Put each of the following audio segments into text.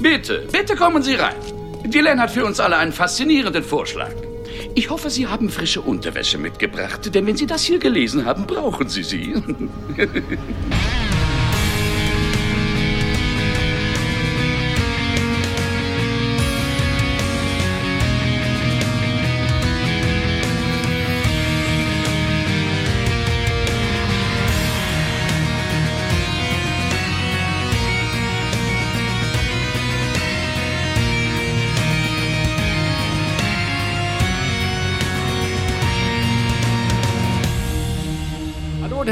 Bitte, bitte kommen Sie rein. Dylan hat für uns alle einen faszinierenden Vorschlag. Ich hoffe, Sie haben frische Unterwäsche mitgebracht, denn wenn Sie das hier gelesen haben, brauchen Sie sie.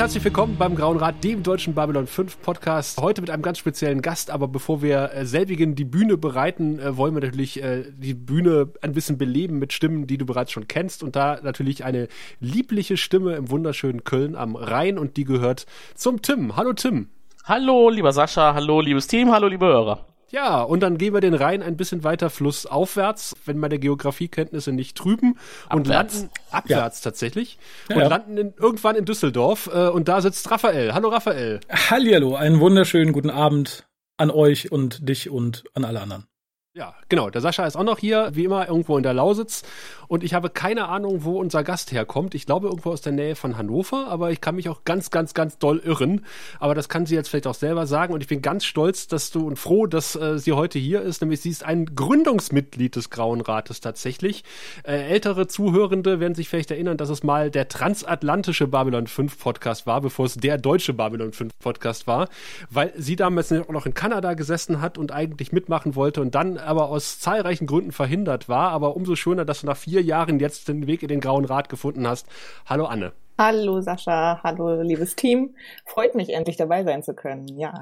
herzlich willkommen beim Grauen Rat, dem deutschen Babylon 5 Podcast. Heute mit einem ganz speziellen Gast, aber bevor wir äh, selbigen die Bühne bereiten, äh, wollen wir natürlich äh, die Bühne ein bisschen beleben mit Stimmen, die du bereits schon kennst. Und da natürlich eine liebliche Stimme im wunderschönen Köln am Rhein und die gehört zum Tim. Hallo Tim. Hallo, lieber Sascha, hallo, liebes Team, hallo, liebe Hörer. Ja, und dann gehen wir den Rhein ein bisschen weiter flussaufwärts, wenn meine Geografiekenntnisse nicht trüben und abwärts. landen abwärts ja. tatsächlich ja, und ja. landen in, irgendwann in Düsseldorf äh, und da sitzt Raphael. Hallo Raphael. Hallihallo, einen wunderschönen guten Abend an euch und dich und an alle anderen. Ja, genau. Der Sascha ist auch noch hier, wie immer, irgendwo in der Lausitz. Und ich habe keine Ahnung, wo unser Gast herkommt. Ich glaube irgendwo aus der Nähe von Hannover, aber ich kann mich auch ganz, ganz, ganz doll irren. Aber das kann sie jetzt vielleicht auch selber sagen. Und ich bin ganz stolz, dass du und froh, dass äh, sie heute hier ist. Nämlich sie ist ein Gründungsmitglied des Grauen Rates tatsächlich. Äh, ältere Zuhörende werden sich vielleicht erinnern, dass es mal der transatlantische Babylon 5 Podcast war, bevor es der deutsche Babylon 5 Podcast war. Weil sie damals noch in Kanada gesessen hat und eigentlich mitmachen wollte und dann aber aus zahlreichen Gründen verhindert war. Aber umso schöner, dass du nach vier Jahren jetzt den Weg in den Grauen Rat gefunden hast. Hallo Anne. Hallo Sascha, hallo liebes Team. Freut mich endlich dabei sein zu können, ja.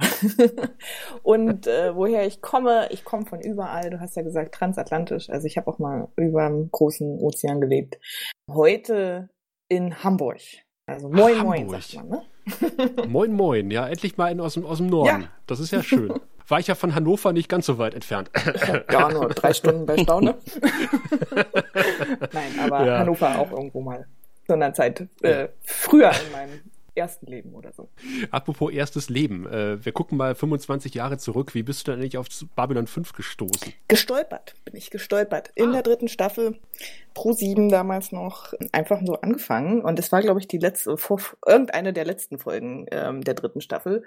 und äh, woher ich komme, ich komme von überall. Du hast ja gesagt transatlantisch. Also ich habe auch mal über dem großen Ozean gelebt. Heute in Hamburg. Also moin Ach, moin, sagt man, ne? moin moin, ja, endlich mal in, aus, dem, aus dem Norden. Ja. Das ist ja schön war ich ja von Hannover nicht ganz so weit entfernt. Ja, nur drei Stunden bei Stau, ne? Nein, aber ja. Hannover auch irgendwo mal zu einer Zeit äh, früher in meinem ersten Leben oder so. Apropos erstes Leben. Äh, wir gucken mal 25 Jahre zurück. Wie bist du denn eigentlich auf Babylon 5 gestoßen? Gestolpert bin ich gestolpert. In ah. der dritten Staffel, Pro 7 damals noch, einfach so angefangen. Und es war, glaube ich, die letzte, vor, irgendeine der letzten Folgen ähm, der dritten Staffel.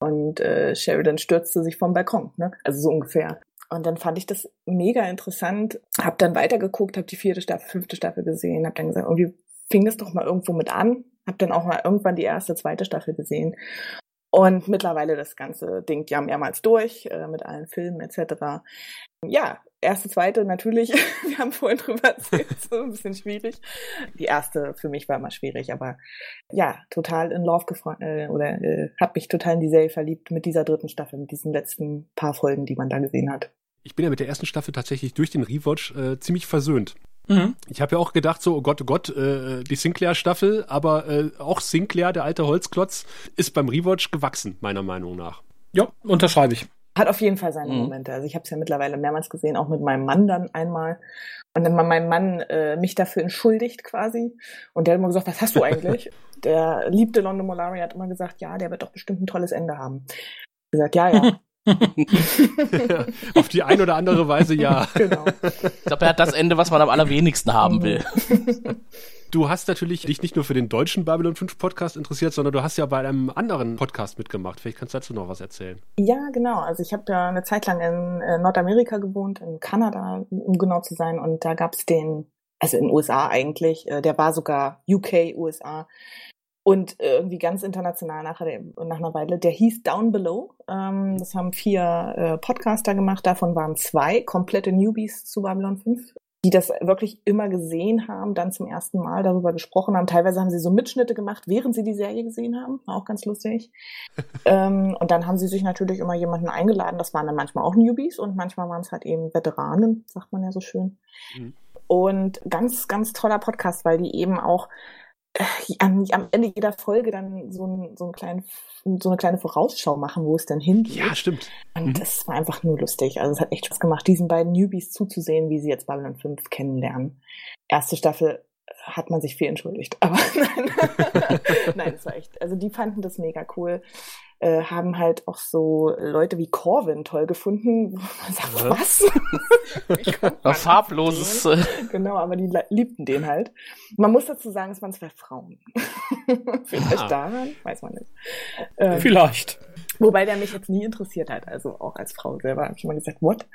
Und äh, Sheridan stürzte sich vom Balkon, ne? Also so ungefähr. Und dann fand ich das mega interessant, hab dann weitergeguckt, hab die vierte Staffel, fünfte Staffel gesehen, hab dann gesagt, irgendwie fing das doch mal irgendwo mit an, hab dann auch mal irgendwann die erste, zweite Staffel gesehen und mittlerweile das ganze Ding ja mehrmals durch äh, mit allen Filmen etc. Ja, erste, zweite natürlich. Wir haben vorhin drüber erzählt, so ein bisschen schwierig. Die erste für mich war immer schwierig, aber ja, total in Love gefreut äh, oder äh, habe mich total in die Serie verliebt mit dieser dritten Staffel, mit diesen letzten paar Folgen, die man da gesehen hat. Ich bin ja mit der ersten Staffel tatsächlich durch den Rewatch äh, ziemlich versöhnt. Mhm. Ich habe ja auch gedacht, so, oh Gott, oh Gott, äh, die Sinclair-Staffel, aber äh, auch Sinclair, der alte Holzklotz, ist beim Rewatch gewachsen, meiner Meinung nach. Ja, unterschreibe ich. Hat auf jeden Fall seine mhm. Momente. Also ich habe es ja mittlerweile mehrmals gesehen, auch mit meinem Mann dann einmal. Und dann mein Mann äh, mich dafür entschuldigt quasi. Und der hat immer gesagt, was hast du eigentlich? der liebte London Molari hat immer gesagt, ja, der wird doch bestimmt ein tolles Ende haben. Ich gesagt, ja, ja. Auf die ein oder andere Weise ja. Genau. Ich glaube, er hat das Ende, was man am allerwenigsten haben mhm. will. Du hast natürlich dich nicht nur für den deutschen Babylon 5 Podcast interessiert, sondern du hast ja bei einem anderen Podcast mitgemacht. Vielleicht kannst du dazu noch was erzählen. Ja, genau. Also ich habe ja eine Zeit lang in äh, Nordamerika gewohnt, in Kanada, um genau zu sein. Und da gab es den, also in den USA eigentlich, äh, der war sogar UK, USA und irgendwie ganz international nach, nach einer Weile. Der hieß Down Below. Ähm, das haben vier äh, Podcaster gemacht. Davon waren zwei komplette Newbies zu Babylon 5, die das wirklich immer gesehen haben, dann zum ersten Mal darüber gesprochen haben. Teilweise haben sie so Mitschnitte gemacht, während sie die Serie gesehen haben. War auch ganz lustig. ähm, und dann haben sie sich natürlich immer jemanden eingeladen. Das waren dann manchmal auch Newbies und manchmal waren es halt eben Veteranen, sagt man ja so schön. Mhm. Und ganz, ganz toller Podcast, weil die eben auch am, am Ende jeder Folge dann so, ein, so, einen kleinen, so eine kleine Vorausschau machen, wo es denn hingeht. Ja, stimmt. Und mhm. das war einfach nur lustig. Also es hat echt Spaß gemacht, diesen beiden Newbies zuzusehen, wie sie jetzt Babylon 5 kennenlernen. Erste Staffel hat man sich viel entschuldigt. Aber nein, nein, es war echt. Also die fanden das mega cool. Äh, haben halt auch so Leute wie Corvin toll gefunden, wo man sagt, Ja. was? Auf Farbloses. Genau, aber die li- liebten den halt. Man muss dazu sagen, es waren zwei Frauen. Vielleicht Ah. daran, weiß man nicht. Ähm, Vielleicht. Wobei der mich jetzt nie interessiert hat, also auch als Frau selber habe ich immer gesagt, what?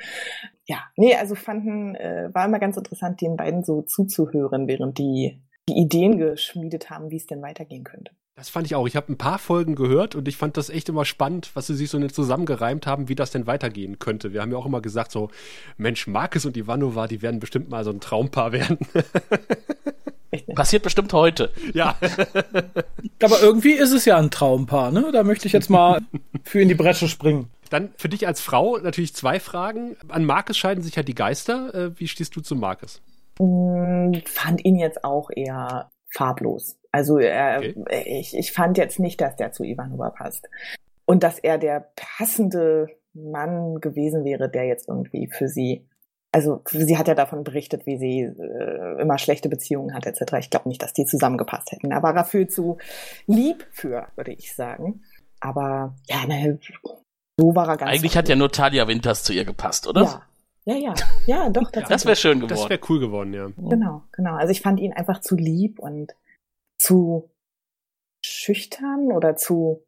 Ja, nee, also fanden, äh, war immer ganz interessant, den beiden so zuzuhören, während die die Ideen geschmiedet haben, wie es denn weitergehen könnte. Das fand ich auch. Ich habe ein paar Folgen gehört und ich fand das echt immer spannend, was sie sich so zusammengereimt haben, wie das denn weitergehen könnte. Wir haben ja auch immer gesagt, so, Mensch, Marcus und Ivanova, die werden bestimmt mal so ein Traumpaar werden. Passiert bestimmt heute. ja. Aber irgendwie ist es ja ein Traumpaar, ne? Da möchte ich jetzt mal für in die Bresche springen. Dann für dich als Frau natürlich zwei Fragen. An Marcus scheiden sich ja die Geister. Äh, Wie stehst du zu Marcus? Mm, Fand ihn jetzt auch eher farblos. Also er, Okay. ich, ich fand jetzt nicht, dass der zu Ivanova passt. Und dass er der passende Mann gewesen wäre, der jetzt irgendwie für sie, also sie hat ja davon berichtet, wie sie äh, immer schlechte Beziehungen hat etc. Ich glaube nicht, dass die zusammengepasst hätten. Da war er viel zu lieb für, würde ich sagen. Aber ja, ne, so war er ganz. Eigentlich hat ja nur Talia Winters zu ihr gepasst, oder? ja, ja, ja, ja, doch. Das tatsächlich. wäre schön Das geworden. wäre cool geworden, ja. Genau, genau. Also ich fand ihn einfach zu lieb und zu schüchtern oder zu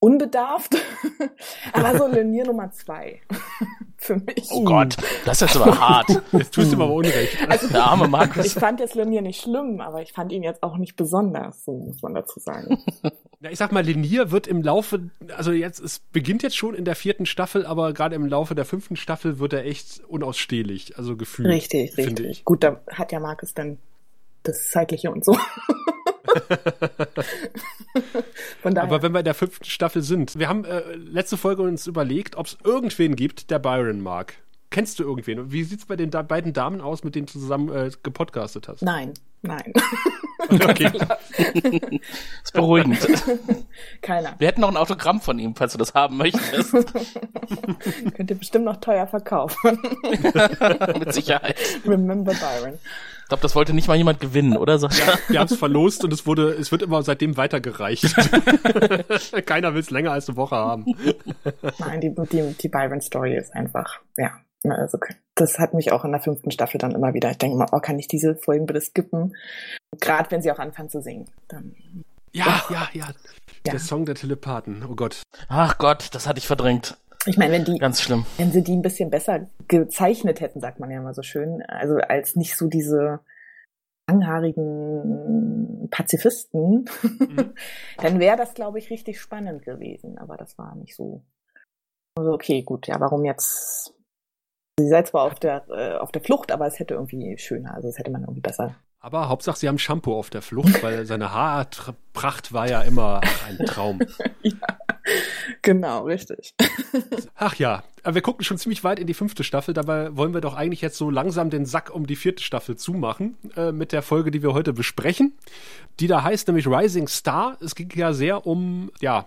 unbedarft. Aber so Linier Nummer zwei für mich. oh Gott, das ist jetzt aber hart. Jetzt tust du ihm aber Unrecht. Der arme Ich Markus. fand jetzt Linier nicht schlimm, aber ich fand ihn jetzt auch nicht besonders, so muss man dazu sagen. Ja, ich sag mal, Linier wird im Laufe, also jetzt, es beginnt jetzt schon in der vierten Staffel, aber gerade im Laufe der fünften Staffel wird er echt unausstehlich, also gefühlt. Richtig, finde richtig. ich. Gut, da hat ja Markus dann das Zeitliche und so. Aber wenn wir in der fünften Staffel sind, wir haben äh, letzte Folge uns überlegt, ob es irgendwen gibt, der Byron mag. Kennst du irgendwen? Wie sieht's bei den da beiden Damen aus, mit denen du zusammen äh, gepodcastet hast? nein, nein. Okay. ist beruhigend. Keiner. Wir hätten noch ein Autogramm von ihm, falls du das haben möchtest. Könnt ihr bestimmt noch teuer verkaufen. Mit Sicherheit. Remember Byron. Ich glaube, das wollte nicht mal jemand gewinnen, oder Sascha? Wir haben es verlost und es wurde, es wird immer seitdem weitergereicht. Keiner will es länger als eine Woche haben. Nein, die, die, die Byron-Story ist einfach, ja. Also, das hat mich auch in der fünften Staffel dann immer wieder. Ich denke mal, oh, kann ich diese Folgen bitte skippen? Gerade wenn sie auch anfangen zu singen. Dann, Ja, ja, ja. Ja. Der Song der Telepathen. Oh Gott. Ach Gott, das hatte ich verdrängt. ich meine, wenn die, Ganz schlimm. wenn sie die ein bisschen besser gezeichnet hätten, sagt man ja mal so schön, also als nicht so diese langhaarigen Pazifisten, Mhm. dann wäre das, glaube ich, richtig spannend gewesen. Aber das war nicht so. Also okay, gut, ja, warum jetzt? Sie seid zwar auf der äh, auf der Flucht, aber es hätte irgendwie schöner, also es hätte man irgendwie besser. Aber Hauptsache, sie haben Shampoo auf der Flucht, weil seine Haarpracht war ja immer ein Traum. ja, genau, richtig. Ach ja, aber wir gucken schon ziemlich weit in die fünfte Staffel. Dabei wollen wir doch eigentlich jetzt so langsam den Sack um die vierte Staffel zumachen äh, mit der Folge, die wir heute besprechen. Die da heißt nämlich Rising Star. Es ging ja sehr um, ja,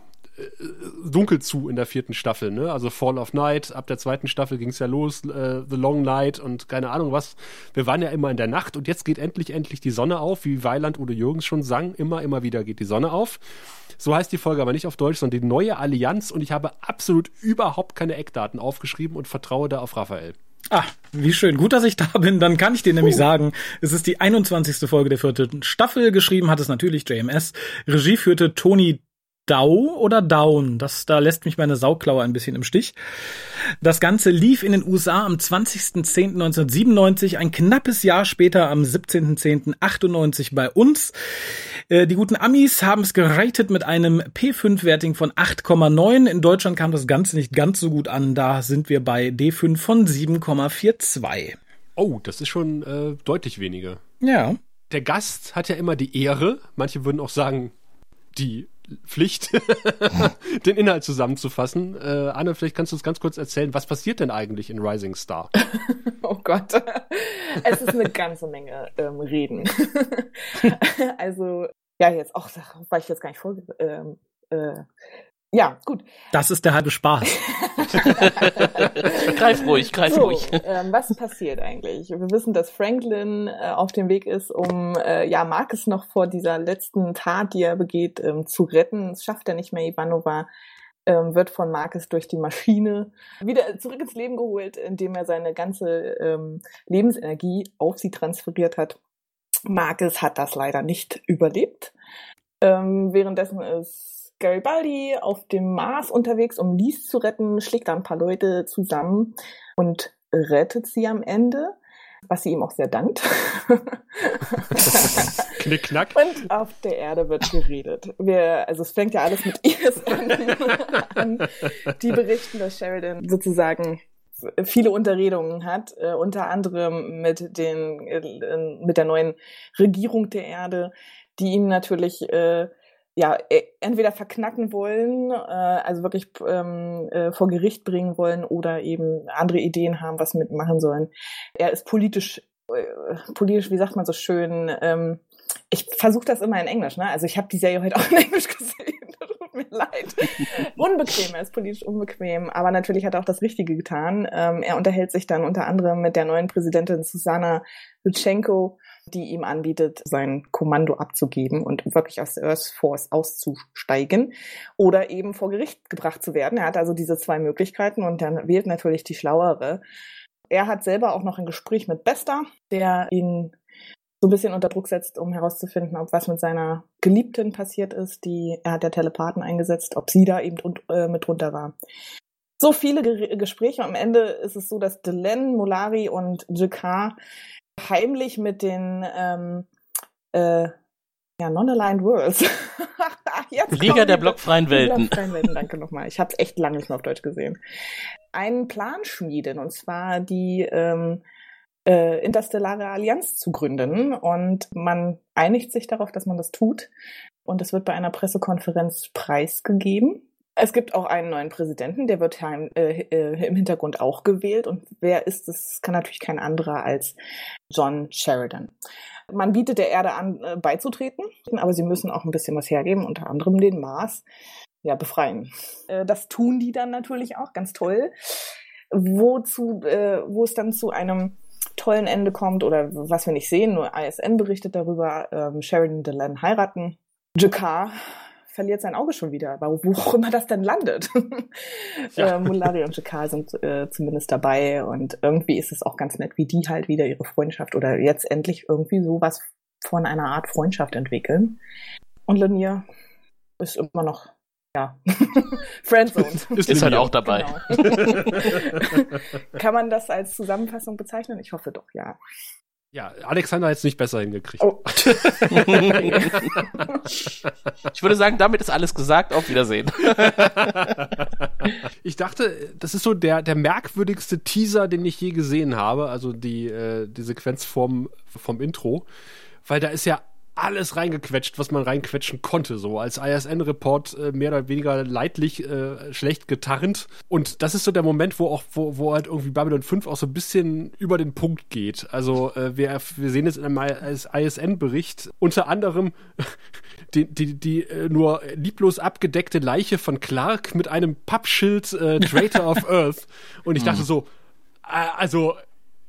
dunkel zu in der vierten Staffel, ne? Also Fall of Night, ab der zweiten Staffel ging es ja los, äh, The Long Night und keine Ahnung was. Wir waren ja immer in der Nacht und jetzt geht endlich, endlich die Sonne auf, wie Weiland oder Jürgens schon sang, immer, immer wieder geht die Sonne auf. So heißt die Folge aber nicht auf Deutsch, sondern die neue Allianz und ich habe absolut überhaupt keine Eckdaten aufgeschrieben und vertraue da auf Raphael. Ah, wie schön. Gut, dass ich da bin. Dann kann ich dir nämlich sagen, es ist die 21. Folge der vierten Staffel. Geschrieben hat es natürlich JMS. Regie führte Tony Dow oder Down. Das, da lässt mich meine Sauklaue ein bisschen im Stich. Das Ganze lief in den USA am 20.10.1997, ein knappes Jahr später am 17.10.98 bei uns. Äh, Die guten Amis haben es geratet mit einem P5-Werting von 8,9. In Deutschland kam das Ganze nicht ganz so gut an. Da sind wir bei D5 von 7,42. Oh, das ist schon äh, deutlich weniger. Ja. Der Gast hat ja immer die Ehre, manche würden auch sagen, die Pflicht, den Inhalt zusammenzufassen. Äh, Anne, vielleicht kannst du uns ganz kurz erzählen, was passiert denn eigentlich in Rising Star? Oh Gott. Es ist eine ganze Menge ähm, Reden. also, ja, jetzt, auch, war ich jetzt gar nicht vorge... Ähm, äh, ja, gut. Das ist der halbe Spaß. greif ruhig, greif so, ruhig. Ähm, was passiert eigentlich? Wir wissen, dass Franklin äh, auf dem Weg ist, um äh, ja Marcus noch vor dieser letzten Tat, die er begeht, ähm, zu retten. Das schafft er nicht mehr. Ivanova ähm, wird von Marcus durch die Maschine wieder zurück ins Leben geholt, indem er seine ganze ähm, Lebensenergie auf sie transferiert hat. Marcus hat das leider nicht überlebt. Ähm, währenddessen ist Garibaldi auf dem Mars unterwegs, um Lies zu retten, schlägt da ein paar Leute zusammen und rettet sie am Ende, was sie ihm auch sehr dankt. Knick, knack. Und auf der Erde wird geredet. Wir, also es fängt ja alles mit ISN an. Die berichten, dass Sheridan sozusagen viele Unterredungen hat, äh, unter anderem mit den äh, mit der neuen Regierung der Erde, die ihm natürlich äh, ja e- entweder verknacken wollen, äh, also wirklich ähm, äh, vor Gericht bringen wollen oder eben andere Ideen haben, was mitmachen sollen. Er ist politisch äh, politisch, wie sagt man so schön, ähm, ich versuche das immer in Englisch, ne? Also ich habe die Serie heute auch in Englisch gesehen. Tut mir leid. Unbequem, er ist politisch unbequem, aber natürlich hat er auch das Richtige getan. Ähm, er unterhält sich dann unter anderem mit der neuen Präsidentin Susanna Lutschenko, die ihm anbietet, sein Kommando abzugeben und wirklich aus der Earth Force auszusteigen oder eben vor Gericht gebracht zu werden. Er hat also diese zwei Möglichkeiten und dann wählt natürlich die schlauere. Er hat selber auch noch ein Gespräch mit Besta, der ihn so ein bisschen unter Druck setzt, um herauszufinden, ob was mit seiner Geliebten passiert ist, die er hat der Telepathen eingesetzt, ob sie da eben drun- äh, mit drunter war. So viele Ge Gespräche. Am Ende ist es so, dass Delenn, Molari und Jakar heimlich mit den ähm, äh, ja, Non-Aligned Worlds. Liga der blockfreien Welten. Blockfreien Welten, danke nochmal. Ich habe es echt lange nicht mehr auf Deutsch gesehen. Einen Plan schmieden, und zwar die ähm, äh, Interstellare Allianz zu gründen. Und man einigt sich darauf, dass man das tut. Und es wird bei einer Pressekonferenz preisgegeben. Es gibt auch einen neuen Präsidenten, der wird heim, äh, äh, im Hintergrund auch gewählt. Und wer ist es? Kann natürlich kein anderer als John Sheridan. Man bietet der Erde an, äh, beizutreten, aber sie müssen auch ein bisschen was hergeben, unter anderem den Mars ja, befreien. Äh, das tun die dann natürlich auch, ganz toll. Wozu, äh, wo es dann zu einem tollen Ende kommt oder was wir nicht sehen, nur ISN berichtet darüber, ähm, Sheridan Delenn heiraten. Jakar verliert sein Auge schon wieder, aber wo auch immer das denn landet. Ja. äh, Mulari und Jakar sind äh, zumindest dabei und irgendwie ist es auch ganz nett, wie die halt wieder ihre Freundschaft oder jetzt endlich irgendwie sowas von einer Art Freundschaft entwickeln. Und Lanier ist immer noch, ja, friendzoned. Ist halt auch dabei. Genau. Kann man das als Zusammenfassung bezeichnen? Ich hoffe doch, ja. Ja, Alexander hat es nicht besser hingekriegt. Oh. Ich würde sagen, damit ist alles gesagt. Auf Wiedersehen. Ich dachte, das ist so der, der merkwürdigste Teaser, den ich je gesehen habe, also die, äh, die Sequenz vom, vom Intro, weil da ist ja alles reingequetscht, was man reinquetschen konnte, so als ISN-Report äh, mehr oder weniger leidlich äh, schlecht getarnt. Und das ist so der Moment, wo auch, wo, wo halt irgendwie Babylon 5 auch so ein bisschen über den Punkt geht. Also äh, wir, wir sehen jetzt in einem ISN-Bericht unter anderem die, die, die äh, nur lieblos abgedeckte Leiche von Clark mit einem Pappschild äh, Traitor of Earth. Und ich dachte so, äh, also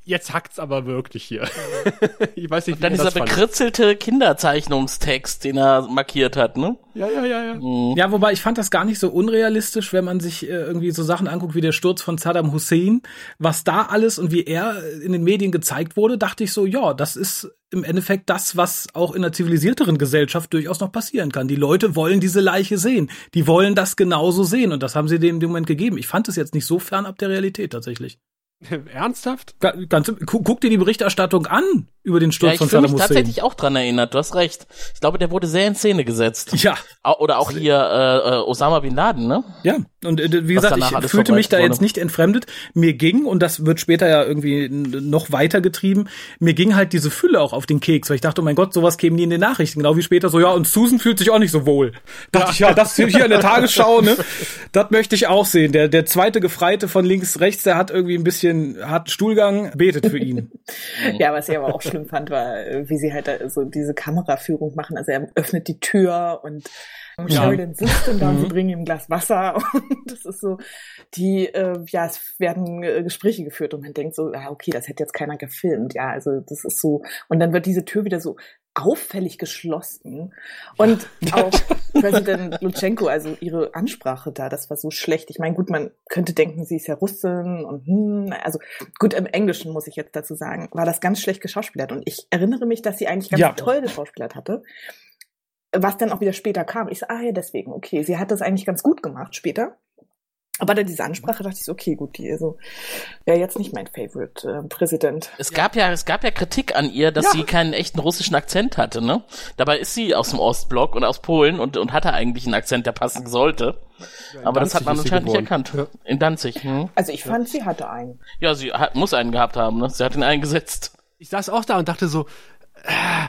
jetzt hackt's aber wirklich hier. ich weiß nicht, wie Dann ihr dieser bekritzelte Kinderzeichnungstext, den er markiert hat, ne? Ja, ja, ja, ja. Ja, wobei ich fand das gar nicht so unrealistisch, wenn man sich äh, irgendwie so Sachen anguckt wie der Sturz von Saddam Hussein, was da alles und wie er in den Medien gezeigt wurde, dachte ich so, ja, das ist im Endeffekt das, was auch in einer zivilisierteren Gesellschaft durchaus noch passieren kann. Die Leute wollen diese Leiche sehen. Die wollen das genauso sehen und das haben sie dem in dem Moment gegeben. Ich fand es jetzt nicht so fernab der Realität tatsächlich. Ernsthaft? Ga- Ganz, gu- guck dir die Berichterstattung an über den Ja, Sturz ich von Saddam mich Hussein. tatsächlich auch dran erinnert. Du hast recht. Ich glaube, der wurde sehr in Szene gesetzt. Ja, Au- Oder auch hier äh, äh, Osama bin Laden, ne? Ja, und äh, wie Was gesagt, ich fühlte mich da wurde. jetzt nicht entfremdet. Mir ging, und das wird später ja irgendwie noch weiter getrieben, mir ging halt diese Fülle auch auf den Keks, weil ich dachte, oh mein Gott, sowas käme nie in den Nachrichten. Genau wie später so, ja, und Susan fühlt sich auch nicht so wohl. Dachte ich, ja, das hier in der Tagesschau, ne? Das möchte ich auch sehen. Der, der zweite Gefreite von links, rechts, der hat irgendwie ein bisschen harten Stuhlgang, betet für ihn. Ja, was ich aber auch schlimm fand, war, äh, wie sie halt so diese Kameraführung machen. Also er öffnet die Tür Und Ja. Sheridan sitzt dann und sie Mhm. bringen ihm ein Glas Wasser und das ist so, die, äh, ja, es werden äh, Gespräche geführt und man denkt so, ja, okay, das hätte jetzt keiner gefilmt, ja, also das ist so, und dann wird diese Tür wieder so auffällig geschlossen und auch Präsident Lutschenko, also ihre Ansprache da, das war so schlecht. Ich meine, gut, man könnte denken, sie ist ja Russin und hm, also gut, im Englischen muss ich jetzt dazu sagen, war das ganz schlecht geschauspielert und ich erinnere mich, dass sie eigentlich ganz Ja. toll geschauspielert hatte was dann auch wieder später kam. Ich so, ah ja, deswegen, okay, sie hat das eigentlich ganz gut gemacht später. Aber dann diese Ansprache dachte ich so, okay, gut, die also wäre jetzt nicht mein Favorite äh, Präsident. Es gab ja, es gab ja Kritik an ihr, dass Ja. sie keinen echten russischen Akzent hatte, ne? Dabei ist sie aus dem Ostblock und aus Polen und, und hatte eigentlich einen Akzent, der passen sollte. Aber das hat Danzig man anscheinend nicht erkannt. In Danzig, hm? Also ich fand, sie hatte einen. Ja, sie hat, muss einen gehabt haben, ne? Sie hat ihn eingesetzt. Ich saß auch da und dachte so, äh,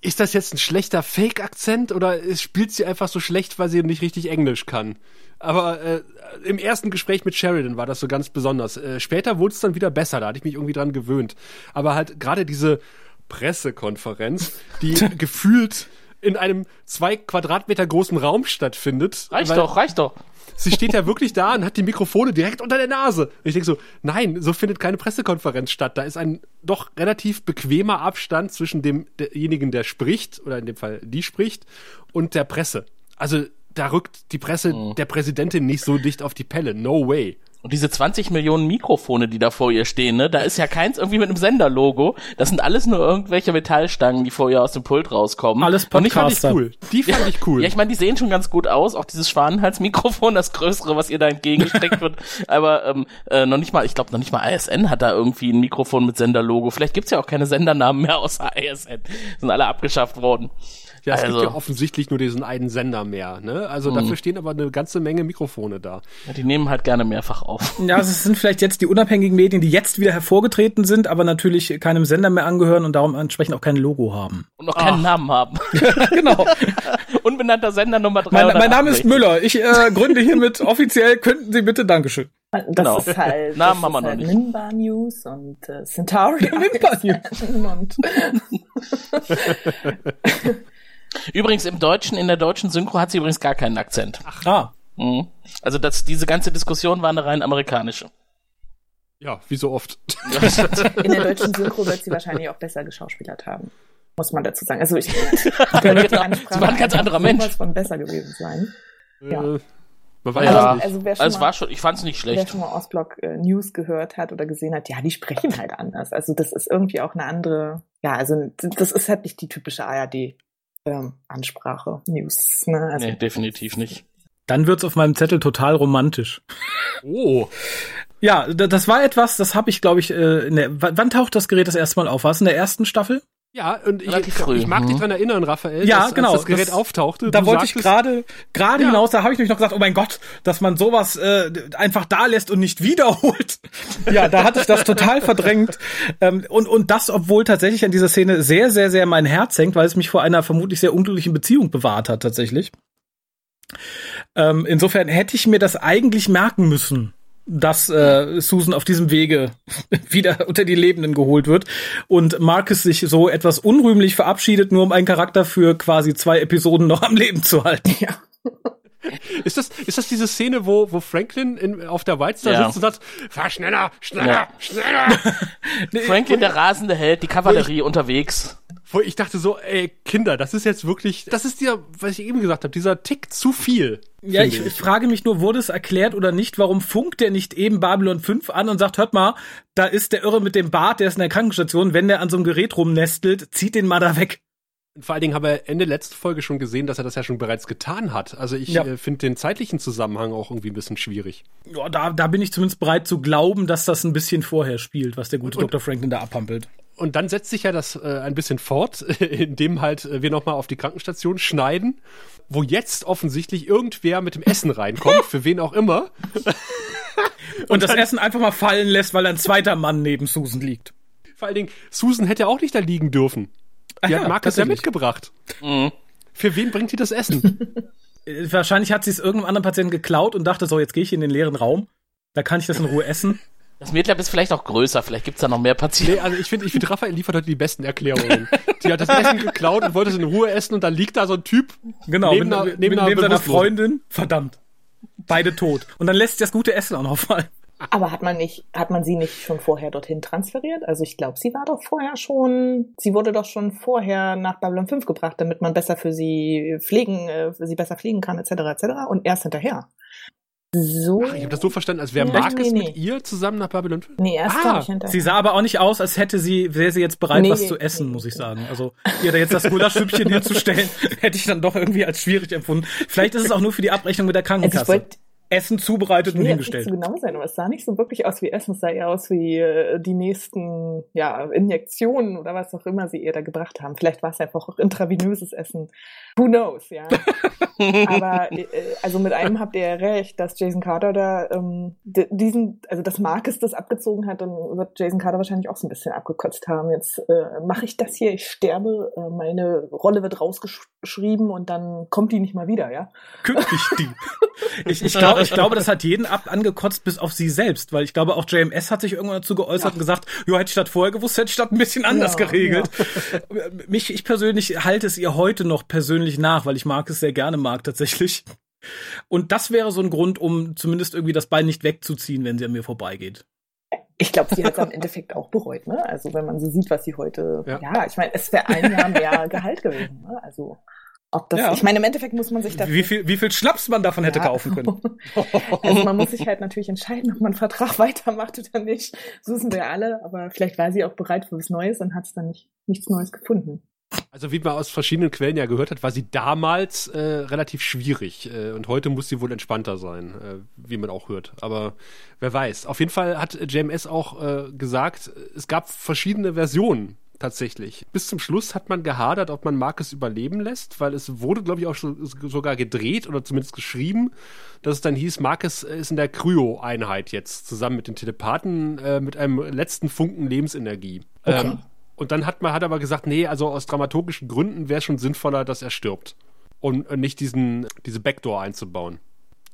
ist das jetzt ein schlechter Fake-Akzent oder spielt sie einfach so schlecht, weil sie nicht richtig Englisch kann? Aber äh, im ersten Gespräch mit Sheridan war das so ganz besonders. Äh, später wurde es dann wieder besser, da hatte ich mich irgendwie dran gewöhnt. Aber halt gerade diese Pressekonferenz, die gefühlt in einem zwei Quadratmeter großen Raum stattfindet. Reicht doch, reicht doch. Sie steht ja wirklich da und hat die Mikrofone direkt unter der Nase. Und ich denke so, nein, so findet keine Pressekonferenz statt. Da ist ein doch relativ bequemer Abstand zwischen demjenigen, der spricht, oder in dem Fall die spricht, und der Presse. Also da rückt die Presse der Präsidentin nicht so dicht auf die Pelle. No way. Und diese 20 Millionen Mikrofone, die da vor ihr stehen, ne, da ist ja keins irgendwie mit einem Senderlogo. Das sind alles nur irgendwelche Metallstangen, die vor ihr aus dem Pult rauskommen. Alles Und die fand ich Podcaster. cool. Die fand ich cool. Ja, ich meine, die sehen schon ganz gut aus. Auch dieses Schwanenhalsmikrofon, das größere, was ihr da entgegengesteckt wird. Aber ähm, äh, noch nicht mal, ich glaube, noch nicht mal ISN hat da irgendwie ein Mikrofon mit Senderlogo. Vielleicht gibt's ja auch keine Sendernamen mehr außer ISN. Sind alle abgeschafft worden. Ja, es Also- gibt ja offensichtlich nur diesen einen Sender mehr. Ne? Also dafür stehen aber eine ganze Menge Mikrofone da. Ja, die nehmen halt gerne mehrfach auf. Ja, also es sind vielleicht jetzt die unabhängigen Medien, die jetzt wieder hervorgetreten sind, aber natürlich keinem Sender mehr angehören und darum entsprechend auch kein Logo haben. Und noch keinen Namen haben. genau. Unbenannter Sender Nummer 3. Mein, mein Name ist Müller. Ich äh, gründe hiermit offiziell. Könnten Sie bitte Dankeschön. Das Genau. ist halt, Namen haben wir noch halt nicht. Minbar News und äh, Centauri Minbar und Übrigens im Deutschen, in der deutschen Synchro hat sie übrigens gar keinen Akzent. Ah. Mhm. Also das, diese ganze Diskussion war eine rein amerikanische. Ja, wie so oft. in der deutschen Synchro wird sie wahrscheinlich auch besser geschauspielert haben. Muss man dazu sagen. Also ich Genau. Sie war ein ganz anderer Mensch. von besser gewesen sein. Ja. Äh, man weiß Ja. es nicht. Also wer schon, Also es mal, war schon, ich fand's nicht wer schlecht. schon mal Ostblock äh, News gehört hat oder gesehen hat, ja, die sprechen halt anders. Also das ist irgendwie auch eine andere, ja, also das ist halt nicht die typische ARD ähm, Ansprache News. Ne? Also Nee, definitiv nicht. Dann wird's auf meinem Zettel total romantisch. Oh, Ja, das war etwas, das habe ich, glaube ich, äh, in der, wann taucht das Gerät das erste Mal auf? War es in der ersten Staffel? Ja, und ich, früh, ich mag dich mhm. dran erinnern, Raphael, Ja, dass, genau, als das Gerät das- auftauchte. Da wollte ich sagtest- gerade gerade Ja. hinaus, da habe ich nämlich noch gesagt, oh mein Gott, dass man sowas äh, einfach da lässt und nicht wiederholt. Ja, da hatte ich das total verdrängt. Ähm, und, und das, obwohl tatsächlich an dieser Szene sehr, sehr, sehr mein Herz hängt, weil es mich vor einer vermutlich sehr unglücklichen Beziehung bewahrt hat, tatsächlich. Ähm, insofern hätte ich mir das eigentlich merken müssen, dass äh, Susan auf diesem Wege wieder unter die Lebenden geholt wird und Marcus sich so etwas unrühmlich verabschiedet, nur um einen Charakter für quasi zwei Episoden noch am Leben zu halten. ja. Ist das, ist das diese Szene, wo, wo Franklin in, auf der White Star Ja. sitzt und sagt, fahr schneller, schneller, Ja. schneller? Franklin, der rasende Held, die Kavallerie unterwegs. Wo ich dachte so, ey, Kinder, das ist jetzt wirklich, das ist dir, was ich eben gesagt habe, dieser Tick zu viel. Ja, ich, ich frage mich nur, wurde es erklärt oder nicht, warum funkt der nicht eben Babylon 5 an und sagt, hört mal, da ist der Irre mit dem Bart, der ist in der Krankenstation, wenn der an so einem Gerät rumnestelt, zieht den mal da weg. Vor allen Dingen haben wir Ende letzte Folge schon gesehen, dass er das ja schon bereits getan hat. Also ich Ja. äh, finde den zeitlichen Zusammenhang auch irgendwie ein bisschen schwierig. Ja, da, da bin ich zumindest bereit zu glauben, dass das ein bisschen vorher spielt, was der gute Und- Dr. Franklin da abhampelt. Und dann setzt sich ja das äh, ein bisschen fort, indem halt äh, wir nochmal auf die Krankenstation schneiden, wo jetzt offensichtlich irgendwer mit dem Essen reinkommt, für wen auch immer. Und, das Essen einfach mal fallen lässt, weil ein zweiter Mann neben Susan liegt. Vor allen Dingen, Susan hätte auch nicht da liegen dürfen. Die Ah hat ja, Marcus ja mitgebracht. Mhm. Für wen bringt die das Essen? Äh, Wahrscheinlich hat sie es irgendeinem anderen Patienten geklaut und dachte, so, jetzt gehe ich in den leeren Raum. Da kann ich das in Ruhe essen. Das Medlab ist vielleicht auch größer, vielleicht gibt's da noch mehr Patienten. nee, also ich finde, ich find, Raphael liefert heute die besten Erklärungen. die hat das Essen geklaut und wollte es in Ruhe essen und dann liegt da so ein Typ Genau, neben, mit, einer, mit, neben, neben, einer seiner Bewusstlosen. Freundin. Verdammt. Beide tot. Und dann lässt sie das gute Essen auch noch fallen. Aber hat man nicht, hat man sie nicht schon vorher dorthin transferiert? Also ich glaube, sie war doch vorher schon, sie wurde doch schon vorher nach Babylon 5 gebracht, damit man besser für sie pflegen, äh, für sie besser fliegen kann, etc. etc. Und erst hinterher. So. Ach, ich habe das so verstanden, als wäre Ja, Marcus nee, nee. mit ihr zusammen nach Babylon 5. Nee, erst Ah, glaub ich hinterher. Sie sah aber auch nicht aus, als hätte sie, wäre sie jetzt bereit, Nee, was nee, zu essen, nee, muss ich nee. sagen. Also, ihr da jetzt das Gulaschstüppchen hinzustellen, hätte ich dann doch irgendwie als schwierig empfunden. Vielleicht ist es auch nur für die Abrechnung mit der also ich Krankenkasse. wollte Essen zubereitet Ich und jetzt nicht hingestellt. zu genau sein, aber es sah nicht so wirklich aus wie Essen, es sah eher aus wie äh, die nächsten ja, Injektionen oder was auch immer sie ihr da gebracht haben. Vielleicht war es einfach auch intravenöses Essen. Who knows, ja. aber äh, also mit einem habt ihr ja recht, dass Jason Carter da ähm, di- diesen, also dass Marcus das abgezogen hat, dann wird Jason Carter wahrscheinlich auch so ein bisschen abgekotzt haben. Jetzt äh, mache ich das hier, ich sterbe, äh, meine Rolle wird rausgeschrieben und dann kommt die nicht mal wieder, ja. Kündig die. Ich, ich, glaub, ich glaube, das hat jeden ab angekotzt, bis auf sie selbst, weil ich glaube, auch JMS hat sich irgendwann dazu geäußert und gesagt, jo, hätte ich das vorher gewusst, hätte ich das ein bisschen anders Ja, geregelt. Mich, ich persönlich halte es ihr heute noch persönlich nach, weil ich mag es sehr gerne mag, tatsächlich. Und das wäre so ein Grund, um zumindest irgendwie das Bein nicht wegzuziehen, wenn sie an mir vorbeigeht. Ich glaube, sie hat es am Endeffekt auch bereut, ne? Also wenn man so sieht, was sie heute. Ja. Ja, ich meine, es wäre ein Jahr mehr Gehalt gewesen, ne? Also ob das. Ja. Ich meine, im Endeffekt muss man sich dafür. Wie viel, wie viel Schnaps man davon hätte Ja. kaufen können. Also man muss sich halt natürlich entscheiden, ob man einen Vertrag weitermacht oder nicht. So sind wir alle, aber vielleicht war sie auch bereit für was Neues und hat es dann nicht nichts Neues gefunden. Also wie man aus verschiedenen Quellen ja gehört hat, war sie damals äh, relativ schwierig äh, und heute muss sie wohl entspannter sein, äh, wie man auch hört. Aber wer weiß. Auf jeden Fall hat JMS auch äh, gesagt, es gab verschiedene Versionen tatsächlich. Bis zum Schluss hat man gehadert, ob man Marcus überleben lässt, weil es wurde, glaube ich, auch schon, sogar gedreht oder zumindest geschrieben, dass es dann hieß, Marcus ist in der Kryo-Einheit jetzt zusammen mit den Telepathen äh, mit einem letzten Funken Lebensenergie. Okay. Ähm, und dann hat man hat aber gesagt, nee, also aus dramaturgischen Gründen wäre schon sinnvoller, dass er stirbt. Und äh, nicht diesen, diese Backdoor einzubauen.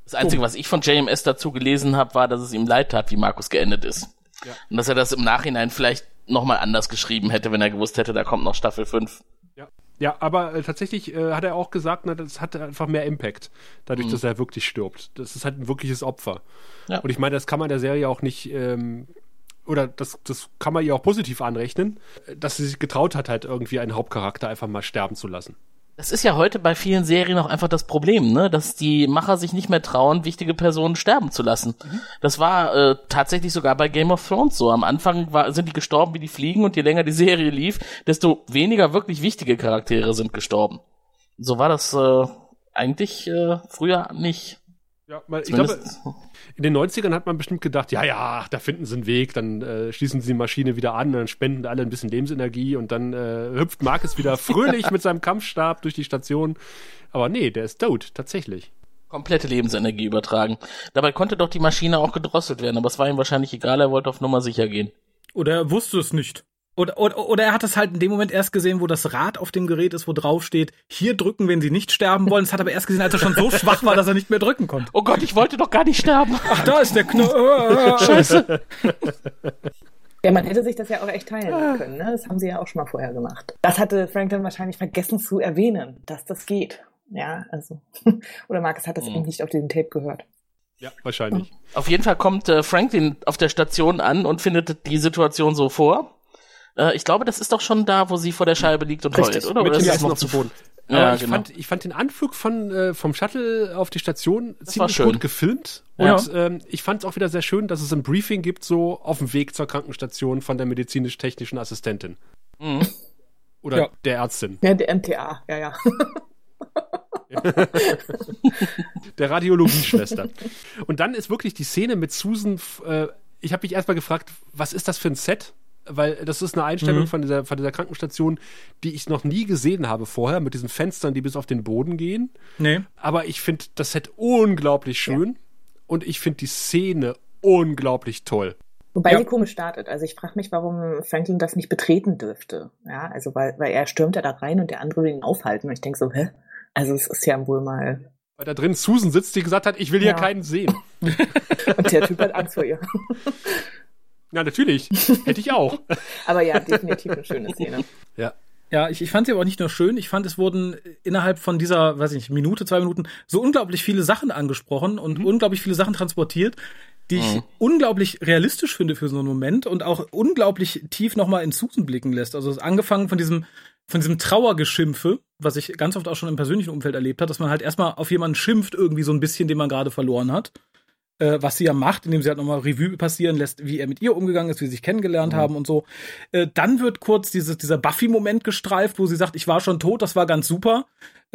Das Einzige, was ich von JMS dazu gelesen habe, war, dass es ihm leid tat, wie Markus geendet ist. Ja. Und dass er das im Nachhinein vielleicht nochmal anders geschrieben hätte, wenn er gewusst hätte, da kommt noch Staffel 5. Ja, ja aber äh, tatsächlich äh, hat er auch gesagt, na, das hat einfach mehr Impact, dadurch, dass er wirklich stirbt. Das ist halt ein wirkliches Opfer. Ja. Und ich meine, das kann man der Serie auch nicht, ähm, oder das, das kann man ihr auch positiv anrechnen, dass sie sich getraut hat, halt irgendwie einen Hauptcharakter einfach mal sterben zu lassen. Das ist ja heute bei vielen Serien auch einfach das Problem, ne? dass die Macher sich nicht mehr trauen, wichtige Personen sterben zu lassen. Das war äh, tatsächlich sogar bei Game of Thrones so. Am Anfang war, sind die gestorben, wie die fliegen, und je länger die Serie lief, desto weniger wirklich wichtige Charaktere sind gestorben. So war das äh, eigentlich äh, früher nicht. Ja, weil ich glaube, in den 90ern hat man bestimmt gedacht, ja, ja, da finden sie einen Weg, dann äh, schließen sie die Maschine wieder an, dann spenden alle ein bisschen Lebensenergie und dann äh, hüpft Marcus wieder fröhlich mit seinem Kampfstab durch die Station. Aber nee, der ist tot, tatsächlich. komplette Lebensenergie übertragen. Dabei konnte doch die Maschine auch gedrosselt werden, aber es war ihm wahrscheinlich egal, er wollte auf Nummer sicher gehen. Oder er wusste es nicht. Oder, oder, oder er hat es halt in dem Moment erst gesehen, wo das Rad auf dem Gerät ist, wo drauf steht, hier drücken, wenn sie nicht sterben wollen. Das hat er aber erst gesehen, als er schon so schwach war, dass er nicht mehr drücken konnte. Oh Gott, ich wollte doch gar nicht sterben. Ach, da ist der Knopf. Scheiße. Ja, man hätte sich das ja auch echt teilen können, ne? Das haben sie ja auch schon mal vorher gemacht. Das hatte Franklin wahrscheinlich vergessen zu erwähnen, dass das geht. Ja, also. Oder Marcus hat das eben nicht auf diesem Tape gehört. Ja, wahrscheinlich. Auf jeden Fall kommt äh, Franklin auf der Station an und findet die Situation so vor. Äh, ich glaube, das ist doch schon da, wo sie vor der Scheibe liegt und Richtig, heult, oder? Mit oder ist noch auf dem Boden. Ja, ich, genau. fand, ich fand den Anflug von, äh, vom Shuttle auf die Station war ziemlich schön. gut gefilmt. Ja. Und ähm, ich fand es auch wieder sehr schön, dass es ein Briefing gibt, so auf dem Weg zur Krankenstation von der medizinisch-technischen Assistentin. Mhm. Oder Ja. der Ärztin. Ja, der MTA, ja, ja. Der Radiologieschwester. Und dann ist wirklich die Szene mit Susan, äh, ich habe mich erstmal gefragt, was ist das für ein Set? Weil das ist eine Einstellung Mhm. von, dieser, von dieser Krankenstation, die ich noch nie gesehen habe vorher, mit diesen Fenstern, die bis auf den Boden gehen. Nee. Aber ich finde das Set unglaublich schön und ich finde die Szene unglaublich toll. Wobei Ja. sie komisch startet. Also ich frage mich, warum Franklin das nicht betreten dürfte. Ja, also weil, weil er stürmt ja da rein und der andere will ihn aufhalten. Und ich denke so, hä? Also es ist ja wohl mal. Weil da drin Susan sitzt, die gesagt hat, ich will hier Ja. keinen sehen. Und der Typ hat Angst vor ihr. Na, natürlich. Hätte ich auch. Aber ja, definitiv eine schöne Szene. Ja. Ja, ich, ich fand sie aber nicht nur schön, ich fand, es wurden innerhalb von dieser, weiß ich nicht, Minute, zwei Minuten so unglaublich viele Sachen angesprochen und mhm. unglaublich viele Sachen transportiert, die ich mhm. unglaublich realistisch finde für so einen Moment und auch unglaublich tief nochmal in Susan blicken lässt. Also angefangen von diesem, von diesem Trauergeschimpfe, was ich ganz oft auch schon im persönlichen Umfeld erlebt habe, dass man halt erstmal auf jemanden schimpft, irgendwie so ein bisschen, den man gerade verloren hat äh, was sie ja macht, indem sie halt nochmal Revue passieren lässt, wie er mit ihr umgegangen ist, wie sie sich kennengelernt mhm. haben und so. Äh, dann wird kurz dieses, dieser Buffy-Moment gestreift, wo sie sagt, ich war schon tot, das war ganz super.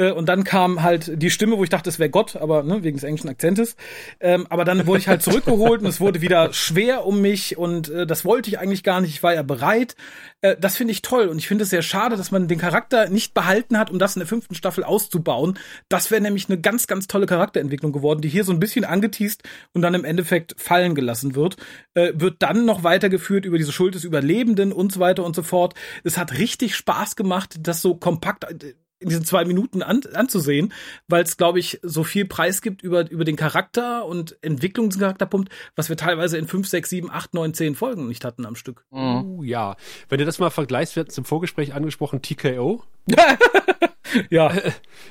Äh, und dann kam halt die Stimme, wo ich dachte, es wäre Gott, aber ne, wegen des englischen Akzentes. Ähm, aber dann wurde ich halt zurückgeholt und es wurde wieder schwer um mich und äh, das wollte ich eigentlich gar nicht. Ich war ja bereit. Äh, das finde ich toll und ich finde es sehr schade, dass man den Charakter nicht behalten hat, um das in der fünften Staffel auszubauen. Das wäre nämlich eine ganz, ganz tolle Charakterentwicklung geworden, die hier so ein bisschen angeteased und dann im Endeffekt fallen gelassen wird. Äh, wird dann noch weitergeführt über diese Schuld des Überlebenden und so weiter und so fort. Es hat richtig Spaß gemacht, das so kompakt äh, in diesen zwei Minuten an, anzusehen, weil es, glaube ich, so viel Preis gibt über, über den Charakter und Entwicklung des Charakterpunkt, was wir teilweise in fünf, sechs, sieben, acht, neun, zehn Folgen nicht hatten am Stück. Mhm. Uh, ja. Wenn du das mal vergleichst, wir hatten zum Vorgespräch angesprochen, TKO. ja.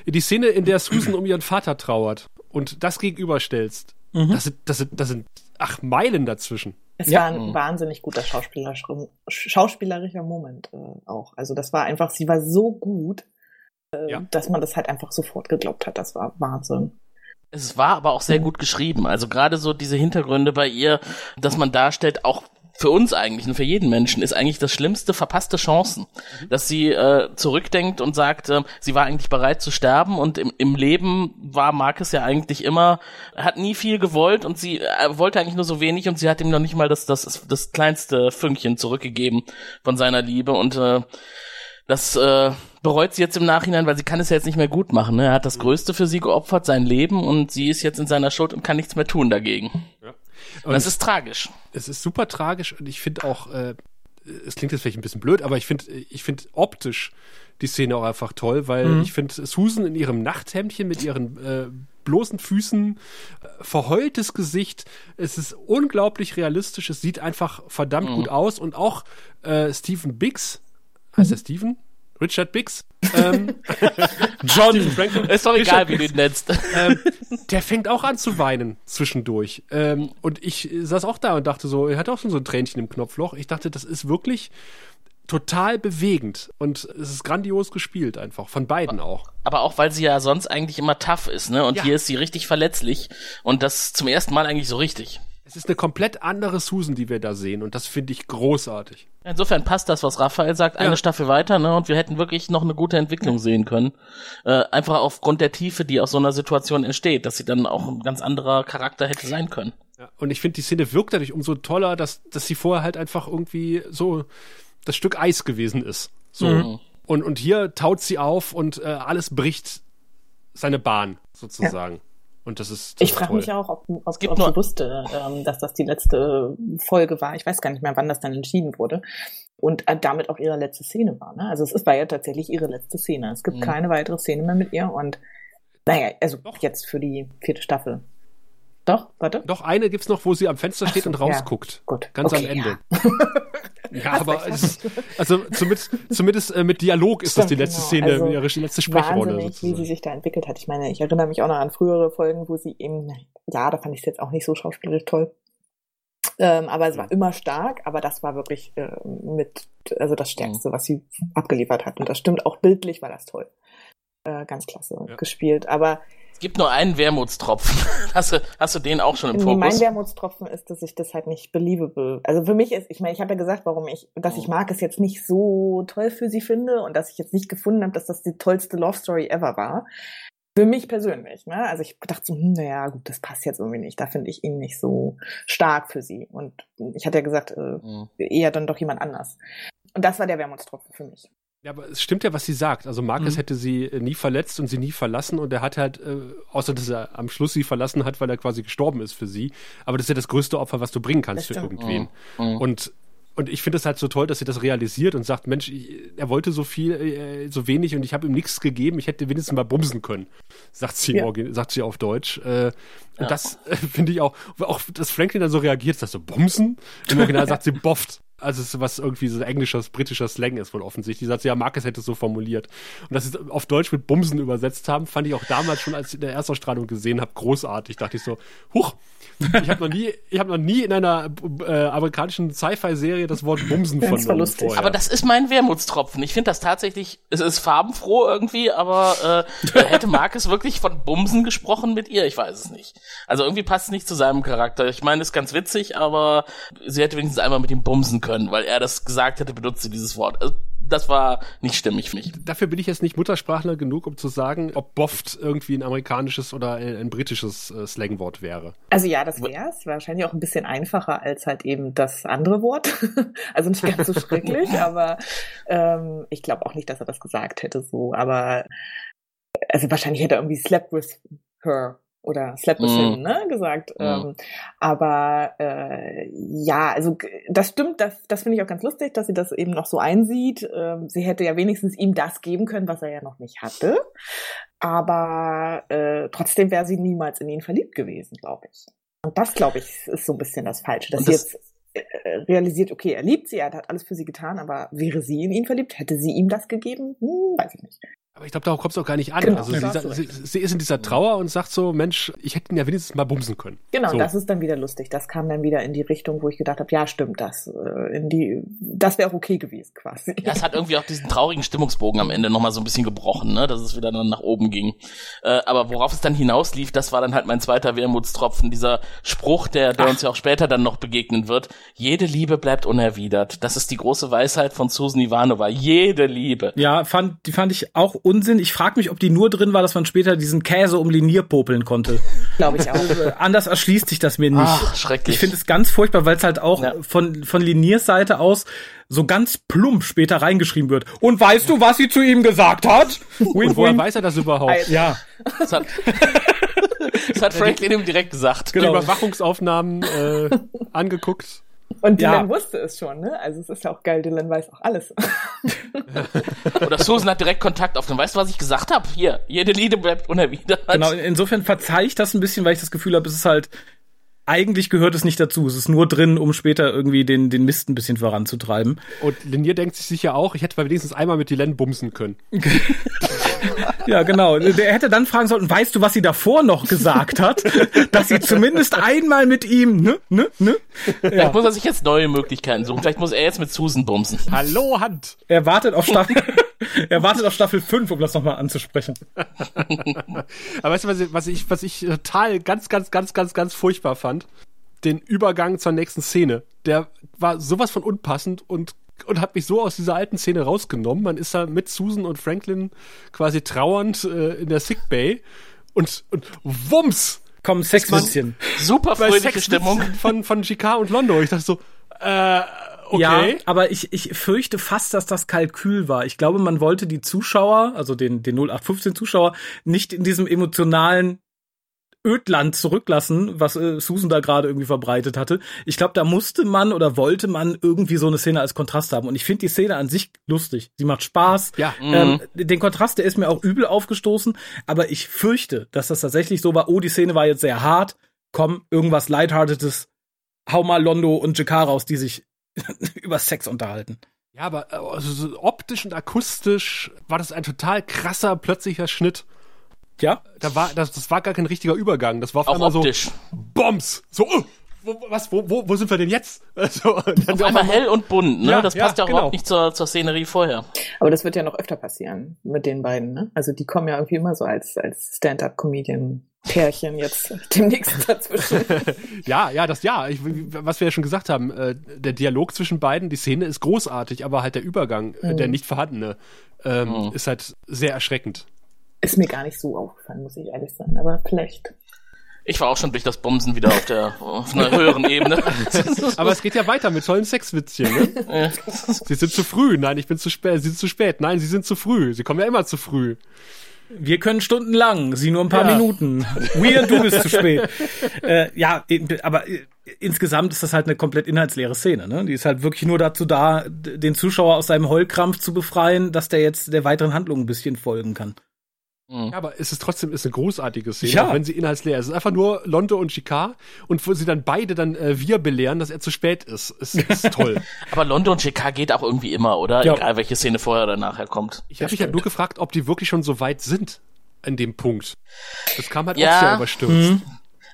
Die Szene, in der Susan um ihren Vater trauert und das gegenüberstellst, mhm. das, sind, das, sind, das sind acht Meilen dazwischen. Es ja. war ein mhm. wahnsinnig guter schauspielerischer, schauspielerischer Moment äh, auch. Also das war einfach, sie war so gut äh, ja. dass man das halt einfach sofort geglaubt hat. Das war Wahnsinn. Es war aber auch sehr gut geschrieben. Also gerade so diese Hintergründe bei ihr, dass man darstellt, auch für uns eigentlich und für jeden Menschen ist eigentlich das Schlimmste verpasste Chancen. Mhm. Dass sie äh, zurückdenkt und sagt, äh, sie war eigentlich bereit zu sterben und im, im Leben war Marcus ja eigentlich immer, hat nie viel gewollt und sie äh, wollte eigentlich nur so wenig und sie hat ihm noch nicht mal das, das, das kleinste Fünkchen zurückgegeben von seiner Liebe und äh, das äh, bereut sie jetzt im Nachhinein, weil sie kann es ja jetzt nicht mehr gut machen. Ne? Er hat das mhm. Größte für sie geopfert, sein Leben, und sie ist jetzt in seiner Schuld und kann nichts mehr tun dagegen. Ja. Und das ist tragisch. Es ist super tragisch und ich finde auch, äh, es klingt jetzt vielleicht ein bisschen blöd, aber ich finde, ich finde optisch die Szene auch einfach toll, weil mhm. ich finde Susan in ihrem Nachthemdchen mit ihren äh, bloßen Füßen, äh, verheultes Gesicht, es ist unglaublich realistisch, es sieht einfach verdammt mhm. gut aus und auch äh, Stephen Biggs, heißt er Steven? Richard Biggs. Ähm, John. Ist doch egal, Richard wie du ihn nennst. Ähm, der fängt auch an zu weinen zwischendurch. Ähm, und ich saß auch da und dachte so, er hat auch schon so ein Tränchen im Knopfloch. Ich dachte, das ist wirklich total bewegend und es ist grandios gespielt einfach von beiden auch. Aber auch weil sie ja sonst eigentlich immer tough ist, ne? Und ja. hier ist sie richtig verletzlich und das zum ersten Mal eigentlich so richtig. Es ist eine komplett andere Susan, die wir da sehen und das finde ich großartig. Insofern passt das, was Raphael sagt, eine ja. Staffel weiter, ne? Und wir hätten wirklich noch eine gute Entwicklung sehen können. Äh, einfach aufgrund der Tiefe, die aus so einer Situation entsteht, dass sie dann auch ein ganz anderer Charakter hätte sein können. Ja, und ich finde, die Szene wirkt dadurch umso toller, dass, dass sie vorher halt einfach irgendwie so das Stück Eis gewesen ist. So. Mhm. Und, und hier taut sie auf und äh, alles bricht seine Bahn, sozusagen. Ja. Und das ist. Das ich frage mich auch, ob, ob, ob sie wusste, ähm, dass das die letzte Folge war. Ich weiß gar nicht mehr, wann das dann entschieden wurde. Und äh, damit auch ihre letzte Szene war. Ne? Also es ist, war ja tatsächlich ihre letzte Szene. Es gibt mhm. keine weitere Szene mehr mit ihr. Und naja, also Doch. jetzt für die vierte Staffel. Doch, warte. Doch, eine gibt's noch, wo sie am Fenster steht so, und rausguckt. Ja, gut. Ganz okay, am Ende. Ja, ja aber es, also zumindest, zumindest äh, mit Dialog ist Stimmt, das die letzte genau. Szene, also ihre letzte Sprechrolle. Wahnsinnig, wie sie sich da entwickelt hat. Ich meine, ich erinnere mich auch noch an frühere Folgen, wo sie eben, ja, da fand ich es jetzt auch nicht so schauspielerisch toll. Ähm, aber es war immer stark, aber das war wirklich äh, mit, also das Stärkste, was sie abgeliefert hat. Und das stimmt auch bildlich, war das toll. Äh, ganz klasse ja. gespielt. Aber gibt nur einen Wermutstropfen. Hast du, hast du den auch schon im Fokus? Mein Wermutstropfen ist, dass ich das halt nicht believable. Also für mich ist, ich meine, ich habe ja gesagt, warum ich, dass ich mag es jetzt nicht so toll für sie finde und dass ich jetzt nicht gefunden habe, dass das die tollste Love Story ever war. Für mich persönlich, ne? Also ich dachte so, hm, naja, gut, das passt jetzt irgendwie nicht. Da finde ich ihn nicht so stark für sie. Und ich hatte ja gesagt, äh, mhm. eher dann doch jemand anders. Und das war der Wermutstropfen für mich. Ja, aber es stimmt ja, was sie sagt. Also Marcus mhm. hätte sie äh, nie verletzt und sie nie verlassen und er hat halt, äh, außer dass er am Schluss sie verlassen hat, weil er quasi gestorben ist für sie. Aber das ist ja das größte Opfer, was du bringen kannst für irgendwen. Mhm. mhm. Und und ich finde es halt so toll, dass sie das realisiert und sagt, Mensch, ich, er wollte so viel, äh, so wenig und ich habe ihm nichts gegeben. Ich hätte wenigstens mal bumsen können, sagt sie, ja. sagt sie auf Deutsch. Äh, und ja. das äh, finde ich auch, auch, dass Franklin dann so reagiert, sagt so, bumsen? Im Original sagt sie bofft. Also es ist was irgendwie so englischer, britischer Slang ist wohl offensichtlich. Die sagt, ja, Marcus hätte es so formuliert. Und dass sie es auf Deutsch mit Bumsen übersetzt haben, fand ich auch damals schon, als ich in der Erstausstrahlung gesehen habe, großartig. Dachte ich so, huch, ich habe noch nie, ich habe noch nie in einer äh, amerikanischen Sci-Fi-Serie das Wort Bumsen Das war vernommen lustig. vorher. Aber das ist mein Wermutstropfen. Ich finde das tatsächlich, es ist farbenfroh irgendwie, aber äh, hätte Marcus wirklich von Bumsen gesprochen mit ihr? Ich weiß es nicht. Also irgendwie passt es nicht zu seinem Charakter. Ich meine, ist ganz witzig, aber sie hätte wenigstens einmal mit ihm bumsen können, weil er das gesagt hätte, benutzt sie dieses Wort. Also, das war nicht stimmig für mich. Dafür bin ich jetzt nicht Muttersprachler genug, um zu sagen, ob Boft irgendwie ein amerikanisches oder ein, ein britisches äh, Slangwort wäre. Also ja, das wär's. Wahrscheinlich auch ein bisschen einfacher als halt eben das andere Wort. also nicht ganz so schrecklich, aber ähm, ich glaube auch nicht, dass er das gesagt hätte so. Aber also wahrscheinlich hätte er irgendwie slept with her oder slept with Mm. ne, gesagt. Mm. Ähm, aber äh, ja, also das stimmt, das, das finde ich auch ganz lustig, dass sie das eben noch so einsieht. Ähm, sie hätte ja wenigstens ihm das geben können, was er ja noch nicht hatte. Aber äh, trotzdem wäre sie niemals in ihn verliebt gewesen, glaube ich. Und das, glaube ich, ist so ein bisschen das Falsche, dass Und sie das- jetzt äh, realisiert, okay, er liebt sie, er hat alles für sie getan, aber wäre sie in ihn verliebt? Hätte sie ihm das gegeben? Hm, weiß ich nicht. Aber ich glaube, darauf kommt es auch gar nicht an. Genau, also da sie, sie, ist in dieser Trauer und sagt so, Mensch, ich hätte ihn ja wenigstens mal bumsen können. Genau, So. das ist dann wieder lustig. Das kam dann wieder in die Richtung, wo ich gedacht habe, ja, stimmt, das äh, in die, das wäre auch okay gewesen, quasi. Ja, es hat irgendwie auch diesen traurigen Stimmungsbogen am Ende nochmal so ein bisschen gebrochen, ne, dass es wieder dann nach oben ging. Äh, aber worauf es dann hinauslief, das war dann halt mein zweiter Wermutstropfen, dieser Spruch, der, der uns ja auch später dann noch begegnen wird. Jede Liebe bleibt unerwidert. Das ist die große Weisheit von Susan Ivanova. Jede Liebe. Ja, fand, die fand ich auch Unsinn. Ich frage mich, ob die nur drin war, dass man später diesen Käse um Linier popeln konnte. Glaube ich auch. Äh, Anders erschließt sich das mir nicht. Ach, schrecklich. Ich finde es ganz furchtbar, weil es halt auch Ja. von, von Liniers Seite aus so ganz plump später reingeschrieben wird. Und weißt du, was sie zu ihm gesagt hat? Und Wink, woher wink. weiß er das überhaupt? Also- Ja, Das hat, das hat Franklin ihm direkt gesagt. Die genau. Überwachungsaufnahmen äh, angeguckt. Und Ja. Dylan wusste es schon, ne? Also es ist ja auch geil, Dylan weiß auch alles. Oder Susan hat direkt Kontakt auf den. Weißt du, was ich gesagt habe? Hier, jede Liebe bleibt unerwidert. genau. Insofern verzeih ich das ein bisschen, weil ich das Gefühl habe, es ist halt, eigentlich gehört es nicht dazu. Es ist nur drin, um später irgendwie den, den Mist ein bisschen voranzutreiben. Und Linier denkt sich sicher auch, ich hätte wenigstens einmal mit Dylan bumsen können. Ja, genau. Der hätte dann fragen sollen, weißt du, was sie davor noch gesagt hat? Dass sie zumindest einmal mit ihm, ne, ne, ne? Vielleicht muss er sich jetzt neue Möglichkeiten suchen. Vielleicht muss er jetzt mit Susan bumsen. Hallo, Hand! Er wartet auf Staffel, er wartet auf Staffel 5, um das nochmal anzusprechen. Aber weißt du, was ich, was ich, was ich total ganz, ganz, ganz, ganz, ganz furchtbar fand? Den Übergang zur nächsten Szene. Der war sowas von unpassend und und hat mich so aus dieser alten Szene rausgenommen. Man ist da mit Susan und Franklin quasi trauernd äh, in der Sick Bay und, und wumms! Komm, Sexwitzchen. Super fröhliche Stimmung. von, von GK und Londo. Ich dachte so, äh, okay. Ja, aber ich, ich fürchte fast, dass das Kalkül war. Ich glaube, man wollte die Zuschauer, also den, den 0815 Zuschauer, nicht in diesem emotionalen Ödland zurücklassen, was äh, Susan da gerade irgendwie verbreitet hatte. Ich glaube, da musste man oder wollte man irgendwie so eine Szene als Kontrast haben. Und ich finde die Szene an sich lustig. Sie macht Spaß. Ja. Ähm, den Kontrast, der ist mir auch übel aufgestoßen. Aber ich fürchte, dass das tatsächlich so war, oh, die Szene war jetzt sehr hart. Komm, irgendwas Lightheartedes. Hau mal Londo und Jakar raus, die sich über Sex unterhalten. Ja, aber äh, also so optisch und akustisch war das ein total krasser, plötzlicher Schnitt. Ja? Da war, das, das war gar kein richtiger Übergang. Das war auf Auch einmal optisch. so Bombs. So, oh, wo, was, wo, wo, wo sind wir denn jetzt? Also, Auf einmal hell und bunt, ne? Ja, das ja, passt ja auch genau. überhaupt nicht zur, zur Szenerie vorher. Aber das wird ja noch öfter passieren mit den beiden, ne? Also die kommen ja irgendwie immer so als, als Stand-up-Comedian-Pärchen jetzt demnächst dazwischen. Ja, ja, das ja. Ich, was wir ja schon gesagt haben, äh, der Dialog zwischen beiden, die Szene ist großartig, aber halt der Übergang, äh, der nicht vorhandene, ähm, Mhm. ist halt sehr erschreckend. Ist mir gar nicht so aufgefallen, muss ich ehrlich sein, aber vielleicht. Ich war auch schon durch das Bumsen wieder auf der auf einer höheren Ebene. Aber es geht ja weiter mit tollen Sexwitzchen. Ne? Sie sind zu früh. Nein, ich bin zu spät. Sie sind zu spät. Nein, sie sind zu früh. Sie kommen ja immer zu früh. Wir können stundenlang, sie nur ein paar Ja. Minuten. Weird, du bist zu spät. Äh, ja, aber äh, insgesamt ist das halt eine komplett inhaltsleere Szene. Ne? Die ist halt wirklich nur dazu da, den Zuschauer aus seinem Heulkrampf zu befreien, dass der jetzt der weiteren Handlung ein bisschen folgen kann. Ja, aber es ist trotzdem ist eine großartige Szene, Ja. auch wenn sie inhaltsleer ist. Es ist einfach nur Londo und Chicard und wo sie dann beide dann äh, wir belehren, dass er zu spät ist. Es ist toll. Aber London und GK geht auch irgendwie immer, oder? Ja. Egal, welche Szene vorher oder nachher kommt. Ich habe mich halt nur gefragt, ob die wirklich schon so weit sind an dem Punkt. Das kam halt Ja. auch sehr überstürzt.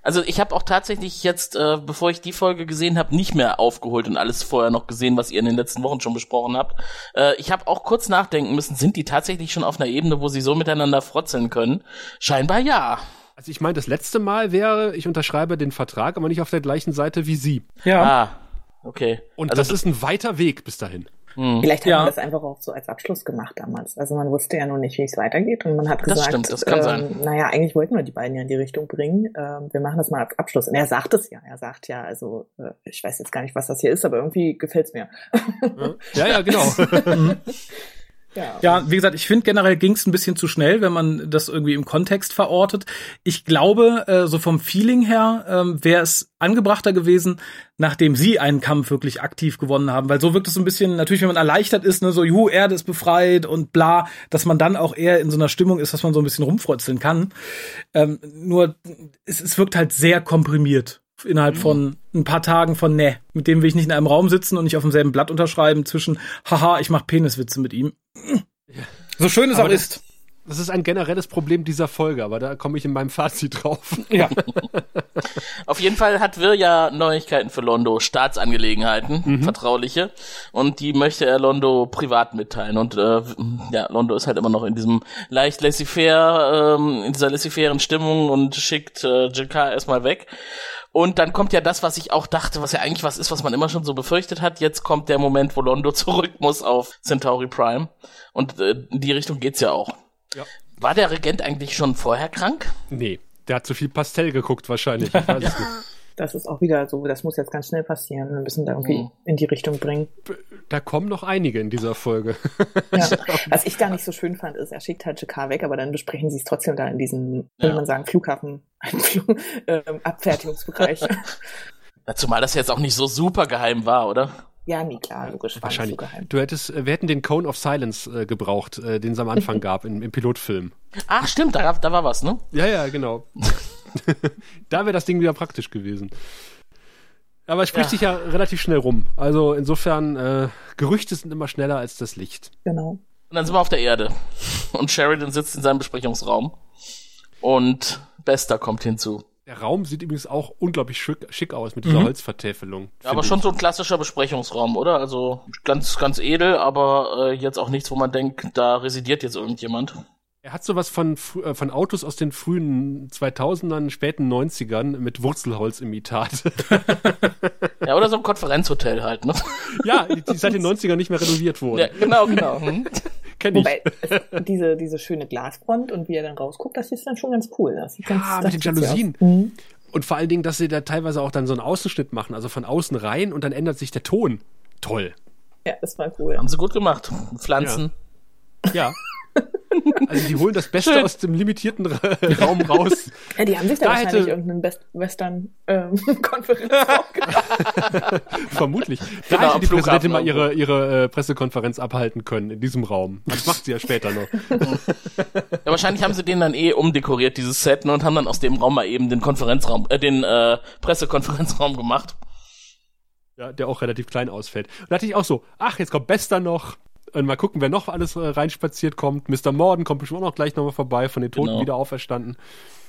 Also ich habe auch tatsächlich jetzt, äh, bevor ich die Folge gesehen habe, nicht mehr aufgeholt und alles vorher noch gesehen, was ihr in den letzten Wochen schon besprochen habt. Äh, ich habe auch kurz nachdenken müssen, sind die tatsächlich schon auf einer Ebene, wo sie so miteinander frotzeln können? Scheinbar ja. Also ich meine, das letzte Mal wäre, ich unterschreibe den Vertrag, aber nicht auf der gleichen Seite wie sie. Ja. Ah, okay. Und also, das ist ein weiter Weg bis dahin. Hm. Vielleicht hat Ja. man das einfach auch so als Abschluss gemacht damals. Also man wusste ja noch nicht, wie es weitergeht und man hat Das gesagt, stimmt, das kann ähm, sein. naja, eigentlich wollten wir die beiden ja in die Richtung bringen. Ähm, wir machen das mal als Abschluss. Und er sagt es ja. Er sagt ja, also äh, ich weiß jetzt gar nicht, was das hier ist, aber irgendwie gefällt's mir. Ja, ja, genau. Ja. Ja, wie gesagt, ich finde generell ging es ein bisschen zu schnell, wenn man das irgendwie im Kontext verortet. Ich glaube, äh, so vom Feeling her ähm, wäre es angebrachter gewesen, nachdem sie einen Kampf wirklich aktiv gewonnen haben, weil so wirkt es so ein bisschen, natürlich, wenn man erleichtert ist, ne, so, juhu, Erde ist befreit und bla, dass man dann auch eher in so einer Stimmung ist, dass man so ein bisschen rumfrotzeln kann. Ähm, nur, es, es wirkt halt sehr komprimiert innerhalb von ein paar Tagen von ne, mit dem will ich nicht in einem Raum sitzen und nicht auf demselben Blatt unterschreiben zwischen haha, ich mach Peniswitze mit ihm. So schön es Aber auch das- ist. Das ist ein generelles Problem dieser Folge, aber da komme ich in meinem Fazit drauf. Ja. Auf jeden Fall hat Wir ja Neuigkeiten für Londo, Staatsangelegenheiten, Mhm. vertrauliche, und die möchte er Londo privat mitteilen. Und äh, ja, Londo ist halt immer noch in diesem leicht laissez-faire, ähm, in dieser laissez-fairen Stimmung und schickt äh, JK erstmal weg. Und dann kommt ja das, was ich auch dachte, was ja eigentlich was ist, was man immer schon so befürchtet hat. Jetzt kommt der Moment, wo Londo zurück muss auf Centauri Prime. Und äh, in die Richtung geht's ja auch. Ja. War der Regent eigentlich schon vorher krank? Nee, der hat zu viel Pastell geguckt wahrscheinlich. Ich weiß es nicht. Das ist auch wieder so, das muss jetzt ganz schnell passieren. Wir müssen da irgendwie Mhm. in die Richtung bringen. Da kommen noch einige in dieser Folge. Ja. Was ich da nicht so schön fand, ist, er schickt halt JK weg, aber dann besprechen sie es trotzdem da in diesem, Ja. würde man sagen, Flughafen, ähm, Abfertigungsbereich. Ja, Zumal das jetzt auch nicht so super geheim war, oder? ja, nee, klar, logisch. war nicht Wahrscheinlich. So geheim. Du hättest, äh, wir hätten den Cone of Silence äh, gebraucht, äh, den es am Anfang gab im, im Pilotfilm. Ach, stimmt, da, da war was, ne? Ja, ja, genau. da wäre das Ding wieder praktisch gewesen. Aber es spricht Ja. sich ja relativ schnell rum. Also insofern, äh, Gerüchte sind immer schneller als das Licht. Genau. Und dann sind wir auf der Erde. Und Sheridan sitzt in seinem Besprechungsraum. Und Bester kommt hinzu. Der Raum sieht übrigens auch unglaublich schick, schick aus mit dieser Holzvertäfelung. Ja, aber schon ich. so ein klassischer Besprechungsraum, oder? Also ganz, ganz edel, aber äh, jetzt auch nichts, wo man denkt, da residiert jetzt irgendjemand. Er hat sowas von, äh, von Autos aus den frühen 2000ern, späten 90ern mit Wurzelholzimitat. Ja, oder so ein Konferenzhotel halt, ne? ja, die, die seit den 90ern nicht mehr renoviert wurden. Ja, genau, genau. Hm. Kenn ich. Wobei, es, diese, diese schöne Glasfront und wie er dann rausguckt, das ist dann schon ganz cool. Das sieht Ja, ganz, mit das den Jalousien. Mhm. Und vor allen Dingen, dass sie da teilweise auch dann so einen Außenschnitt machen, also von außen rein und dann ändert sich der Ton. Toll. Ja, das war cool. Haben sie gut gemacht. Pflanzen. Ja. Also die holen das Beste Schön. aus dem limitierten Ra Raum raus. Ja, die haben sich da, Da wahrscheinlich hätte- irgendeinen Best Western ähm, Konferenzraum gedacht. Vermutlich. Da Genau, hätte die Präsidentin mal ihre, ihre äh, Pressekonferenz abhalten können in diesem Raum. Das macht sie ja später noch. Ja, wahrscheinlich haben sie den dann eh umdekoriert, dieses Set, ne, und haben dann aus dem Raum mal eben den Konferenzraum, äh, den äh, Pressekonferenzraum gemacht. Ja, der auch relativ klein ausfällt. Und da hatte ich auch so, ach, jetzt kommt Bester noch. Und mal gucken, wer noch alles äh, reinspaziert kommt. Mr. Morden kommt bestimmt auch noch gleich nochmal vorbei, von den Toten Genau. wieder auferstanden.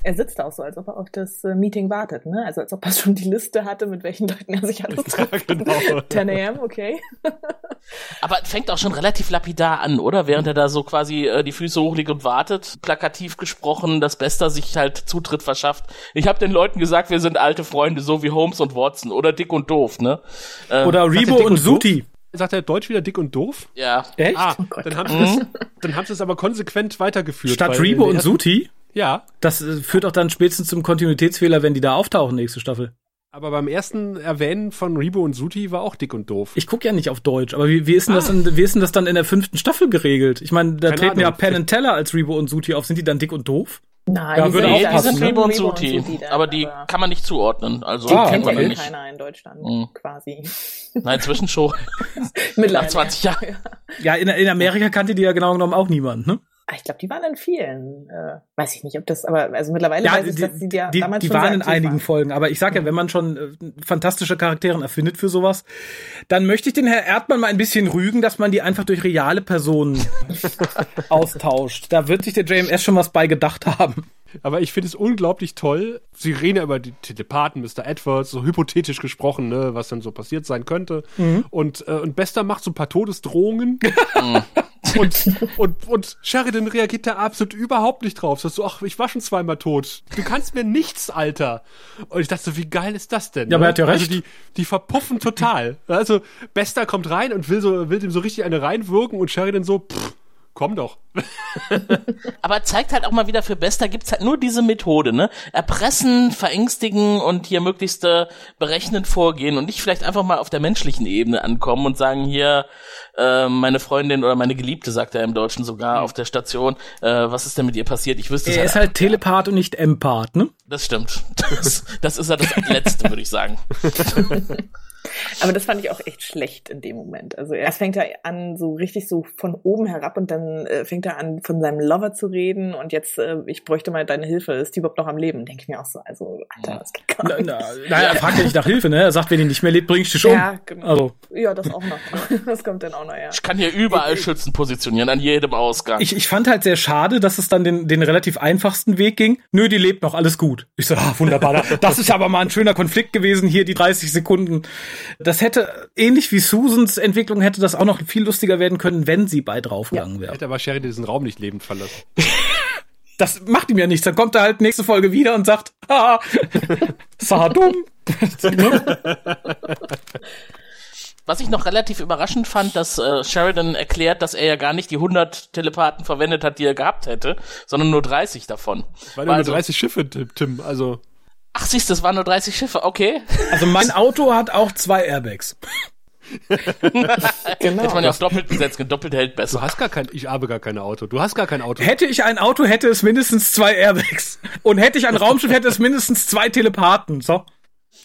Er sitzt auch so, als ob er auf das äh, Meeting wartet, ne? Also als ob er schon die Liste hatte, mit welchen Leuten er sich alles trifft. genau. 10 a.m., okay. Aber fängt auch schon relativ lapidar an, oder? Während er da so quasi äh, die Füße hochlegt und wartet, plakativ gesprochen, dass Bester sich halt Zutritt verschafft. Ich habe den Leuten gesagt, wir sind alte Freunde, so wie Holmes und Watson oder dick und doof, ne? Äh, Oder Rebo und Suti. Sagt er Deutsch wieder dick und doof? ja. Echt? Ah, Gott. dann haben sie es, dann haben sie es aber konsequent weitergeführt. Statt Rebo und Suti? Ja, Das äh, führt auch dann spätestens zum Kontinuitätsfehler, wenn die da auftauchen, nächste Staffel. aber beim ersten Erwähnen von Rebo und Suti war auch dick und doof. Ich gucke ja nicht auf Deutsch, aber wie, wie, ist denn das in, wie ist denn das dann in der fünften Staffel geregelt? Ich meine, da Keine treten ja Ahnung. Penn und Teller als Rebo und Suti auf. Sind die dann dick und doof? Nein, Ja, die würde sind, die aufpassen, sind und Rebo Suti, dann, aber die aber kann man nicht zuordnen. Also die Ah, kennt ja man nicht. keiner in Deutschland, Mhm. quasi. Na, inzwischen schon. Mittlerweile. Nach 20 Jahren. Ja, in, in Amerika kannte die ja genau genommen auch niemand, ne? Ah, Ich glaube, die waren in vielen. Äh, weiß ich nicht, ob das, aber also mittlerweile Ja, weiß ich, die, dass die, ja die, damals die schon waren sehr in einigen waren. Folgen. Aber ich sag ja, wenn man schon äh, fantastische Charakteren erfindet für sowas, dann möchte ich den Herr Erdmann mal ein bisschen rügen, dass man die einfach durch reale Personen austauscht. Da wird sich der JMS schon was bei gedacht haben. Aber ich finde es unglaublich toll. Sie reden ja über die Telepathen, Mr. Edwards, so hypothetisch gesprochen, ne, was dann so passiert sein könnte. Und, äh, und Bester macht so ein paar Todesdrohungen. und, und, und Sheridan reagiert da absolut überhaupt nicht drauf. So, so, ach, ich war schon zweimal tot. Du kannst mir nichts, Alter. Und ich dachte so, wie geil ist das denn? Ja, aber ne? er hat ja Also recht. die, die verpuffen total. Also Bester kommt rein und will so, will dem so richtig eine reinwirken und Sheridan so, pff, komm doch. Aber zeigt halt auch mal wieder für Bester gibt's halt nur diese Methode, ne? Erpressen, verängstigen und hier möglichst äh, berechnend vorgehen und nicht vielleicht einfach mal auf der menschlichen Ebene ankommen und sagen hier, äh, meine Freundin oder meine Geliebte, sagt er im Deutschen sogar auf der Station, äh, was ist denn mit ihr passiert? Ich wüsste es Er ist halt Telepath und nicht Empath, ne? Das stimmt. Das, das ist ja das Letzte, würde ich sagen. Aber das fand ich auch echt schlecht in dem Moment. Also erst fängt er an, so richtig so von oben herab und dann äh, fängt er an, von seinem Lover zu reden und jetzt, äh, ich bräuchte mal deine Hilfe. Ist die überhaupt noch am Leben? Denke ich mir auch so. Also, Alter, das geht gar Na, nicht. na, naja, er fragt ja nicht nach Hilfe, ne? Er sagt, wenn die nicht mehr lebt, bring ich dich um. Ja, genau. Also, Ja, das auch noch. Das kommt dann auch noch, ja. Ich kann hier überall Schützen positionieren, an jedem Ausgang. ich, ich fand halt sehr schade, dass es dann den, den relativ einfachsten Weg ging. Nö, die lebt noch, alles gut. Ich so, ah, wunderbar. da- Das ist aber mal ein schöner Konflikt gewesen, hier die 30 Sekunden. Das hätte, ähnlich wie Susans Entwicklung, hätte das auch noch viel lustiger werden können, wenn sie bei draufgegangen wäre. Hätte aber Sheridan diesen Raum nicht lebend verlassen. Das macht ihm ja nichts. Dann kommt er halt nächste Folge wieder und sagt, haha, sah dumm. Was ich noch relativ überraschend fand, dass äh, Sheridan erklärt, dass er ja gar nicht die 100 Telepathen verwendet hat, die er gehabt hätte, sondern nur 30 davon. Weil nur Also- 30 Schiffe, Tim. Also, Ach, siehst du, es waren nur 30 Schiffe, okay. Also mein Auto hat auch zwei Airbags. Genau. Hätte man ja auf doppelt besetzt, doppelt hält du besser. hast gar kein, ich habe gar kein Auto. Du hast gar kein Auto. Hätte ich ein Auto, hätte es mindestens zwei Airbags. Und hätte ich ein Raumschiff, hätte es mindestens zwei Telepathen. So.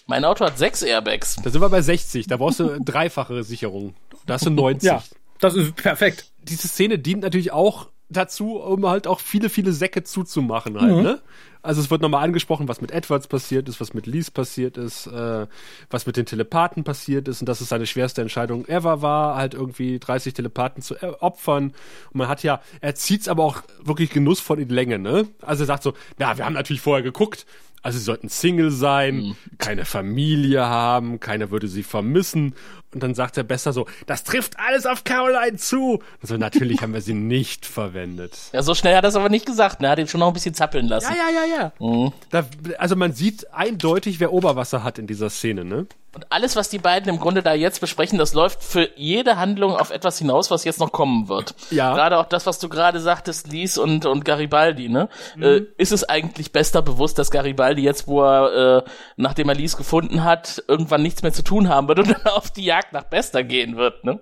Mein Auto hat sechs Airbags. Da sind wir bei 60. Da brauchst du dreifache Sicherung. Da hast du 90. Ja, das ist perfekt. Diese Szene dient natürlich auch dazu, um halt auch viele, viele Säcke zuzumachen halt, Mhm. ne? Also es wird nochmal angesprochen, was mit Edwards passiert ist, was mit Lees passiert ist, äh, was mit den Telepathen passiert ist und dass es seine schwerste Entscheidung ever war, halt irgendwie 30 Telepathen zu äh, opfern. Und man hat ja, er zieht's aber auch wirklich genussvoll in Länge, ne? Also er sagt so, ja, wir haben natürlich vorher geguckt, also sie sollten Single sein, keine Familie haben, keiner würde sie vermissen. Und dann sagt er besser so, das trifft alles auf Caroline zu. Und so, natürlich haben wir sie nicht verwendet. Ja, so schnell hat er es aber nicht gesagt, ne? Hat ihn schon noch ein bisschen zappeln lassen. Ja, ja, ja, ja. Da, also man sieht eindeutig, wer Oberwasser hat in dieser Szene, ne? Und alles, was die beiden im Grunde da jetzt besprechen, das läuft für jede Handlung auf etwas hinaus, was jetzt noch kommen wird. Ja. Gerade auch das, was du gerade sagtest, Lies und, und Garibaldi, ne? Äh, ist es eigentlich bester bewusst, dass Garibaldi jetzt, wo er, äh, nachdem er Lies gefunden hat, irgendwann nichts mehr zu tun haben wird und dann auf die Jagd nach Bester gehen wird, ne?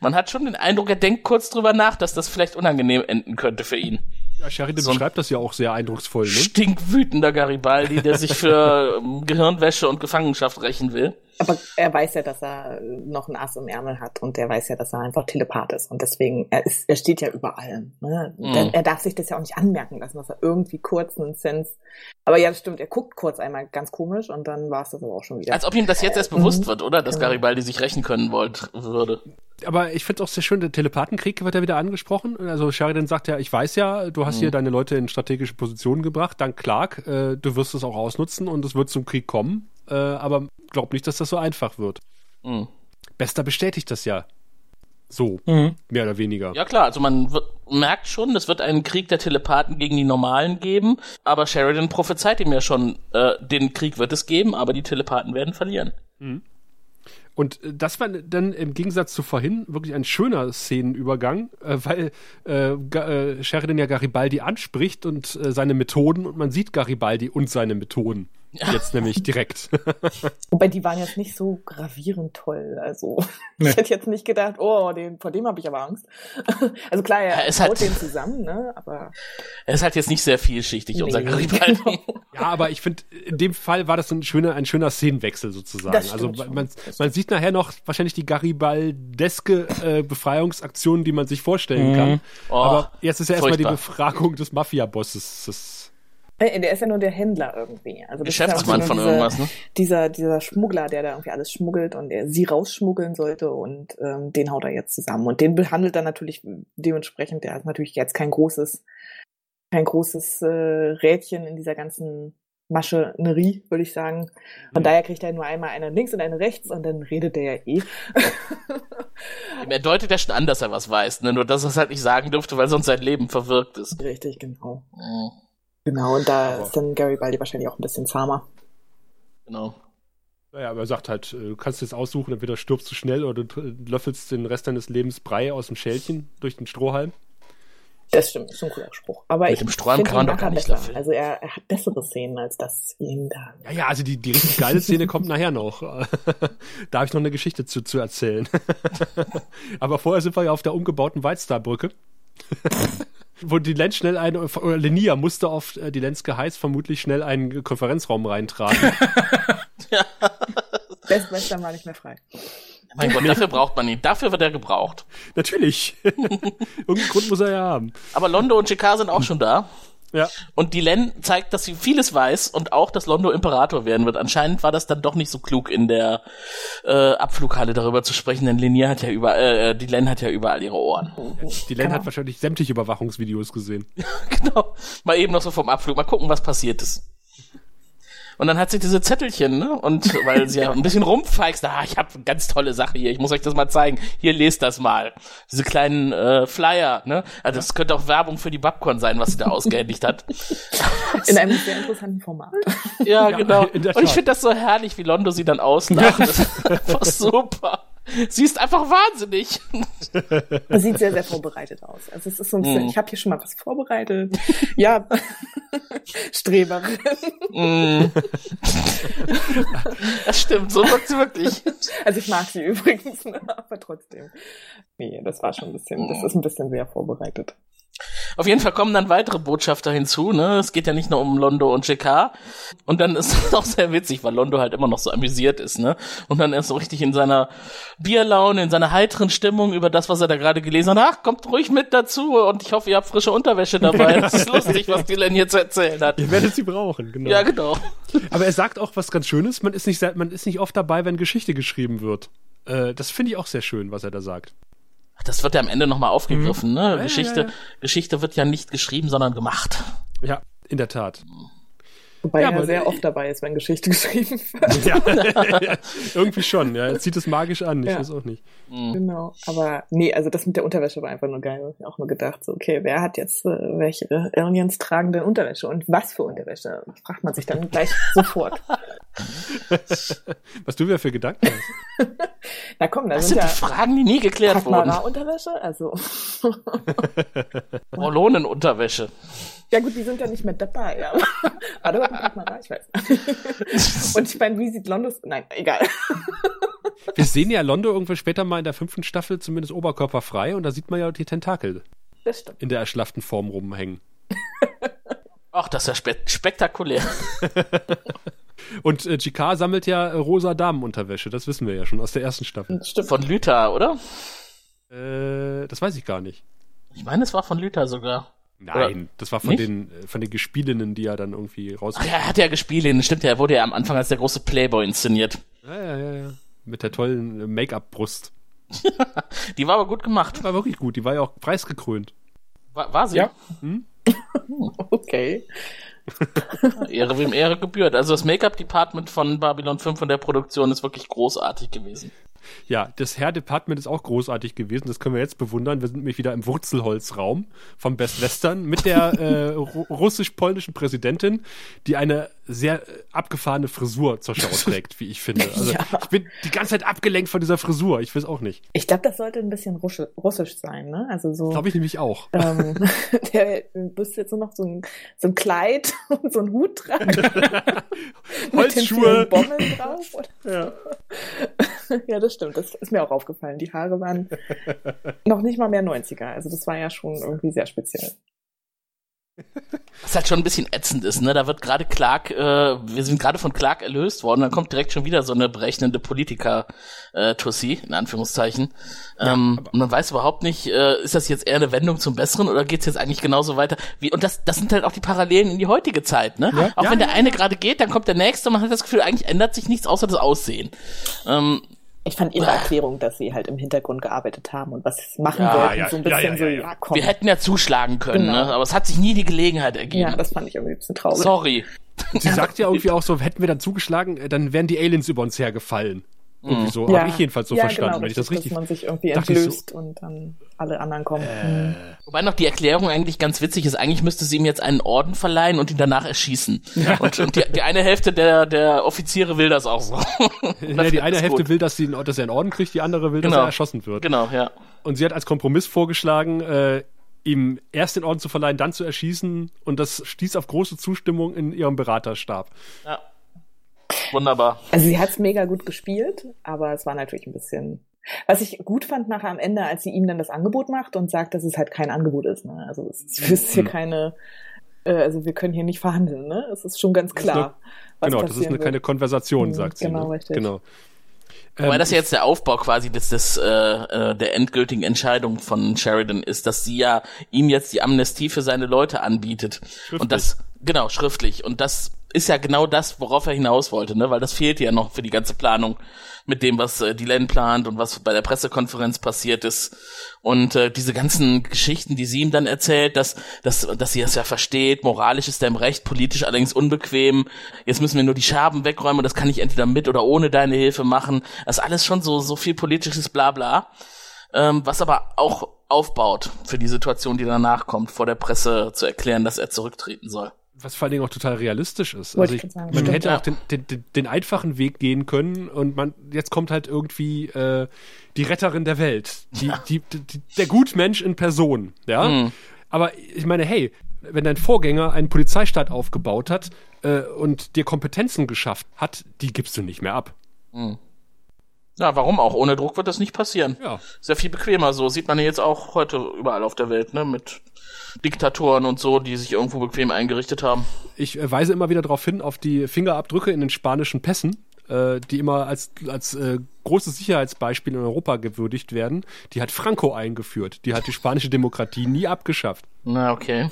Man hat schon den Eindruck, er denkt kurz drüber nach, dass das vielleicht unangenehm enden könnte für ihn. Ja, Sheridan So beschreibt das ja auch sehr eindrucksvoll, ne? Stinkwütender Garibaldi, der sich für ähm, Gehirnwäsche und Gefangenschaft rächen will. Aber er weiß ja, dass er noch ein Ass im Ärmel hat und er weiß ja, dass er einfach Telepath ist und deswegen, er, ist, er steht ja über allem. Ne? Mhm. Er, er darf sich das ja auch nicht anmerken lassen, dass er irgendwie kurz einen Sense. Aber ja, das stimmt, er guckt kurz einmal ganz komisch und dann war es das aber auch schon wieder. Als ob ihm das jetzt erst Mhm. bewusst wird, oder? Dass Genau. Garibaldi sich rächen können wollte, würde. Aber ich finde es auch sehr schön, der Telepathenkrieg wird ja wieder angesprochen. Also Sheridan sagt ja, ich weiß ja, du hast hier deine Leute in strategische Positionen gebracht, dank Clark. Äh, du wirst es auch ausnutzen und es wird zum Krieg kommen. Äh, aber glaub nicht, dass das so einfach wird. Mhm. Bester bestätigt das ja. So, Mhm. mehr oder weniger. Ja klar, also man wird, merkt schon, es wird einen Krieg der Telepathen gegen die Normalen geben, aber Sheridan prophezeit ihm ja schon, äh, den Krieg wird es geben, aber die Telepathen werden verlieren. Und äh, das war dann im Gegensatz zu vorhin wirklich ein schöner Szenenübergang, äh, weil äh, äh, Sheridan ja Garibaldi anspricht und äh, seine Methoden und man sieht Garibaldi und seine Methoden. Jetzt nämlich direkt. Wobei die waren jetzt nicht so gravierend toll. Also Nee. ich hätte jetzt nicht gedacht, oh, den, vor dem habe ich aber Angst. Also klar, er Ja, es haut hat- den zusammen, ne? Aber Er ist halt jetzt nicht sehr vielschichtig, unser Nee, Garibaldi. genau. Ja, aber ich finde, in dem Fall war das ein schöner, ein schöner Szenenwechsel sozusagen. Das also man, man sieht nachher noch wahrscheinlich die Garibaldeske äh, Befreiungsaktion, die man sich vorstellen kann. Oh, Aber jetzt ist ja erstmal die. Befragung des Mafia-Bosses. Äh, Der ist ja nur der Händler irgendwie. Also ja Geschäftsmann auch von diese, irgendwas, ne? Dieser, dieser Schmuggler, der da irgendwie alles schmuggelt und der sie rausschmuggeln sollte und ähm, den haut er jetzt zusammen. Und den behandelt er natürlich dementsprechend, der ist natürlich jetzt kein großes, kein großes äh, Rädchen in dieser ganzen Maschinerie, würde ich sagen. Von Mhm. daher kriegt er nur einmal eine links und eine rechts und dann redet der ja eh. Er deutet ja schon an, dass er was weiß, ne? nur dass er es halt nicht sagen dürfte, weil sonst sein Leben verwirkt ist. Richtig, genau. Mhm, Genau, und da Aber- ist dann Gary Baldi wahrscheinlich auch ein bisschen zahmer. Genau. Naja, aber er sagt halt, äh, du kannst jetzt aussuchen, entweder stirbst du schnell oder du löffelst den Rest deines Lebens Brei aus dem Schälchen durch den Strohhalm. Das stimmt, ist schon ein cooler Spruch. Aber Mit ich dem Strohhalm kann man doch gar nicht besser. löffeln. Also er, er hat bessere Szenen als das ihn da. Ja, ja, also die, die richtig geile Szene kommt nachher noch. da habe ich noch eine Geschichte zu, zu erzählen. Aber vorher sind wir ja auf der umgebauten Whitestar-Brücke. Wo die Lenz schnell ein, oder Lenia musste auf äh, die Lenz geheiß vermutlich schnell einen Konferenzraum reintragen. Best Western war nicht mehr frei. Mein Gott, dafür braucht man ihn. Dafür wird er gebraucht. Natürlich. Irgendeinen Grund muss er ja haben. Aber Londo und JK sind auch schon da. Ja. Und die Len zeigt, dass sie vieles weiß und auch, dass Londo Imperator werden wird. Anscheinend war das dann doch nicht so klug in der äh, Abflughalle darüber zu sprechen, denn Linier hat ja überall, äh, die Len hat ja überall ihre Ohren. Die Len Genau. hat wahrscheinlich sämtliche Überwachungsvideos gesehen. genau. Mal eben noch so vom Abflug, mal gucken, was passiert ist. Und dann hat sie diese Zettelchen, ne? Und weil sie ja ein bisschen rumfeixt, ah, ich habe eine ganz tolle Sache hier, ich muss euch das mal zeigen. Hier, lest das mal. Diese kleinen äh, Flyer, ne? Also das könnte auch Werbung für die Babcon sein, was sie da ausgehändigt hat. In einem sehr interessanten Format. Ja, Ja, genau. Und ich finde das so herrlich, wie Londo sie dann auslacht. Das ist einfach super. Sie ist einfach wahnsinnig. Das sieht sehr, sehr vorbereitet aus. Also es ist so ein bisschen, Mhm. ich habe hier schon mal was vorbereitet. Ja, Streberin. Mm. das stimmt, so wirkt sie wirklich. Also ich mag sie übrigens, ne? aber trotzdem. Nee, das war schon ein bisschen, das ist ein bisschen sehr vorbereitet. Auf jeden Fall kommen dann weitere Botschafter hinzu, ne? Es geht ja nicht nur um Londo und JK. Und dann ist es auch sehr witzig, weil Londo halt immer noch so amüsiert ist, ne? Und dann ist so richtig in seiner Bierlaune, in seiner heiteren Stimmung über das, was er da gerade gelesen hat. Ach, kommt ruhig mit dazu und ich hoffe, ihr habt frische Unterwäsche dabei. Das ist lustig, was die Len hier zu erzählen hat. Ihr werdet sie brauchen, genau. Ja, genau. Aber er sagt auch was ganz Schönes, man ist nicht, man ist nicht oft dabei, wenn Geschichte geschrieben wird. Äh, das finde ich auch sehr schön, was er da sagt. Das wird ja am Ende nochmal aufgegriffen, ne? ja, Geschichte, ja, ja. Geschichte wird ja nicht geschrieben, sondern gemacht. Ja, in der Tat. Wobei Ja, er aber- sehr oft dabei ist, wenn Geschichte geschrieben wird. Ja, irgendwie schon, ja. Er zieht es magisch an, ich Ja. weiß auch nicht. Genau. Aber nee, also das mit der Unterwäsche war einfach nur geil. Ich hab auch nur gedacht, so, okay, wer hat jetzt äh, welche Aliens tragen denn Unterwäsche und was für Unterwäsche? Fragt man sich dann gleich sofort. Was du wieder für Gedanken hast. Na komm, da Das sind sind ja die Fragen, die nie geklärt wurden. Katmara-Unterwäsche, also. Morlonenunterwäsche. Ja gut, die sind ja nicht mehr dabei. Aber, warte mal, Katmara, ich weiß. Und ich meine, wie sieht Londos... Nein, egal. Wir sehen ja Londo irgendwann später mal in der fünften Staffel zumindest oberkörperfrei und da sieht man ja die Tentakel Das stimmt. in der erschlafften Form rumhängen. Ach, das ist ja spe spektakulär. Und äh, GK sammelt ja äh, rosa Damenunterwäsche, das wissen wir ja schon aus der ersten Staffel. Das stimmt. Von Lüther, oder? Äh, das weiß ich gar nicht. Ich meine, es war von Lüther sogar. Nein, das war von Nicht? den, äh, von den Gespielinnen, die er dann irgendwie raus. Ach ja, er hat ja gespielt, stimmt ja, er wurde ja am Anfang als der große Playboy inszeniert. Ja, ja, ja, ja. Mit der tollen äh, Make-up-Brust. Die war aber gut gemacht. War wirklich gut, die war ja auch preisgekrönt. War, war sie? Ja. Okay. Ehre wem Ehre gebührt. Also das Make-up-Department von Babylon 5 und der Produktion ist wirklich großartig gewesen. Ja, das Hair Department ist auch großartig gewesen. Das können wir jetzt bewundern. Wir sind nämlich wieder im Wurzelholzraum vom Best Western mit der äh, ru- russisch-polnischen Präsidentin, die eine sehr äh, abgefahrene Frisur zur Schau trägt, wie ich finde. Also Ja. ich bin die ganze Zeit abgelenkt von dieser Frisur. Ich weiß auch nicht. Ich glaube, das sollte ein bisschen russi- russisch sein, ne? Also so. Glaube ich nämlich auch. ähm, der müsste jetzt nur noch so ein, so ein Kleid und so einen Hut tragen. Mit Holzschuhe. vielen Bommeln drauf. Oder? Ja. ja, das stimmt. Das ist mir auch aufgefallen. Die Haare waren noch nicht mal mehr 90er. Also das war ja schon irgendwie sehr speziell. Was halt schon ein bisschen ätzend ist, ne? Da wird gerade Clark, äh, wir sind gerade von Clark erlöst worden, dann kommt direkt schon wieder so eine berechnende Politiker äh, Tussi, in Anführungszeichen. ähm, und man weiß überhaupt nicht, äh, ist das jetzt eher eine Wendung zum Besseren oder geht's jetzt eigentlich genauso weiter? Wie, und das, das sind halt auch die Parallelen in die heutige Zeit, ne? Ja. Auch Ja, wenn der ja, eine gerade geht, dann kommt der nächste und man hat das Gefühl, eigentlich ändert sich nichts außer das Aussehen. Ähm, Ich fand ihre Erklärung, dass sie halt im Hintergrund gearbeitet haben und was machen Ja, wollten, ja, so ein bisschen ja, so, ja, ja, ja. komm. wir hätten ja zuschlagen können, Genau. ne? Aber es hat sich nie die Gelegenheit ergeben. ja, das fand ich irgendwie ein bisschen traurig. Sorry. Sie sagt ja irgendwie auch so, hätten wir dann zugeschlagen, äh, dann wären die Aliens über uns hergefallen. Irgendwie so, ja. habe ich jedenfalls so ja, verstanden, genau, wenn ich das richtig. Dass man sich irgendwie ich so- entlöst und dann alle anderen kommen. Hm. Wobei noch die Erklärung eigentlich ganz witzig ist. Eigentlich müsste sie ihm jetzt einen Orden verleihen und ihn danach erschießen. Und, und die, die eine Hälfte der, der Offiziere will das auch so. Ja, die eine Hälfte gut. will, dass, sie, dass er einen Orden kriegt, die andere will, dass Genau. er erschossen wird. Genau, ja. Und sie hat als Kompromiss vorgeschlagen, äh, ihm erst den Orden zu verleihen, dann zu erschießen. Und das stieß auf große Zustimmung in ihrem Beraterstab. ja. Wunderbar. Also sie hat's mega gut gespielt, aber es war natürlich ein bisschen. Was ich gut fand nachher am Ende, als sie ihm dann das Angebot macht und sagt, dass es halt kein Angebot ist. Ne? Also es ist, es ist hier keine, äh, also wir können hier nicht verhandeln. Ne? Es ist schon ganz klar. was genau, das ist eine, keine. Konversation, Mhm, sagt sie. genau, ne? richtig. Genau. Wobei Ähm, das ja jetzt der Aufbau quasi des, des äh, äh, der endgültigen Entscheidung von Sheridan ist, dass sie ja ihm jetzt die Amnestie für seine Leute anbietet. Und das genau schriftlich und das ist ja genau das, worauf er hinaus wollte, ne? Weil das fehlt ja noch für die ganze Planung mit dem, was äh, die Len plant und was bei der Pressekonferenz passiert ist. Und äh, diese ganzen Geschichten, die sie ihm dann erzählt, dass, dass, dass sie es ja versteht, moralisch ist er im Recht, politisch allerdings unbequem. Jetzt müssen wir nur die Scherben wegräumen und das kann ich entweder mit oder ohne deine Hilfe machen. Das ist alles schon so, so viel politisches Blabla. Ähm, was aber auch aufbaut für die Situation, die danach kommt, vor der Presse zu erklären, dass er zurücktreten soll. Was vor allen Dingen auch total realistisch ist. Wollte Also ich sagen, man stimmt, hätte ja. auch den, den, den, den einfachen Weg gehen können und man jetzt kommt halt irgendwie äh, die Retterin der Welt, die, die, die, der Gutmensch in Person, ja. Mhm. Aber ich meine, hey, wenn dein Vorgänger einen Polizeistaat aufgebaut hat äh, und dir Kompetenzen geschafft hat, die gibst du nicht mehr ab. Ja, warum auch? Ohne Druck wird das nicht passieren. Ja. Ja viel bequemer so. Sieht man ja jetzt auch heute überall auf der Welt, ne? Mit Diktatoren und so, die sich irgendwo bequem eingerichtet haben. Ich äh, weise immer wieder darauf hin, auf die Fingerabdrücke in den spanischen Pässen, äh, die immer als, als äh, großes Sicherheitsbeispiel in Europa gewürdigt werden. Die hat Franco eingeführt. Die hat die spanische Demokratie nie abgeschafft. Na, okay.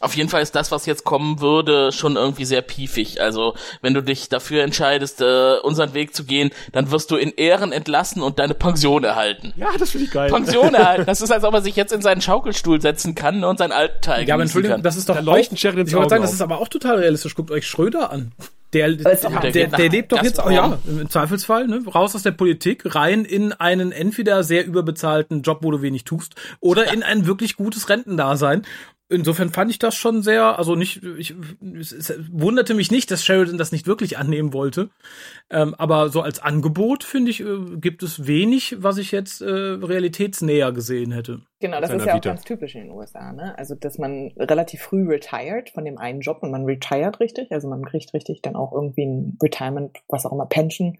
Auf jeden Fall ist das, was jetzt kommen würde, schon irgendwie sehr piefig. Also, wenn du dich dafür entscheidest, äh, unseren Weg zu gehen, dann wirst du in Ehren entlassen und deine Pension erhalten. Ja, das finde ich geil. Pension erhalten. Das ist, als ob er sich jetzt in seinen Schaukelstuhl setzen kann und seinen alten Teil Ja, aber Entschuldigung, kann. das ist doch Da leuchten Ich wollte sagen, das auf. ist aber auch total realistisch. Guckt euch Schröder an. Der, der, der, lebt doch jetzt auch, ja, im Zweifelsfall, ne, raus aus der Politik, rein in einen entweder sehr überbezahlten Job, wo du wenig tust, oder in ein wirklich gutes Rentendasein. Insofern fand ich das schon sehr, also nicht, ich, es, es wunderte mich nicht, dass Sheridan das nicht wirklich annehmen wollte. Ähm, aber so als Angebot, finde ich, äh, gibt es wenig, was ich jetzt äh, realitätsnäher gesehen hätte. Genau, das ist ja auch Vita. ganz typisch in den USA, ne? Also, dass man relativ früh retired von dem einen Job und man retired richtig, also man kriegt richtig dann auch irgendwie ein Retirement, was auch immer, Pension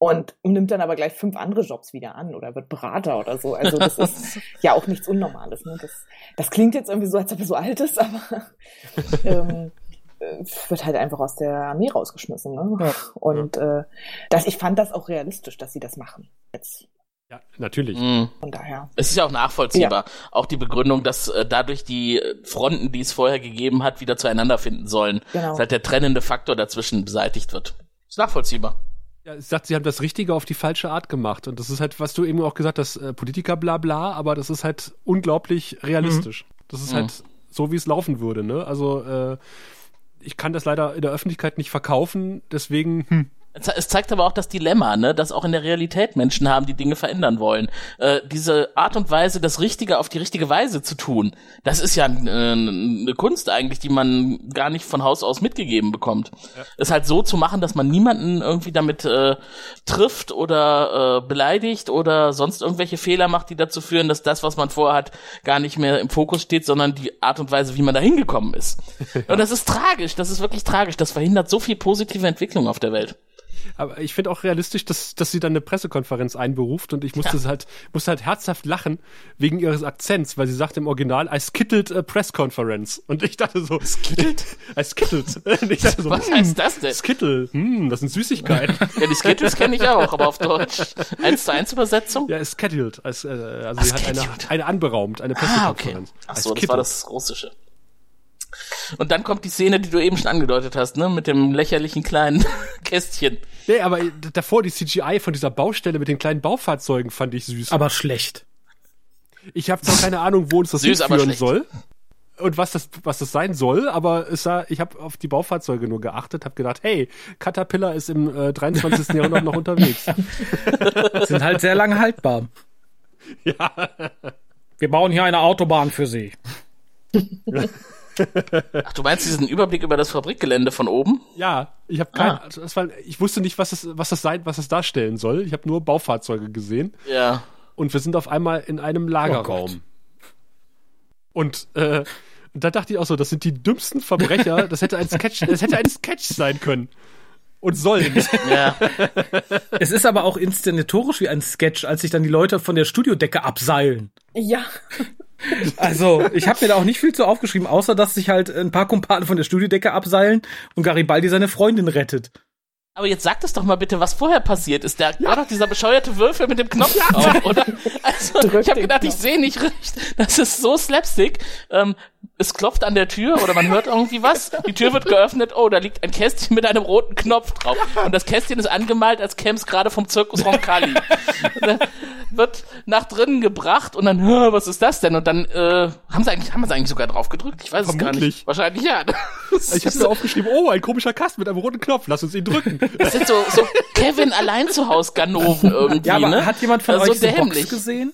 und nimmt dann aber gleich fünf andere Jobs wieder an oder wird Berater oder so. Also, das ist ja auch nichts Unnormales, ne? Das, das klingt jetzt irgendwie so, als ob er so alt ist, aber ähm, äh, wird halt einfach aus der Armee rausgeschmissen, ne? Ja. Und äh, das, ich fand das auch realistisch, dass sie das machen. Jetzt Ja, natürlich. Mhm. von daher. Es ist ja auch nachvollziehbar. Auch die Begründung, dass äh, dadurch die äh, Fronten, die es vorher gegeben hat, wieder zueinander finden sollen. Genau. Dass halt der trennende Faktor dazwischen beseitigt wird. Ist nachvollziehbar. Ja, sagt, sie haben das Richtige auf die falsche Art gemacht. Und das ist halt, was du eben auch gesagt hast, äh, Politiker bla bla, aber das ist halt unglaublich realistisch. Das ist Mhm. halt so, wie es laufen würde, ne? Also, äh, ich kann das leider in der Öffentlichkeit nicht verkaufen, deswegen, hm. Es zeigt aber auch das Dilemma, ne, dass auch in der Realität Menschen haben, die Dinge verändern wollen. Äh, diese Art und Weise, das Richtige auf die richtige Weise zu tun, das ist ja äh, eine Kunst eigentlich, die man gar nicht von Haus aus mitgegeben bekommt. Es halt so zu machen, dass man niemanden irgendwie damit äh, trifft oder äh, beleidigt oder sonst irgendwelche Fehler macht, die dazu führen, dass das, was man vorhat, gar nicht mehr im Fokus steht, sondern die Art und Weise, wie man da hingekommen ist. Und das ist tragisch, das ist wirklich tragisch. Das verhindert so viel positive Entwicklung auf der Welt. Aber ich finde auch realistisch, dass, dass sie dann eine Pressekonferenz einberuft und ich musste Ja. halt, musste halt herzhaft lachen wegen ihres Akzents, weil sie sagt im Original, I skittled a press conference. Und ich dachte so, skittled? I skittled. Und ich dachte so, Was hm, heißt das denn? Skittle, hm, das sind Süßigkeiten. Ja, die Skittles kenne ich auch, aber auf Deutsch. Eins zu eins Übersetzung? ja, scheduled. Also, äh, also sie hat eine, scheduled. eine anberaumt, eine Ah, okay. Pressekonferenz. Ach I so, das skittled. war das Russische. Und dann kommt die Szene, die du eben schon angedeutet hast, ne, mit dem lächerlichen kleinen Kästchen. Nee, aber davor die CGI von dieser Baustelle mit den kleinen Baufahrzeugen fand ich süß. Aber schlecht. Ich habe zwar keine Ahnung, wo uns das Süß, hinführen soll und was das, was das sein soll, aber es sah, ich habe auf die Baufahrzeuge nur geachtet, habe gedacht, hey, Caterpillar ist im äh, 23. Jahrhundert noch unterwegs. Sind halt sehr lange haltbar. Ja. Wir bauen hier eine Autobahn für Sie. Ach, du meinst diesen Überblick über das Fabrikgelände von oben? Ja, ich habe kein, Ah. also das war, ich wusste nicht, was das, was das sein, was das darstellen soll. Ich habe nur Baufahrzeuge gesehen Ja. und wir sind auf einmal in einem Lagerraum. und äh, da dachte ich auch so, das sind die dümmsten Verbrecher. Das hätte ein Sketch, das hätte ein Sketch sein können und sollen. Ja. Es ist aber auch inszenatorisch wie ein Sketch, als sich dann die Leute von der Studiodecke abseilen. Ja. Also, ich habe mir da auch nicht viel zu aufgeschrieben, außer dass sich halt ein paar Kumpanen von der Studiodecke abseilen und Garibaldi seine Freundin rettet. Aber jetzt sag das doch mal bitte, was vorher passiert ist. Da war doch dieser bescheuerte Würfel mit dem Knopf drauf, oder? Also, Drück ich habe gedacht, ich sehe nicht recht. Das ist so slapstick. Ähm, es klopft an der Tür oder man hört irgendwie was. Die Tür wird geöffnet. Oh, da liegt ein Kästchen mit einem roten Knopf drauf. Und das Kästchen ist angemalt, als käme es gerade vom Zirkus Roncalli. Und dann wird nach drinnen gebracht und dann, "Hä, was ist das denn? Und dann äh, haben sie eigentlich, haben sie eigentlich sogar drauf gedrückt. Ich weiß es gar Vermutlich. nicht. Wahrscheinlich ja. Ich habe mir aufgeschrieben, oh, ein komischer Kasten mit einem roten Knopf, lass uns ihn drücken. Das sind so, so Kevin allein zu Haus Ganoven irgendwie, Ja, aber ne? hat jemand von Also euch. Box gesehen?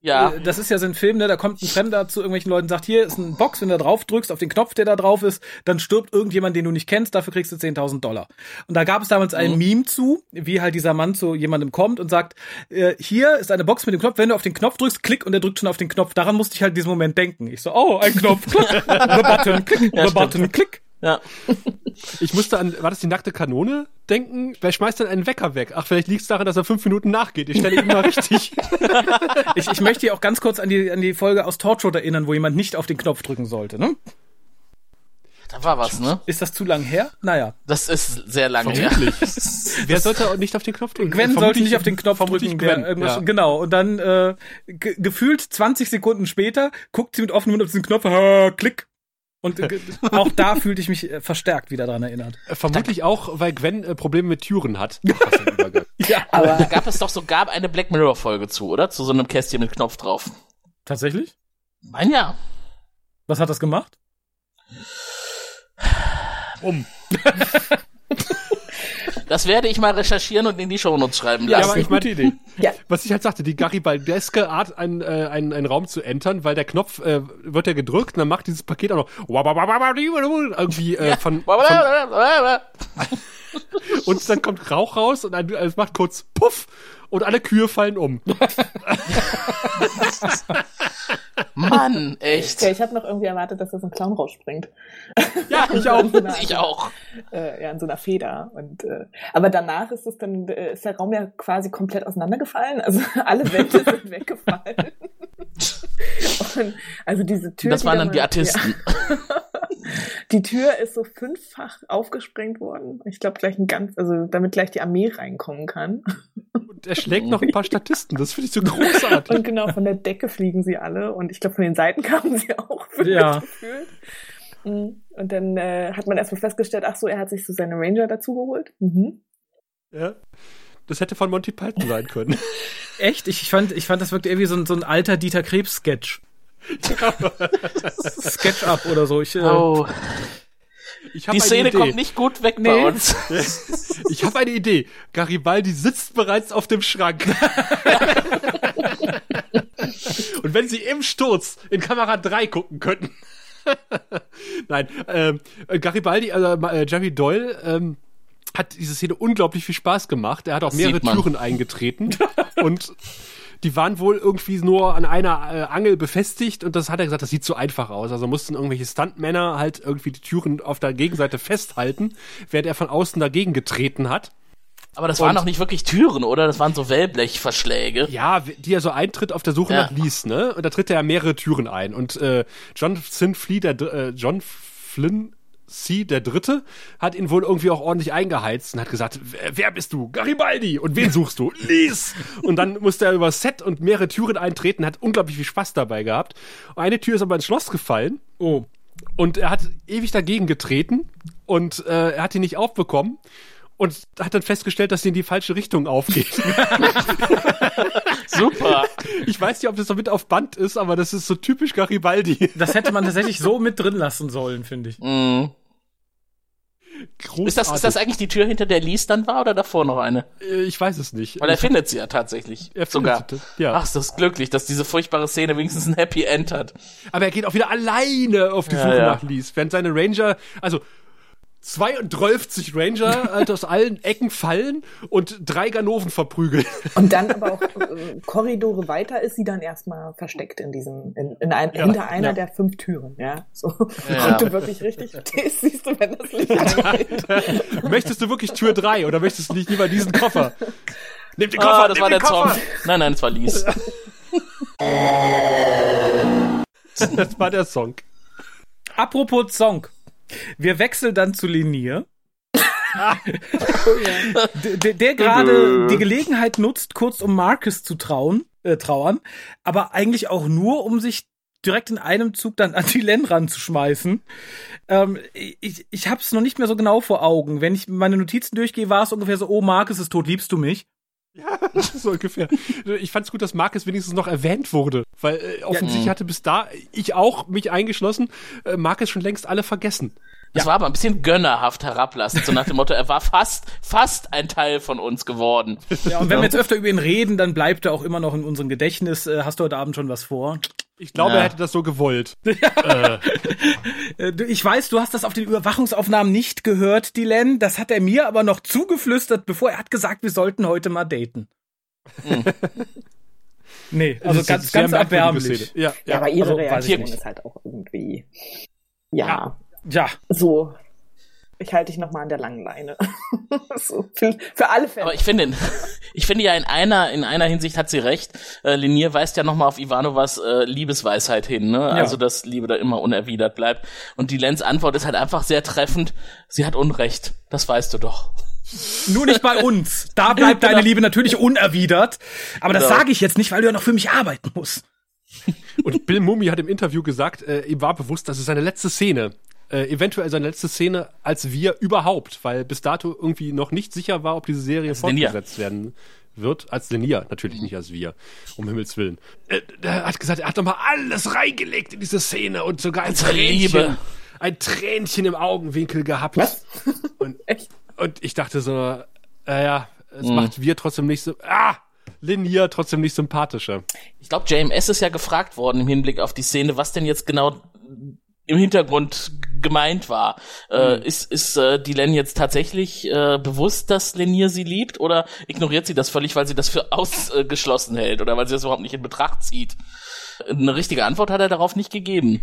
Ja. Äh, Das ist ja so ein Film, ne? Da kommt ein Fremder zu irgendwelchen Leuten und sagt, hier ist eine Box, wenn du da drauf drückst, auf den Knopf, der da drauf ist, dann stirbt irgendjemand, den du nicht kennst, dafür kriegst du 10.000 Dollar. Und da gab es damals ein Mhm. Meme zu, wie halt dieser Mann zu jemandem kommt und sagt, äh, hier ist eine Box mit dem Knopf, wenn du auf den Knopf drückst, klick und er drückt schon auf den Knopf. Daran musste ich halt in diesem Moment denken. Ich so, oh, ein Knopf, klick, the button, klick, the button, klick. Ja. Ich musste an, war das die nackte Kanone denken? Wer schmeißt denn einen Wecker weg? Ach, vielleicht liegt es daran, dass er fünf Minuten nachgeht. Ich stelle ihn immer richtig. Ich, ich möchte hier auch ganz kurz an die, an die Folge aus Torchwood erinnern, wo jemand nicht auf den Knopf drücken sollte, ne? Da war was, ne? Ist das zu lang her? Naja. Das ist sehr lange her. Wer sollte auch nicht auf den Knopf drücken? Gwen sollte Vermutlich- nicht auf den Knopf drücken, der Gwen, ja. genau. Und dann äh, ge gefühlt 20 Sekunden später guckt sie mit offenem Mund auf diesen Knopf, äh, klick. Und auch da fühlte ich mich äh, verstärkt wieder dran erinnert. Äh, Vermutlich auch, weil Gwen äh, Probleme mit Türen hat. Fast im Übergang. Ja, Aber da gab es doch sogar eine Black Mirror Folge zu, oder? Zu so einem Kästchen mit Knopf drauf. tatsächlich? Mein ja. Was hat das gemacht? Um. Das werde ich mal recherchieren und in die Shownotes schreiben Ja, lassen. aber ich meine, Idee. Ja. was ich halt sagte, die Garibaldeske Art, einen, äh, einen, einen Raum zu entern, weil der Knopf äh, wird ja gedrückt und dann macht dieses Paket auch noch irgendwie äh, von, von und dann kommt Rauch raus und dann, äh, es macht kurz Puff und alle Kühe fallen um. Mann, echt. Ja, ich habe noch irgendwie erwartet, dass da so ein Clown rausspringt. Ja, ich auch. So einer- Ich auch. Äh, ja, in so einer Feder. Und, äh, aber danach ist es dann, äh, ist der Raum ja quasi komplett auseinandergefallen. Also alle Wände sind weggefallen. Und, also diese Tür. Das die waren da dann die Artisten. Ja. Die Tür ist so fünffach aufgesprengt worden. Ich glaube gleich ein ganz, also damit gleich die Armee reinkommen kann. Und er schlägt noch ein paar Statisten. Das finde ich so großartig. Und genau, von der Decke fliegen sie alle. Und ich glaube, von den Seiten kamen sie auch. Ja. Gefühlt. Mhm. Und dann äh, hat man erstmal festgestellt, ach so, er hat sich so seine Ranger dazugeholt. Mhm. Ja. Das hätte von Monty Python sein können. Echt? Ich, ich fand, ich fand, das wirkte irgendwie so ein, so ein alter Dieter Krebs-Sketch. Sketch-up oder so. Ich, äh, Oh, Ich die eine Szene Idee. kommt nicht gut weg Nee. bei uns. Ich habe eine Idee. Garibaldi sitzt bereits auf dem Schrank. Und wenn Sie im Sturz in Kamera 3 gucken könnten. Nein, ähm, äh, Garibaldi, also äh, Jerry Doyle, ähm, hat diese Szene unglaublich viel Spaß gemacht. Er hat auch Das mehrere. Türen eingetreten und die waren wohl irgendwie nur an einer äh, Angel befestigt und das hat er gesagt, das sieht zu einfach aus. Also mussten irgendwelche Stuntmänner halt irgendwie die Türen auf der Gegenseite festhalten, während er von außen dagegen getreten hat. Aber das waren doch nicht wirklich Türen, oder? Das waren so Wellblechverschläge. Ja, die er so eintritt auf der Suche Ja. nach Lies, ne? Und da tritt er ja mehrere Türen ein. Und äh, John Flynn Flea, der äh, John Flynn C., der Dritte, hat ihn wohl irgendwie auch ordentlich eingeheizt und hat gesagt, wer, bist du? Garibaldi! Und wen suchst du? Lies! Und dann musste er über Set und mehrere Türen eintreten, hat unglaublich viel Spaß dabei gehabt. Und eine Tür ist aber ins Schloss gefallen. Oh. Und er hat ewig dagegen getreten und äh, er hat die nicht aufbekommen und hat dann festgestellt, dass sie in die falsche Richtung aufgeht. Super. Ich weiß nicht, ob das noch mit auf Band ist, aber das ist so typisch Garibaldi. Das hätte man tatsächlich so mit drin lassen sollen, finde ich. Mhm. Ist das, ist das eigentlich die Tür, hinter der Lies dann war oder davor noch eine? Äh, Ich weiß es nicht. Weil er findet sie ja tatsächlich. Er findet Sogar. sie, ja. Ach, ist das glücklich, dass diese furchtbare Szene wenigstens ein Happy End hat. Aber er geht auch wieder alleine auf die Ja, Suche ja. nach Lies, während seine Ranger, also 32 Ranger halt aus allen Ecken fallen und drei Ganoven verprügeln. Und dann aber auch äh, Korridore weiter ist sie dann erstmal versteckt in diesem, in, in ein, Ja, hinter einer ja. der fünf Türen, ja. So. Ja. Und du wirklich richtig stehst, siehst du, wenn das Licht angeht. möchtest du wirklich Tür 3 oder möchtest du nicht lieber diesen Koffer? Nimm den Koffer, Ah, das nimm war den der Koffer. Song. Nein, nein, das war Lies. Das war der Song. Apropos Song. Wir wechseln dann zu Linier. der, der, gerade die Gelegenheit nutzt, kurz um Marcus zu trauen, äh, trauern, aber eigentlich auch nur, um sich direkt in einem Zug dann an die Len ranzuschmeißen. Ähm, ich ich habe es noch nicht mehr so genau vor Augen. Wenn ich meine Notizen durchgehe, war es ungefähr so, oh, Marcus ist tot, liebst du mich? so ungefähr. Ich fand's gut, dass Marcus wenigstens noch erwähnt wurde, weil äh, offensichtlich hatte bis da, ich auch, mich eingeschlossen, äh, Marcus schon längst alle vergessen. Das war aber ein bisschen gönnerhaft herablassend, so nach dem Motto, er war fast, fast ein Teil von uns geworden. Ja, und wenn wir jetzt öfter über ihn reden, dann bleibt er auch immer noch in unserem Gedächtnis. Äh, hast du heute Abend schon was vor? Ich glaube, Ja. er hätte das so gewollt. Äh, du- Ich weiß, du hast das auf den Überwachungsaufnahmen nicht gehört, Dylan. Das hat er mir aber noch zugeflüstert, bevor er hat gesagt, wir sollten heute mal daten. nee, also ganz, ganz erbärmlich. Ja, Ja, ja. aber ihre also, Reaktion ist halt auch irgendwie, ja, Ja, so. Ich halte dich noch mal an der langen Leine. so, für, für alle Fälle. Aber ich finde, ich finde ja in einer, in einer Hinsicht hat sie recht. Äh, Linier weist ja nochmal auf Ivanovas äh, Liebesweisheit hin, ne? Also, dass Liebe da immer unerwidert bleibt. Und die Lenz Antwort ist halt einfach sehr treffend. Sie hat Unrecht. Das weißt du doch. nur nicht bei uns. Da bleibt deine Genau. Liebe natürlich unerwidert. Aber das Genau. sage ich jetzt nicht, weil du ja noch für mich arbeiten musst. Und Bill Mummy hat im Interview gesagt, äh, ihm war bewusst, das ist seine letzte Szene. Äh, eventuell seine letzte Szene als wir überhaupt, weil bis dato irgendwie noch nicht sicher war, ob diese Serie Linear. fortgesetzt werden wird. Als Lenier, natürlich nicht als wir, um Himmels Willen. Äh, er hat gesagt, er hat nochmal alles reingelegt in diese Szene und sogar ein Tränchen, Liebe. ein Tränchen im Augenwinkel gehabt. Was? Und, Echt? und ich dachte so, äh, ja, es macht wir trotzdem nicht so, ah, Lenier trotzdem nicht sympathischer. Ich glaube, JMS ist ja gefragt worden im Hinblick auf die Szene, was denn jetzt genau im Hintergrund gemeint war. Äh, ist ist äh, die Len jetzt tatsächlich äh, bewusst, dass Lenier sie liebt oder ignoriert sie das völlig, weil sie das für ausgeschlossen hält oder weil sie das überhaupt nicht in Betracht zieht? Eine richtige Antwort hat er darauf nicht gegeben.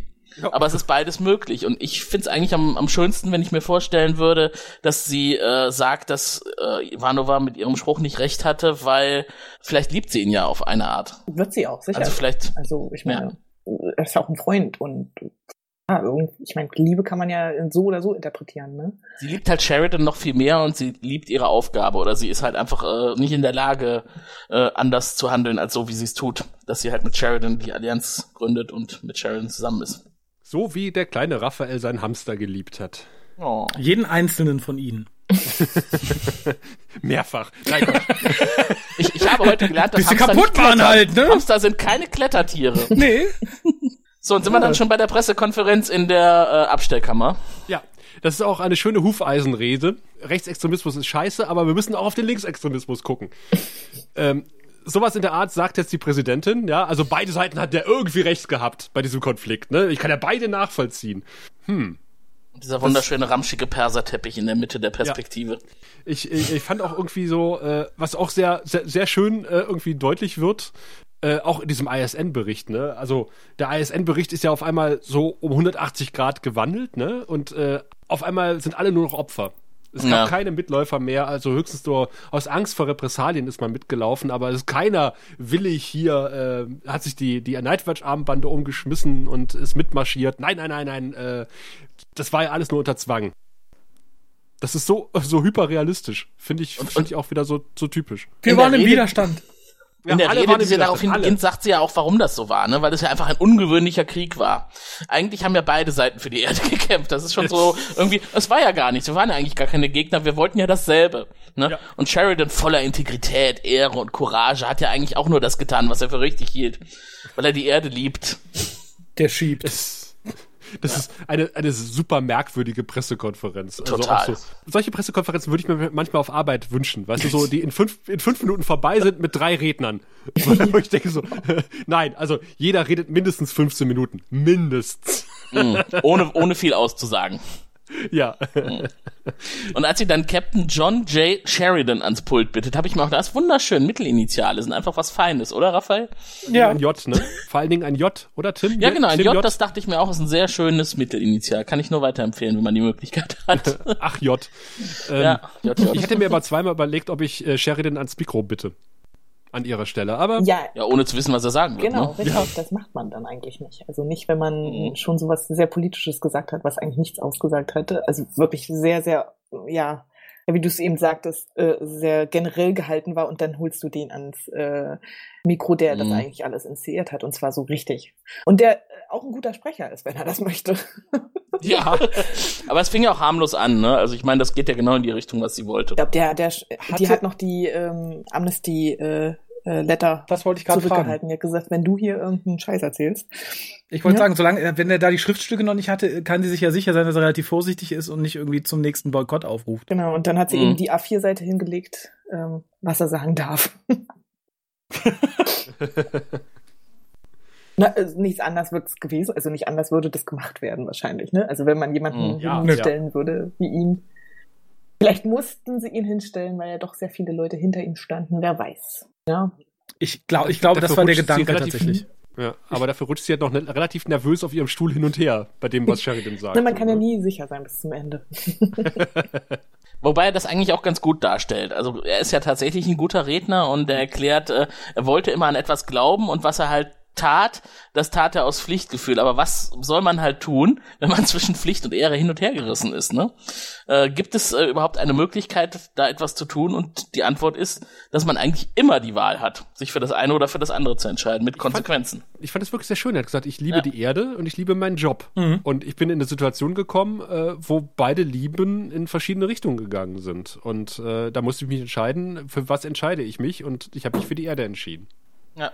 Aber es ist beides möglich. Und ich finde es eigentlich am, am schönsten, wenn ich mir vorstellen würde, dass sie äh, sagt, dass äh, Ivanova mit ihrem Spruch nicht recht hatte, weil vielleicht liebt sie ihn ja auf eine Art. Wird sie auch, sicher. Also vielleicht Also ich meine, er ist ja auch ein Freund und ja, irgend- ich meine, Liebe kann man ja so oder so interpretieren, ne? sie liebt halt Sheridan noch viel mehr und sie liebt ihre Aufgabe oder sie ist halt einfach äh, nicht in der Lage, äh, anders zu handeln als so, wie sie es tut. Dass sie halt mit Sheridan die Allianz gründet und mit Sheridan zusammen ist. So wie der kleine Raphael seinen Hamster geliebt hat. Oh. Jeden einzelnen von ihnen. Mehrfach. Nein. Ich, ich habe heute gelernt, dass Hamster kaputt nicht waren halt, ne? Hamster sind keine Klettertiere. Nee. So, und sind wir dann schon bei der Pressekonferenz in der äh, Abstellkammer. ja, das ist auch eine schöne Hufeisenrede. Rechtsextremismus ist scheiße, aber wir müssen auch auf den Linksextremismus gucken. ähm, sowas in der Art sagt jetzt die Präsidentin, ja, also beide Seiten hat der irgendwie recht gehabt bei diesem Konflikt, ne? Ich kann ja beide nachvollziehen. Dieser wunderschöne ramschige Perserteppich in der Mitte der Perspektive. Ich, ich, ich fand auch irgendwie so, äh, was auch sehr, sehr, sehr schön äh, irgendwie deutlich wird, äh, auch in diesem ISN-Bericht, ne? Also der ISN-Bericht ist ja auf einmal so um 180 Grad gewandelt, ne? Und äh, auf einmal sind alle nur noch Opfer. Es gab Ja. keine Mitläufer mehr, also höchstens nur aus Angst vor Repressalien ist man mitgelaufen, aber es ist keiner willig hier, äh, hat sich die, die Nightwatch-Armbande umgeschmissen und ist mitmarschiert. Nein, nein, nein, nein, äh, das war ja alles nur unter Zwang. Das ist so, so hyperrealistisch. Finde ich, Und- finde ich auch wieder so, so typisch. Wir waren im Rede- Widerstand. In der alle Rede, waren die sie darauf Widerstand, alle. hingeht, sagt sie ja auch, warum das so war, ne? Weil es ja einfach ein ungewöhnlicher Krieg war. Eigentlich haben ja beide Seiten für die Erde gekämpft. Das ist schon so irgendwie, es war ja gar nichts. Wir waren ja eigentlich gar keine Gegner. Wir wollten ja dasselbe, ne? Ja. Und Sheridan voller Integrität, Ehre und Courage hat ja eigentlich auch nur das getan, was er für richtig hielt. Weil er die Erde liebt. Der schiebt. Das, das ist eine, eine super merkwürdige Pressekonferenz. Total. Also so, solche Pressekonferenzen würde ich mir manchmal auf Arbeit wünschen. Weißt du, so, die in fünf, in fünf Minuten vorbei sind mit drei Rednern. Wo ich denke so, nein, also jeder redet mindestens 15 Minuten. Mindestens. Mhm. ohne, ohne viel auszusagen. Ja. Und als sie dann Captain John J. Sheridan ans Pult bittet, habe ich mir auch das ist wunderschön. Mittelinitiale sind einfach was Feines, oder Raphael? Ja. Ein J, ne? Vor allen Dingen ein J, oder Tim? Ja, genau, ein Tim J, das dachte ich mir auch, ist ein sehr schönes Mittelinitial. Kann ich nur weiterempfehlen, wenn man die Möglichkeit hat. Ach, J. Ähm, ja, J, J. Ich hätte mir aber zweimal überlegt, ob ich äh, Sheridan ans Mikro bitte. An ihrer Stelle. Aber Ja, Ja, ohne zu wissen, was er sagen wird. Genau, Ne? richtig. Das macht man dann eigentlich nicht. Also nicht, wenn man Mhm. schon sowas sehr Politisches gesagt hat, was eigentlich nichts ausgesagt hätte. Also wirklich sehr, sehr, ja, wie du es eben sagtest, äh, sehr generell gehalten war und dann holst du den ans äh, Mikro, der das Mhm. eigentlich alles inszeniert hat und zwar so richtig. Und der äh, auch ein guter Sprecher ist, wenn er das möchte. Ja, aber es fing ja auch harmlos an, ne? Also ich meine, das geht ja genau in die Richtung, was sie wollte. Ich glaube, der, der, die Hatte- hat noch die ähm, Amnesty äh, äh, Letter Das wollte ich gerade fragen. Die hat gesagt, wenn du hier irgendeinen Scheiß erzählst. Ich wollte Ja. sagen, solange, äh, wenn er da die Schriftstücke noch nicht hatte, kann sie sich ja sicher sein, dass er relativ vorsichtig ist und nicht irgendwie zum nächsten Boykott aufruft. Genau, und dann hat sie Mhm. eben die A4-Seite hingelegt, ähm, was er sagen darf. Na, also nichts anders wird es gewesen, also nicht anders würde das gemacht werden wahrscheinlich, ne? Also wenn man jemanden Mhm. Ja, hinstellen würde wie ihn. Vielleicht mussten sie ihn hinstellen, weil ja doch sehr viele Leute hinter ihm standen, wer weiß. Ja. Ich, glaub, ich glaube, das war der Gedanke tatsächlich. Ja, aber dafür rutscht sie halt noch ne, relativ nervös auf ihrem Stuhl hin und her, bei dem, was Sheridan sagt. Na, man kann ja ne? nie sicher sein bis zum Ende. Wobei er das eigentlich auch ganz gut darstellt. Also er ist ja tatsächlich ein guter Redner und er erklärt, äh, er wollte immer an etwas glauben und was er halt tat, das tat er aus Pflichtgefühl. Aber was soll man halt tun, wenn man zwischen Pflicht und Ehre hin und her gerissen ist? Ne? Äh, gibt es äh, überhaupt eine Möglichkeit, da etwas zu tun? Und die Antwort ist, dass man eigentlich immer die Wahl hat, sich für das eine oder für das andere zu entscheiden, mit Konsequenzen. ich fand es wirklich sehr schön. Er hat gesagt, ich liebe Ja. die Erde und ich liebe meinen Job. Mhm. Und ich bin in eine Situation gekommen, äh, wo beide Lieben in verschiedene Richtungen gegangen sind. Und äh, da musste ich mich entscheiden, für was entscheide ich mich. Und ich habe mich für die Erde entschieden. Ja.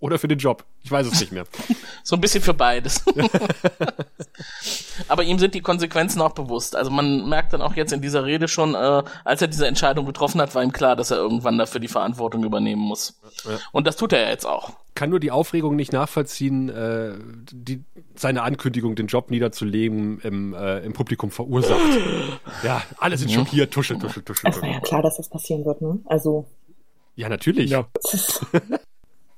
Oder für den Job. Ich weiß es nicht mehr. So ein bisschen für beides. Aber ihm sind die Konsequenzen auch bewusst. Also man merkt dann auch jetzt in dieser Rede schon, äh, als er diese Entscheidung getroffen hat, war ihm klar, dass er irgendwann dafür die Verantwortung übernehmen muss. Ja. Und das tut er jetzt auch. Kann nur die Aufregung nicht nachvollziehen, äh, die seine Ankündigung, den Job niederzulegen, im, äh, im Publikum verursacht. ja, alle sind schockiert. Tuschel, tuschel, tuschel. Es war ja klar, dass das passieren wird, ne? Also Ja, natürlich. Ja.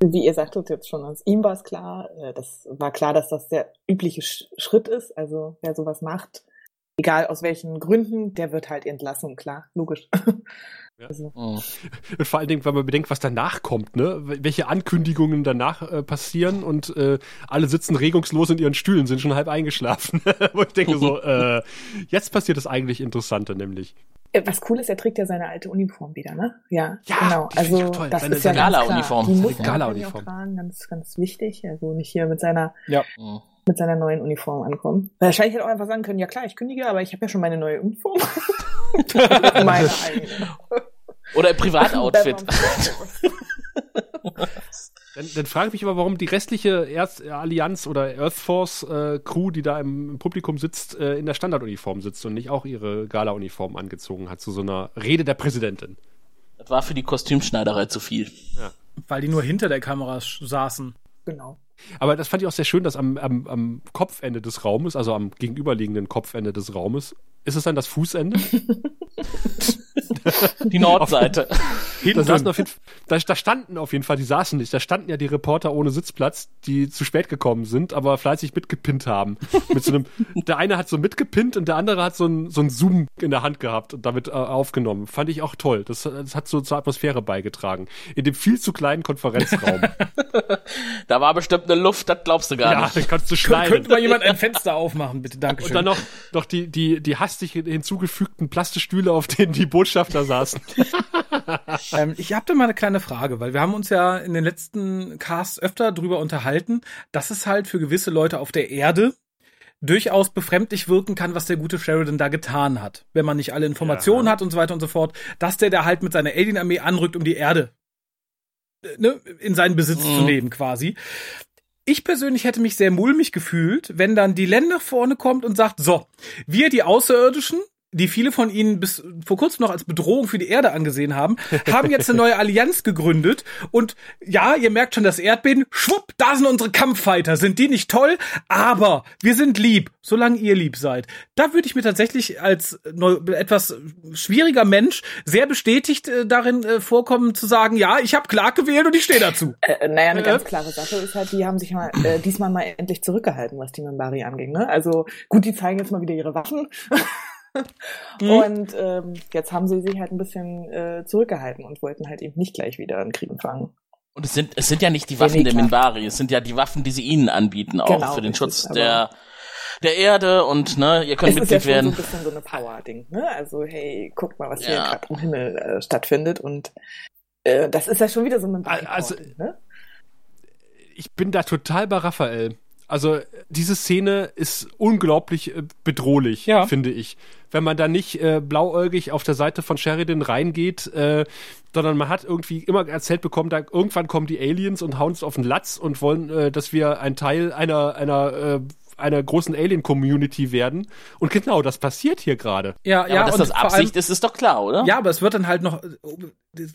Wie ihr sagtet jetzt schon, also ihm war es klar, äh, das war klar, dass das der übliche Sch Schritt ist. Also wer sowas macht, egal aus welchen Gründen, der wird halt entlassen, klar, logisch. Ja. Also, Mhm. Und vor allen Dingen, weil man bedenkt, was danach kommt, ne? Welche Ankündigungen danach äh, passieren und äh, alle sitzen regungslos in ihren Stühlen, sind schon halb eingeschlafen. Wo ich denke so, äh, jetzt passiert das eigentlich Interessante, nämlich. Äh, was cool ist, er trägt ja seine alte Uniform wieder, ne? Ja, Ja, genau. die finde ich Also auch toll. das Seine- ist ja. Gala-Uniform. Die muss er natürlich Gala-Uniform. auch tragen, ganz, ganz wichtig. Also nicht hier mit seiner Mhm. mit seiner neuen Uniform ankommen. Wahrscheinlich hätte er auch einfach sagen können, ja klar, ich kündige, aber ich habe ja schon meine neue Uniform. meine eigene. Oder im Privatoutfit. Dann, dann frage ich mich aber, warum die restliche Erst Allianz oder Earth Force äh, Crew, die da im, im Publikum sitzt, äh, in der Standarduniform sitzt und nicht auch ihre Gala-Uniform angezogen hat zu so einer Rede der Präsidentin. das war für die Kostümschneiderei zu viel. Weil die nur hinter der Kamera saßen. Genau. Aber das fand ich auch sehr schön, dass am, am, am Kopfende des Raumes, also am gegenüberliegenden Kopfende des Raumes, ist es dann das Fußende? Die Nordseite. Da, saßen auf jeden, da, da standen auf jeden Fall, die saßen nicht, da standen ja die Reporter ohne Sitzplatz, die zu spät gekommen sind, aber fleißig mitgepinnt haben. Mit so einem, der eine hat so mitgepinnt und der andere hat so ein, so ein Zoom in der Hand gehabt und damit äh, aufgenommen. Fand ich auch toll. Das, das hat so zur Atmosphäre beigetragen. In dem viel zu kleinen Konferenzraum. Da war bestimmt eine Luft, das glaubst du gar ja, nicht. dann kannst du Kön schneiden. könnte mal jemand ein Fenster aufmachen, bitte, danke Und dann noch, noch die, die, die hastig hinzugefügten Plastestühle, auf denen die Botschafter saßen. Ähm, ich habe da mal eine kleine Frage, weil wir haben uns ja in den letzten Casts öfter drüber unterhalten, dass es halt für gewisse Leute auf der Erde durchaus befremdlich wirken kann, was der gute Sheridan da getan hat. Wenn man nicht alle Informationen Ja. hat und so weiter und so fort, dass der da halt mit seiner Alien-Armee anrückt, um die Erde äh, ne, in seinen Besitz Mhm. zu nehmen, quasi. Ich persönlich hätte mich sehr mulmig gefühlt, wenn dann die Länder vorne kommt und sagt, so, wir die Außerirdischen, die viele von ihnen bis vor kurzem noch als Bedrohung für die Erde angesehen haben, haben jetzt eine neue Allianz gegründet und ja, ihr merkt schon das Erdbeben, schwupp, da sind unsere Kampffighter, sind die nicht toll? Aber wir sind lieb, solange ihr lieb seid. Da würde ich mir tatsächlich als etwas schwieriger Mensch sehr bestätigt äh, darin äh, vorkommen zu sagen, ja, ich habe Clark gewählt und ich stehe dazu. Äh, naja, eine Äh. ganz klare Sache ist halt, die haben sich mal äh, diesmal mal endlich zurückgehalten, was die Minbari anging. Ne? Also gut, die zeigen jetzt mal wieder ihre Waffen. Mhm. Und ähm, jetzt haben sie sich halt ein bisschen äh, zurückgehalten und wollten halt eben nicht gleich wieder einen Krieg fangen. Und es sind, es sind ja nicht die Waffen nee, der. Minbari, es sind ja die Waffen, die sie ihnen anbieten, auch Genau, für den Schutz der, der Erde und, ne, ihr könnt Es ist ja Mitglied schon so werden. ein bisschen so eine Power-Ding. Ne? Also hey, guckt mal, was hier Ja. gerade im Himmel äh, stattfindet und äh, das ist ja schon wieder so ein Also- Minbari-Power-Ding, ne? ich bin da total bei Raphael. Also diese Szene ist unglaublich äh, bedrohlich, Ja. finde ich. Wenn man da nicht äh, blauäugig auf der Seite von Sheridan reingeht, äh, sondern man hat irgendwie immer erzählt bekommen, da irgendwann kommen die Aliens und hauen uns auf den Latz und wollen, äh, dass wir ein Teil einer einer äh, einer großen Alien-Community werden. Und genau das passiert hier gerade. Ja, Ja, aber dass und das vor allem- Absicht ist, ist doch klar, oder? Ja, aber es wird dann halt noch äh,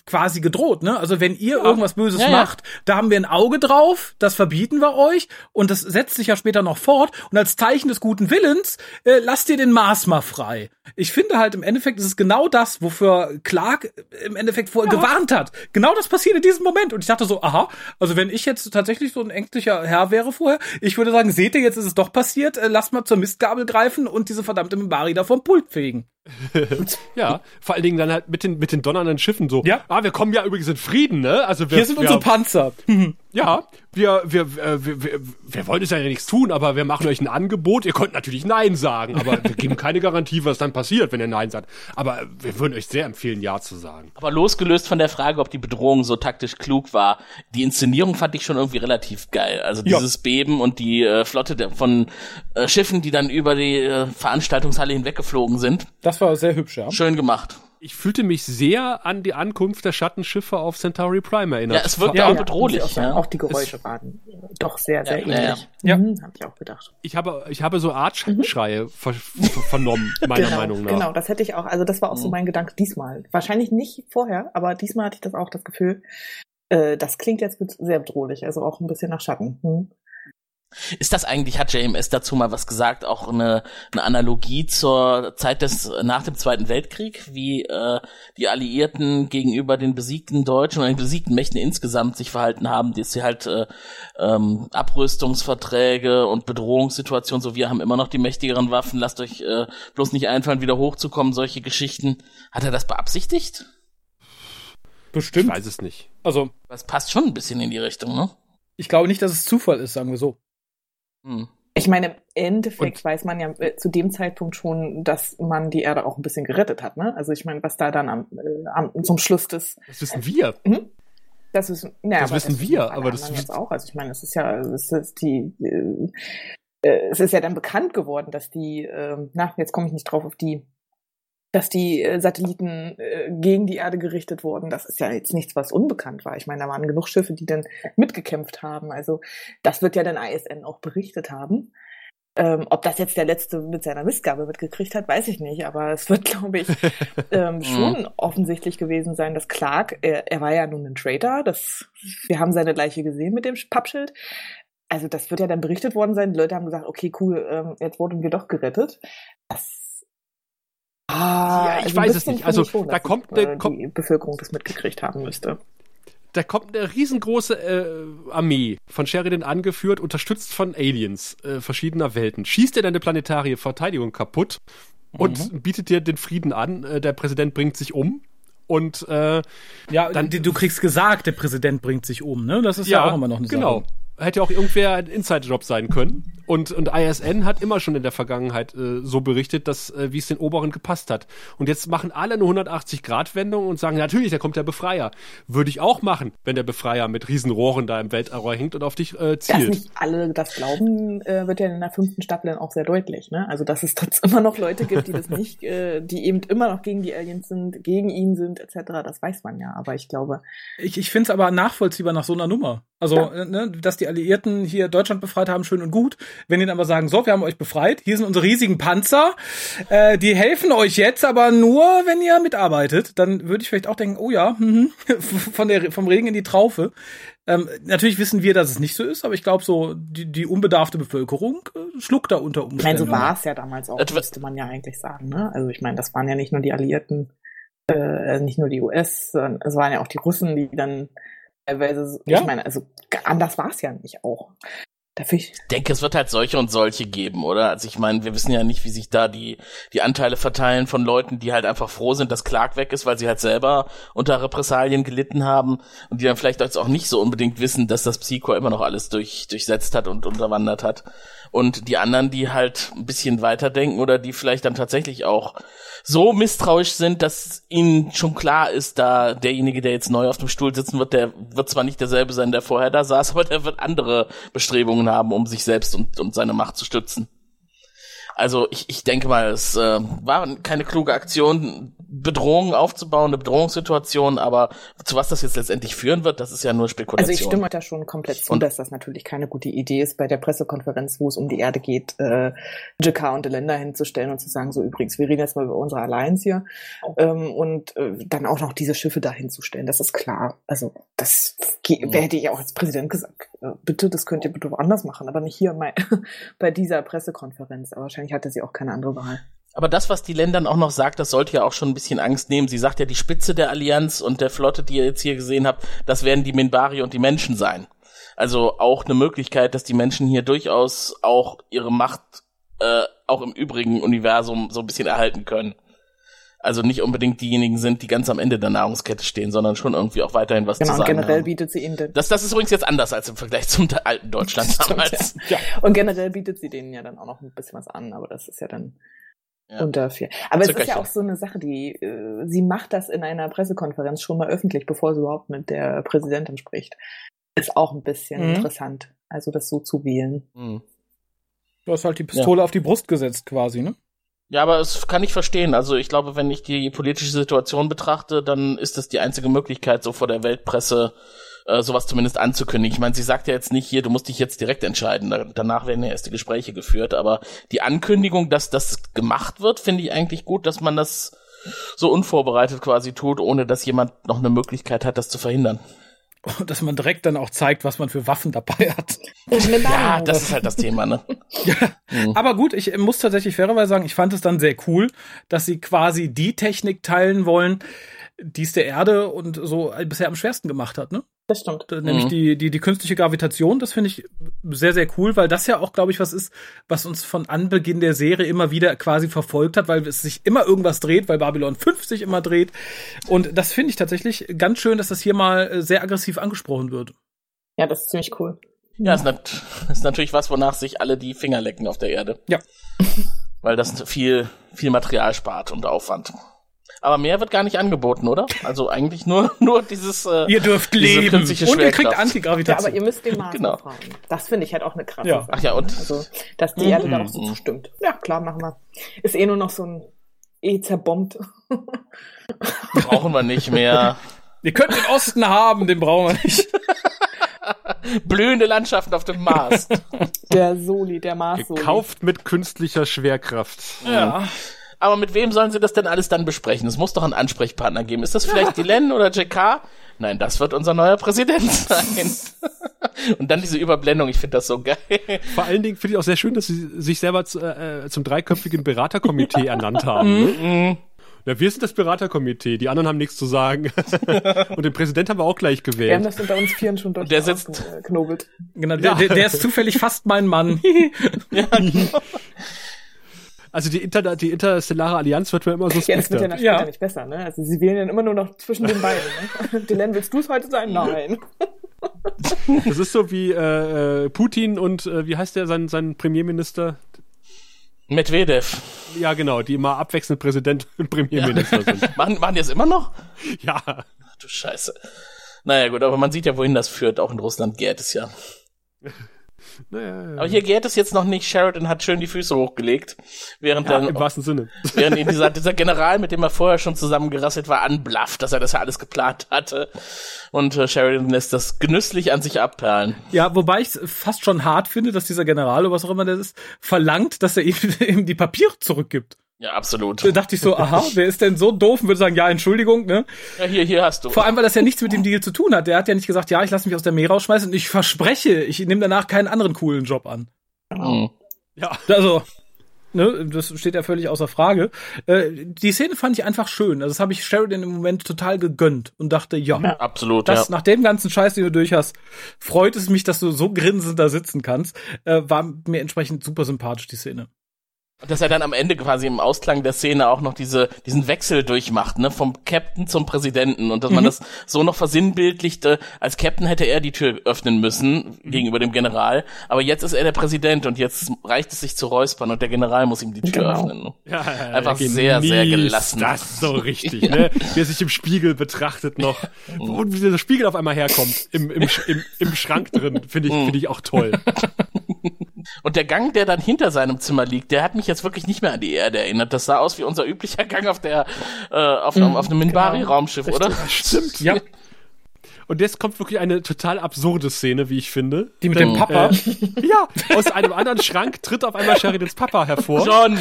quasi gedroht, ne? Also wenn ihr irgendwas Böses Ja, ja. macht, da haben wir ein Auge drauf, das verbieten wir euch und das setzt sich ja später noch fort und als Zeichen des guten Willens äh, lasst ihr den Mars mal frei. Ich finde halt im Endeffekt ist es genau das, wofür Clark im Endeffekt vorher gewarnt hat. Genau das passiert in diesem Moment und ich dachte so, aha, also wenn ich jetzt tatsächlich so ein ängstlicher Herr wäre vorher, ich würde sagen, seht ihr, jetzt ist es doch passiert, äh, lasst mal zur Mistgabel greifen und diese verdammte Mimbari da vom Pult fegen. Ja, vor allen Dingen dann halt mit den, mit den donnernden Schiffen so. Ja. Ah, wir kommen ja übrigens in Frieden, ne? Also wir, Hier sind unsere Panzer. Ja, wir, wir, äh, wir, wir, wir wollen es ja nichts tun, aber wir machen euch ein Angebot. Ihr könnt natürlich Nein sagen, aber wir geben keine Garantie, was dann passiert, wenn ihr Nein sagt. Aber wir würden euch sehr empfehlen, Ja zu sagen. Aber losgelöst von der Frage, ob die Bedrohung so taktisch klug war, die Inszenierung fand ich schon irgendwie relativ geil. Also Ja. dieses Beben und die äh, Flotte von äh, Schiffen, die dann über die äh, Veranstaltungshalle hinweggeflogen sind. Das war sehr hübsch, ja. Schön gemacht. Ich fühlte mich sehr an die Ankunft der Schattenschiffe auf Centauri Prime erinnert. Ja, es wirkt Ja, auch ja, bedrohlich. auch. Ja. auch die Geräusche waren doch sehr, sehr Ja, ja, ähnlich. ja. Mhm, hab ich auch gedacht. Ich habe, ich habe so Art Schattenschreie ver ver vernommen, meiner genau, Meinung nach. Genau, das hätte ich auch, also das war auch so Mhm. mein Gedanke diesmal. Wahrscheinlich nicht vorher, aber diesmal hatte ich das auch das Gefühl, äh, das klingt jetzt sehr bedrohlich, also auch ein bisschen nach Schatten. Hm. Ist das eigentlich, hat JMS dazu mal was gesagt, auch eine, eine Analogie zur Zeit des nach dem Zweiten Weltkrieg, wie äh, die Alliierten gegenüber den besiegten Deutschen oder den besiegten Mächten insgesamt sich verhalten haben, dass sie halt äh, ähm, Abrüstungsverträge und Bedrohungssituationen, so wir haben immer noch die mächtigeren Waffen, lasst euch äh, bloß nicht einfallen, wieder hochzukommen, solche Geschichten. Hat er das beabsichtigt? Ich Bestimmt. weiß es nicht. Also, Das passt schon ein bisschen in die Richtung, ne? ich glaube nicht, dass es Zufall ist, sagen wir so. Hm. Ich meine, im Endeffekt Und- weiß man ja äh, zu dem Zeitpunkt schon, dass man die Erde auch ein bisschen gerettet hat. Ne? Also ich meine, was da dann am, äh, am, zum Schluss des Das wissen wir. Das ist, ja, Das aber wissen wissen wir, aber das wissen- auch. Also ich meine, es ist ja, es ist die, äh, äh, es ist ja dann bekannt geworden, dass die, ähm, na, jetzt komme ich nicht drauf auf die, dass die äh, Satelliten äh, gegen die Erde gerichtet wurden. Das ist ja jetzt nichts, was unbekannt war. Ich meine, da waren genug Schiffe, die dann mitgekämpft haben. Also das wird ja dann ISN auch berichtet haben. Ähm, ob das jetzt der letzte mit seiner Mistgabe mitgekriegt hat, weiß ich nicht. Aber es wird, glaube ich, ähm, schon offensichtlich gewesen sein, dass Clark, er, er war ja nun ein Traitor, das, wir haben seine Leiche gesehen mit dem Pappschild. Also das wird ja dann berichtet worden sein. Die Leute haben gesagt, okay, cool, ähm, jetzt wurden wir doch gerettet. Das Ja, ich also weiß es nicht. Also, ich schon, da kommt die, eine- äh, kommt- die Bevölkerung das mitgekriegt haben müsste. da kommt eine riesengroße äh, Armee von Sheridan angeführt, unterstützt von Aliens äh, verschiedener Welten. Schießt dir deine planetarie Verteidigung kaputt und bietet dir den Frieden an. Äh, der Präsident bringt sich um. Und äh, Ja, Dann- du kriegst gesagt, der Präsident bringt sich um, ne? Das ist ja, auch immer noch eine genau. Sache. Hätte ja auch irgendwer ein Inside-Job sein können. Und, und ISN hat immer schon in der Vergangenheit äh, so berichtet, dass äh, wie es den Oberen gepasst hat. Und jetzt machen alle eine 180-Grad-Wendung und sagen, natürlich, da kommt der Befreier. Würde ich auch machen, wenn der Befreier mit Riesenrohren da im Weltall hängt und auf dich äh, Dass zielt. nicht alle das glauben, äh, wird ja in der fünften Staffel dann auch sehr deutlich. Ne? Also dass es trotzdem immer noch Leute gibt, die das nicht, äh, die eben immer noch gegen die Aliens sind, gegen ihn sind, etc. Das weiß man ja. Aber ich glaube, Ich, ich finde es aber nachvollziehbar nach so einer Nummer. Also, Ja. ne, dass die Alliierten hier Deutschland befreit haben, schön und gut. Wenn die dann aber sagen, so, wir haben euch befreit, hier sind unsere riesigen Panzer, äh, die helfen euch jetzt, aber nur, wenn ihr mitarbeitet, dann würde ich vielleicht auch denken, oh ja, mhm, von der, vom Regen in die Traufe. Ähm, natürlich wissen wir, dass es nicht so ist, aber ich glaube so, die, die unbedarfte Bevölkerung äh, schluckt da unter ich meine, Umständen. so war es ja damals auch, müsste man ja eigentlich sagen. Ne? Also ich meine, das waren ja nicht nur die Alliierten, äh, nicht nur die US, sondern es waren ja auch die Russen, die dann teilweise, Ja. ich meine, also anders war es ja nicht auch. Dafür ich, Ich denke, es wird halt solche und solche geben, oder? Also ich meine, wir wissen ja nicht, wie sich da die, die Anteile verteilen von Leuten, die halt einfach froh sind, dass Clark weg ist, weil sie halt selber unter Repressalien gelitten haben und die dann vielleicht jetzt auch nicht so unbedingt wissen, dass das Psycho immer noch alles durch, durchsetzt hat und unterwandert hat. Und die anderen, die halt ein bisschen weiterdenken oder die vielleicht dann tatsächlich auch so misstrauisch sind, dass ihnen schon klar ist, da derjenige, der jetzt neu auf dem Stuhl sitzen wird, der wird zwar nicht derselbe sein, der vorher da saß, aber der wird andere Bestrebungen haben, um sich selbst und, und seine Macht zu stützen. Also ich, ich denke mal, es äh, war keine kluge Aktion, Bedrohungen aufzubauen, eine Bedrohungssituation, aber zu was das jetzt letztendlich führen wird, das ist ja nur Spekulation. Also ich stimme da schon komplett zu, Und- dass das natürlich keine gute Idee ist, bei der Pressekonferenz, wo es um die Erde geht, äh, JK und die Länder hinzustellen und zu sagen, so übrigens, wir reden jetzt mal über unsere Alliance hier ähm, und äh, dann auch noch diese Schiffe da hinzustellen, das ist klar. Also das Ja. hätte ich auch als Präsident gesagt, äh, bitte, das könnt ihr bitte woanders machen, aber nicht hier mein, bei dieser Pressekonferenz. Aber wahrscheinlich hatte sie auch keine andere Wahl. Aber das, was die Ländern auch noch sagt, das sollte ja auch schon ein bisschen Angst nehmen. Sie sagt ja, die Spitze der Allianz und der Flotte, die ihr jetzt hier gesehen habt, das werden die Minbari und die Menschen sein. Also auch eine Möglichkeit, dass die Menschen hier durchaus auch ihre Macht äh, auch im übrigen Universum so ein bisschen erhalten können. Also nicht unbedingt diejenigen sind, die ganz am Ende der Nahrungskette stehen, sondern schon irgendwie auch weiterhin was Genau, zu sagen generell haben. bietet sie ihnen den, Das, das ist übrigens jetzt anders als im Vergleich zum alten Deutschland Stimmt, damals. ja. Und generell bietet sie denen ja dann auch noch ein bisschen was an, aber das ist ja dann Ja. unter vier. Aber es ist ja auch so eine Sache, die äh, sie macht das in einer Pressekonferenz schon mal öffentlich, bevor sie überhaupt mit der Präsidentin spricht. Ist auch ein bisschen Mhm. interessant, also das so zu wählen. Hm. Du hast halt die Pistole auf die Brust gesetzt quasi, ne? Ja, aber es kann ich verstehen. Also ich glaube, wenn ich die politische Situation betrachte, dann ist das die einzige Möglichkeit, so vor der Weltpresse äh, sowas zumindest anzukündigen. Ich meine, sie sagt ja jetzt nicht hier, du musst dich jetzt direkt entscheiden. Da, danach werden ja erst die Gespräche geführt. Aber die Ankündigung, dass das gemacht wird, finde ich eigentlich gut, dass man das so unvorbereitet quasi tut, ohne dass jemand noch eine Möglichkeit hat, das zu verhindern. Dass man direkt dann auch zeigt, was man für Waffen dabei hat. Ja, das ist halt das Thema, ne? Mhm. Aber gut, ich muss tatsächlich fairerweise sagen, ich fand es dann sehr cool, dass sie quasi die Technik teilen wollen, die es der Erde und so bisher am schwersten gemacht hat, ne? Das stimmt. Nämlich Mhm. die, die, die künstliche Gravitation, das finde ich sehr, sehr cool, weil das ja auch, glaube ich, was ist, was uns von Anbeginn der Serie immer wieder quasi verfolgt hat, weil es sich immer irgendwas dreht, weil Babylon 5 sich immer dreht. Und das finde ich tatsächlich ganz schön, dass das hier mal äh, sehr aggressiv angesprochen wird. Ja, das ist ziemlich cool. Ja, ist, nat ist natürlich was, wonach sich alle die Finger lecken auf der Erde. Ja. Weil das viel, viel Material spart und Aufwand. Aber mehr wird gar nicht angeboten, oder? Also eigentlich nur, nur dieses. Äh, Ihr dürft leben und ihr kriegt Schwerkraft. Ja, Antigravitation. aber ihr müsst den Mars Genau. fragen. Das finde ich halt auch eine krasse Ja. Sache. Ach ja, und-? Also, dass die Mhm. Erde da auch so Mhm. zustimmt. Ja, klar, machen wir. Ist eh nur noch so ein eh zerbombt. brauchen wir nicht mehr. ihr könnt den Osten haben, den brauchen wir nicht. Blühende Landschaften auf dem Mars. Der Soli, der Mars-Soli. Gekauft mit künstlicher Schwerkraft. Ja. Aber mit wem sollen sie das denn alles dann besprechen? Es muss doch einen Ansprechpartner geben. Ist das vielleicht die Len oder JK? Nein, das wird unser neuer Präsident sein. Und dann diese Überblendung, ich finde das so geil. Vor allen Dingen finde ich auch sehr schön, dass sie sich selber zu, äh, zum dreiköpfigen Beraterkomitee ernannt haben. Ne? Ja, wir sind das Beraterkomitee, die anderen haben nichts zu sagen. Und den Präsident haben wir auch gleich Wir haben gewählt. das unter uns Vieren schon durch Der sitzt- knobelt. Genau, der, der, der ist zufällig fast mein Mann. Also die, Inter die interstellare Allianz wird mir immer so Ja, das wird ja nach später Ja. nicht besser, ne? Also sie wählen dann immer nur noch zwischen den beiden, ne? Dylan, willst du es heute sein? Nein. Das ist so wie äh, äh, Putin und äh, wie heißt der, sein, sein Premierminister? Medvedev. Ja, genau, die immer abwechselnd Präsident und Premierminister sind. Machen, machen die es immer noch? Ja. Ach du Scheiße. Naja, gut, aber man sieht ja, wohin das führt. Auch in Russland gärt es ja. Naja, ja. Aber hier gärt es jetzt noch nicht. Sheridan hat schön die Füße hochgelegt, während ja, dann im wahrsten Sinne. Während ihn dieser, dieser General, mit dem er vorher schon zusammengerasselt war, anblafft, dass er das ja alles geplant hatte. Und äh, Sheridan lässt das genüsslich an sich abperlen. Ja, wobei ich es fast schon hart finde, dass dieser General oder was auch immer der ist, verlangt, dass er ihm, ihm die Papiere zurückgibt. Ja, absolut. Da dachte ich so, aha, wer ist denn so doof und würde sagen, ja, Entschuldigung, ne? Ja, hier, hier hast du. Vor allem, weil das ja nichts mit dem Deal zu tun hat. Der hat ja nicht gesagt, ja, ich lasse mich aus der Meer rausschmeißen und ich verspreche, ich nehme danach keinen anderen coolen Job an. Mhm. Ja. Also, ne, das steht ja völlig außer Frage. Äh, die Szene fand ich einfach schön. Also das habe ich Sheridan im Moment total gegönnt und dachte, ja, Absolut, das ja. nach dem ganzen Scheiß, den du durch hast, freut es mich, dass du so grinsend da sitzen kannst. Äh, war mir entsprechend super sympathisch, die Szene. Und dass er dann am Ende quasi im Ausklang der Szene auch noch diese, diesen Wechsel durchmacht, ne, vom Captain zum Präsidenten und dass man das so noch versinnbildlichte, als Captain hätte er die Tür öffnen müssen gegenüber dem General, aber jetzt ist er der Präsident und jetzt reicht es sich zu räuspern und der General muss ihm die Tür Genau. öffnen. ne? Ja, Einfach sehr, sehr gelassen. Das so richtig, ne? Wie er sich im Spiegel betrachtet noch. Und wie der Spiegel auf einmal herkommt, im, im, im, im Schrank drin, finde ich, finde ich auch toll. Und der Gang, der dann hinter seinem Zimmer liegt, der hat mich jetzt wirklich nicht mehr an die Erde erinnert. Das sah aus wie unser üblicher Gang auf der, äh, auf, einem auf einem Minbari-Raumschiff, oder? Stimmt. Ja. Und jetzt kommt wirklich eine total absurde Szene, wie ich finde. Die mit dem Papa. Äh, ja, aus einem anderen Schrank tritt auf einmal Sheridans Papa hervor. John!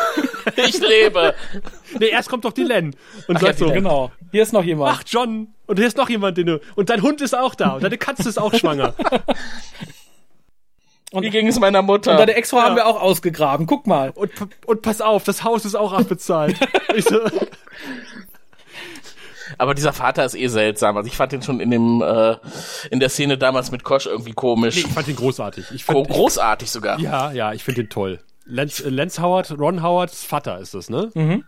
ich lebe! Nee, erst kommt doch die Len und Ach ja, sagt so, die Len. Genau. Hier ist noch jemand. ach John, und hier ist noch jemand, den du, und dein Hund ist auch da, und deine Katze ist auch schwanger. Wie ging es meiner Mutter? Und deine Ex-Frau haben wir auch ausgegraben. Guck mal. Und, und pass auf, das Haus ist auch abbezahlt. So, Aber dieser Vater ist eh seltsam. Also ich fand den schon in dem äh, in der Szene damals mit Kosch irgendwie komisch. nee, ich fand ihn großartig. Ich fand, großartig sogar. ja, ja, ich finde ihn toll. Lance, äh, Lance Howard, Ron Howards Vater ist es, ne? Mhm.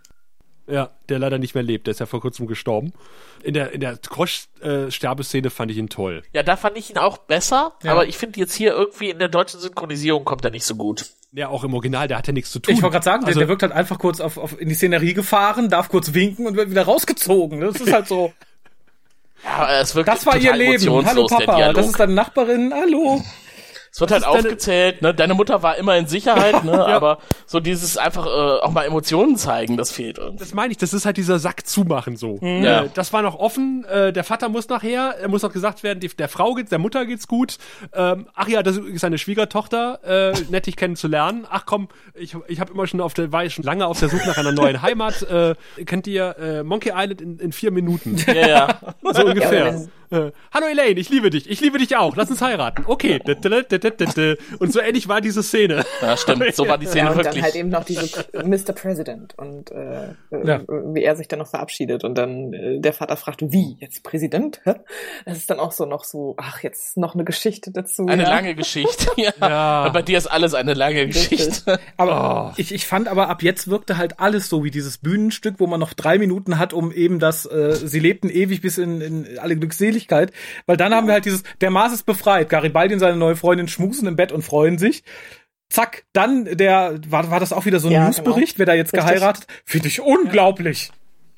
Ja, der leider nicht mehr lebt. Der ist ja vor kurzem gestorben. In der, in der Krosch-Sterbeszene fand ich ihn toll. Ja, da fand ich ihn auch besser, aber ich finde jetzt hier irgendwie in der deutschen Synchronisierung kommt er nicht so gut. Ja, auch im Original, der hat ja nichts zu tun. Ich wollte gerade sagen, also, der, der wirkt halt einfach kurz auf, auf in die Szenerie gefahren, darf kurz winken und wird wieder rausgezogen. Das ist halt so. Ja, es wirkt Das war ihr Leben. Hallo Papa, das ist deine Nachbarin. Hallo. Es wird halt ist deine- aufgezählt, ne? Deine Mutter war immer in Sicherheit, ne? Aber so dieses einfach äh, auch mal Emotionen zeigen, das fehlt irgendwie. Das meine ich, das ist halt dieser Sack zumachen so. Ja. Äh, das war noch offen. Äh, der Vater muss nachher, er muss noch gesagt werden, die, der Frau geht's, der Mutter geht's gut. Ähm, ach ja, das ist seine Schwiegertochter, äh, nett dich kennenzulernen. Ach komm, ich, ich habe immer schon auf der, war ich schon lange auf der Suche nach einer neuen Heimat. Äh, kennt ihr äh, Monkey Island in, in vier Minuten? Ja, ja. So ungefähr. Ja, äh, Hallo Elaine, ich liebe dich. Ich liebe dich auch. Lass uns heiraten. Okay. Und so ähnlich war diese Szene. ja stimmt. So war die Szene Ja, und wirklich. dann halt eben noch diese Mr. President und äh, Ja. wie er sich dann noch verabschiedet und dann äh, der Vater fragt, wie, jetzt Präsident? Das ist dann auch so noch so, ach, jetzt noch eine Geschichte dazu. eine ja. lange Geschichte. ja. Ja. Und bei dir ist alles eine lange Richtig. Geschichte. Aber ich, ich fand aber ab jetzt wirkte halt alles so wie dieses Bühnenstück, wo man noch drei Minuten hat, um eben das, äh, sie lebten ewig bis in, in alle Glückseligkeit. Weil dann haben wir halt dieses, der Mars ist befreit. Garibaldi und seine neue Freundin schmusen im Bett und freuen sich. Zack, dann der, war, war das auch wieder so ein Ja, Newsbericht, genau. wer da jetzt Richtig. geheiratet? Finde ich unglaublich.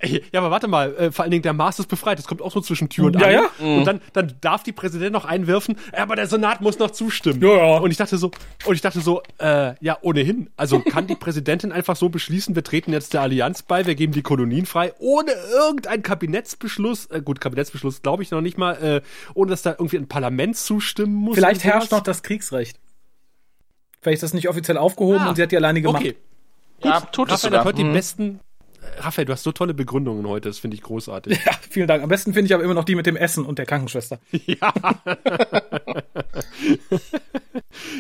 Ey, Ja, aber warte mal, äh, vor allen Dingen der Mars ist befreit. Das kommt auch so zwischen Tür und Ja, Angel. ja. Und dann, dann darf die Präsident noch einwerfen, "Ja, aber der Senat muss noch zustimmen. Ja, ja. Und ich dachte so, und ich dachte so, äh, ja, ohnehin. Also kann die Präsidentin einfach so beschließen, wir treten jetzt der Allianz bei, wir geben die Kolonien frei, ohne irgendeinen Kabinettsbeschluss, äh, gut, Kabinettsbeschluss glaube ich noch nicht mal, äh, ohne dass da irgendwie ein Parlament zustimmen muss. Vielleicht herrscht noch das Kriegsrecht. Vielleicht ist das nicht offiziell aufgehoben Ah, und sie hat die alleinige Macht. Okay, Ja, tut es Raphael hat sogar. heute die Mhm. besten Raphael, du hast so tolle Begründungen heute, das finde ich großartig. Ja, vielen Dank. Am besten finde ich aber immer noch die mit dem Essen und der Krankenschwester. ja.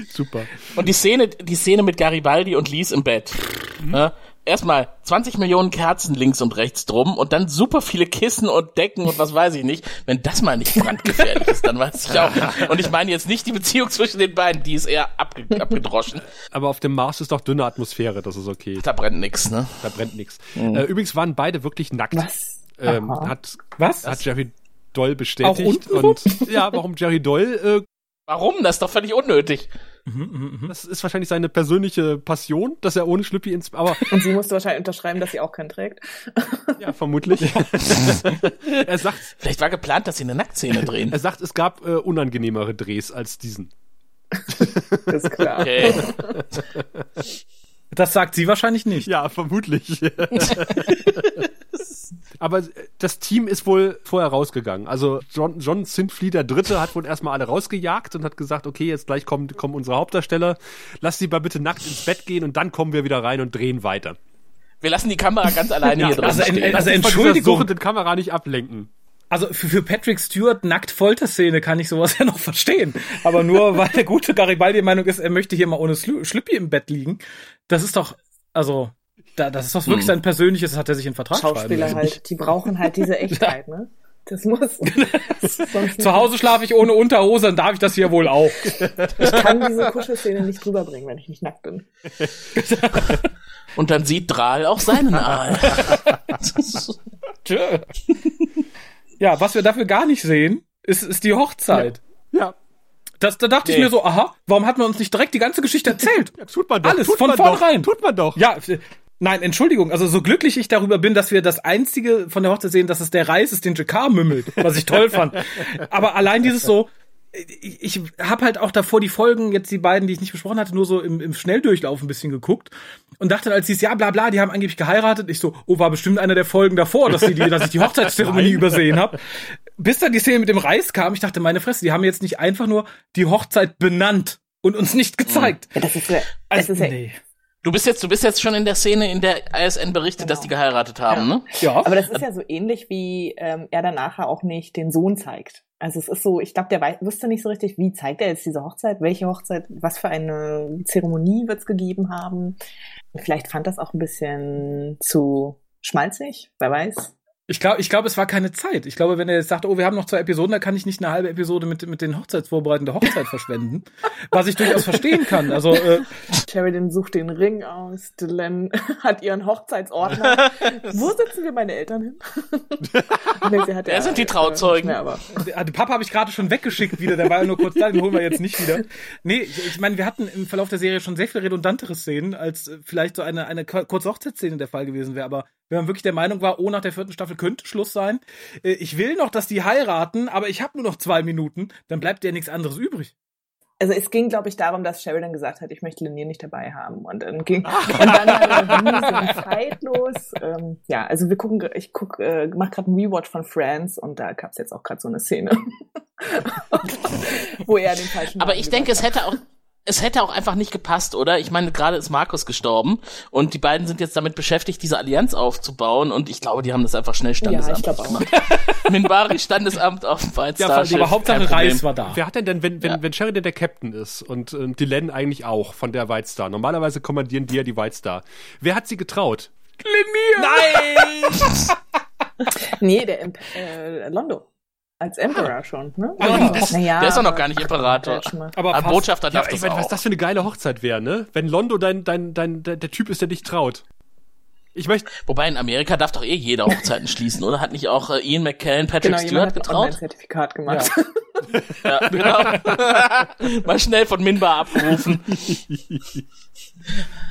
Super. Und die Szene, die Szene mit Garibaldi und Lies im Bett. Mhm. Erstmal 20 Millionen Kerzen links und rechts drum und dann super viele Kissen und Decken und was weiß ich nicht. Wenn das mal nicht brandgefährlich ist, dann weiß ich auch nicht. Und ich meine jetzt nicht die Beziehung zwischen den beiden, die ist eher abge abgedroschen. Aber auf dem Mars ist doch dünne Atmosphäre, das ist okay. Da brennt nix, ne? Da brennt nix. Mhm. Äh, übrigens waren beide wirklich nackt. Was? Ähm, hat, was? Hat Jerry Doll bestätigt. und ja, warum Jerry Doll äh, Warum? Das ist doch völlig unnötig. Mhm, mh, Das ist wahrscheinlich seine persönliche Passion, dass er ohne Schlüppi ins. Aber Und sie musste wahrscheinlich unterschreiben, dass sie auch keinen trägt. ja, vermutlich. er sagt. Vielleicht war geplant, dass sie eine Nacktszene drehen. er sagt, es gab äh, unangenehmere Drehs als diesen. Das ist klar. Okay. Das sagt sie wahrscheinlich nicht. Ja, vermutlich. Aber das Team ist wohl vorher rausgegangen. Also John, John Sintflee, der Dritte, hat wohl erstmal alle rausgejagt und hat gesagt, okay, jetzt gleich kommen, kommen unsere Hauptdarsteller. Lass sie mal bitte nackt ins Bett gehen und dann kommen wir wieder rein und drehen weiter. Wir lassen die Kamera ganz alleine Ja, hier drin also in- stehen. also von Entschuldigung. suchenden Kamera nicht ablenken. Also für, für Patrick Stewart nackt Folterszene kann ich sowas ja noch verstehen. Aber nur weil der gute Garibaldi der Meinung ist, er möchte hier mal ohne Schlüppi im Bett liegen. Das ist doch, also, da, das ist doch wirklich sein persönliches, das hat er sich in Vertrag schreiben Schauspieler halt, die brauchen halt diese Echtheit, ne? Das muss. Sonst Zu Hause schlafe ich ohne Unterhose, dann darf ich das hier wohl auch. Ich kann diese Kuschelszene nicht rüberbringen, wenn ich nicht nackt bin. Und dann sieht Drahl auch seinen Aal. Tschö. Ja, was wir dafür gar nicht sehen, ist, ist die Hochzeit. Ja, Das, da dachte ich Nee. mir so, aha, warum hat man uns nicht direkt die ganze Geschichte erzählt? ja tut man doch. Alles tut von vornherein. Tut man doch. Ja, nein, Entschuldigung, also so glücklich ich darüber bin, dass wir das einzige von der Hochzeit sehen, dass es der Reis ist, den Jakar mümmelt, was ich toll fand. Aber allein dieses so, ich, ich habe halt auch davor die Folgen, jetzt die beiden, die ich nicht besprochen hatte, nur so im, im Schnelldurchlauf ein bisschen geguckt und dachte, als hieß, ja, bla bla, die haben angeblich geheiratet, ich so, oh, war bestimmt einer der Folgen davor, dass, die, die, dass ich die Hochzeitszeremonie übersehen habe. Bis dann die Szene mit dem Reis kam, ich dachte, meine Fresse, die haben jetzt nicht einfach nur die Hochzeit benannt und uns nicht gezeigt. Ja, das ist ja, das ist ja, nee. Du bist jetzt, du bist jetzt schon in der Szene, in der ISN berichtet, dass die geheiratet haben, ne? Ja. aber das ist ja so ähnlich, wie ähm, er dann nachher auch nicht den Sohn zeigt. Also es ist so, ich glaube, der wei- wusste nicht so richtig, wie zeigt er jetzt diese Hochzeit, welche Hochzeit, was für eine Zeremonie wird es gegeben haben. Vielleicht fand das auch ein bisschen zu schmalzig, wer weiß. Ich glaube, ich glaube, es war keine Zeit. Ich glaube, wenn er jetzt sagt, oh, wir haben noch zwei Episoden, da kann ich nicht eine halbe Episode mit, mit den Hochzeitsvorbereitungen der Hochzeit verschwenden. Was ich durchaus verstehen kann. Also, äh, Sheridan sucht den Ring aus, Dylan hat ihren Hochzeitsordner. Wo sitzen wir meine Eltern hin? nee, sie hat Wer sind die Trauzeugen? Äh, nicht mehr, aber den Papa habe ich gerade schon weggeschickt wieder, der war ja nur kurz da, den holen wir jetzt nicht wieder. Nee, ich, meine, wir hatten im Verlauf der Serie schon sehr viel redundantere Szenen, als äh, vielleicht so eine, eine kur- kurze Hochzeitsszene der Fall gewesen wäre. Aber wenn man wirklich der Meinung war, oh, nach der vierten Staffel könnte Schluss sein, äh, ich will noch, dass die heiraten, aber ich habe nur noch zwei Minuten, dann bleibt ja nichts anderes übrig. Also es ging, glaube ich, darum, dass Sheridan gesagt hat, ich möchte Lanier nicht dabei haben. Und dann ging und dann. Ähm, ja, also wir gucken, ich guck, äh, mach gerade einen Rewatch von Friends und da gab's jetzt auch gerade so eine Szene, wo er den falschen. Aber Namen ich denke, es hätte auch, es hätte auch einfach nicht gepasst, oder? Ich meine, gerade ist Markus gestorben und die beiden sind jetzt damit beschäftigt, diese Allianz aufzubauen und ich glaube, die haben das einfach schnell Ja, Standesamt ich glaube auch. gemacht. Minbari Standesamt auf dem White Ja, Star aber Hauptsache. Reis war da. Wer hat denn denn, wenn, wenn, Ja. wenn Sheridan der Captain ist und äh, Dylan eigentlich auch von der White Star? Normalerweise kommandieren die ja die White Star. Wer hat sie getraut? Nee, der Imp äh, Londo. Als Emperor schon, ne? Ja, das- Naja, der ist doch noch aber- gar nicht Imperator. Ja, mal. Aber Ein fast. Botschafter Ja, darf ich das meine, auch. was das für eine geile Hochzeit wäre, ne? Wenn Londo dein, dein, dein, der, der Typ ist, der dich traut. Ich möchte, Wobei in Amerika darf doch eh jeder Hochzeiten schließen, oder? Hat nicht auch äh, Ian McKellen Patrick Genau, Stewart getraut? ein Zertifikat gemacht. Ja, genau. Mal schnell von Minbar abgerufen.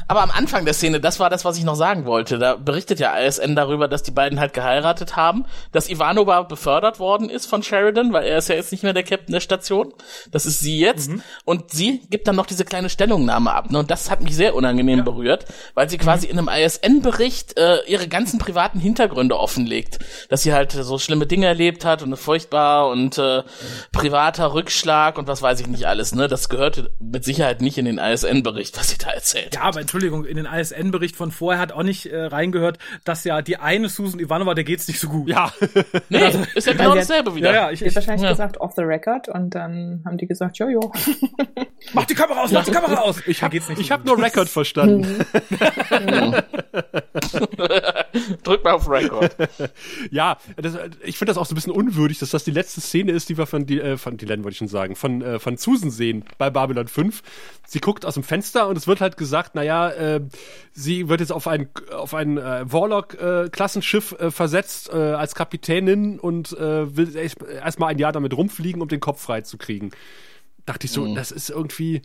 Aber am Anfang der Szene, das war das, was ich noch sagen wollte. Da berichtet ja ISN darüber, dass die beiden halt geheiratet haben, dass Ivanova befördert worden ist von Sheridan, weil er ist ja jetzt nicht mehr der Captain der Station. Das ist sie jetzt. Und sie gibt dann noch diese kleine Stellungnahme ab. Ne? Und das hat mich sehr unangenehm berührt, weil sie quasi in einem ISN-Bericht äh, ihre ganzen privaten Hintergründe offenlegt. Dass sie halt so schlimme Dinge erlebt hat und furchtbar und äh, privater Rückschlag und was weiß ich nicht alles. Ne? Das gehörte mit Sicherheit nicht in den ISN-Bericht, was sie da erzählt. Erzählt. Ja, aber Entschuldigung, in den ISN-Bericht von vorher hat auch nicht äh, reingehört, dass ja die eine Susan Ivanova, der geht's nicht so gut. Ja, Nee, ist ja genau dasselbe wieder. ja, ja ich, Ich wahrscheinlich ja. gesagt off the record und dann haben die gesagt, jojo. mach die Kamera aus, mach die Kamera aus. ich geht's nicht ich so hab nur Record verstanden. Drück mal auf Record. Ja, das, ich finde das auch so ein bisschen unwürdig, dass das die letzte Szene ist, die wir von, die, äh, von Dylan, wollte ich schon sagen, von, äh, von Susan sehen bei Babylon 5. Sie guckt aus dem Fenster und es wird halt gesagt, naja, äh, sie wird jetzt auf ein, auf ein äh, Warlock-Klassenschiff äh, versetzt äh, als Kapitänin und äh, will erst- erstmal ein Jahr damit rumfliegen, um den Kopf frei zu kriegen. Dachte ich so, das ist irgendwie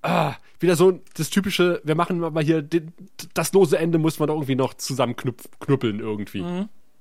ah, wieder so das typische, wir machen mal hier den, das lose Ende muss man doch irgendwie noch zusammenknüppeln irgendwie.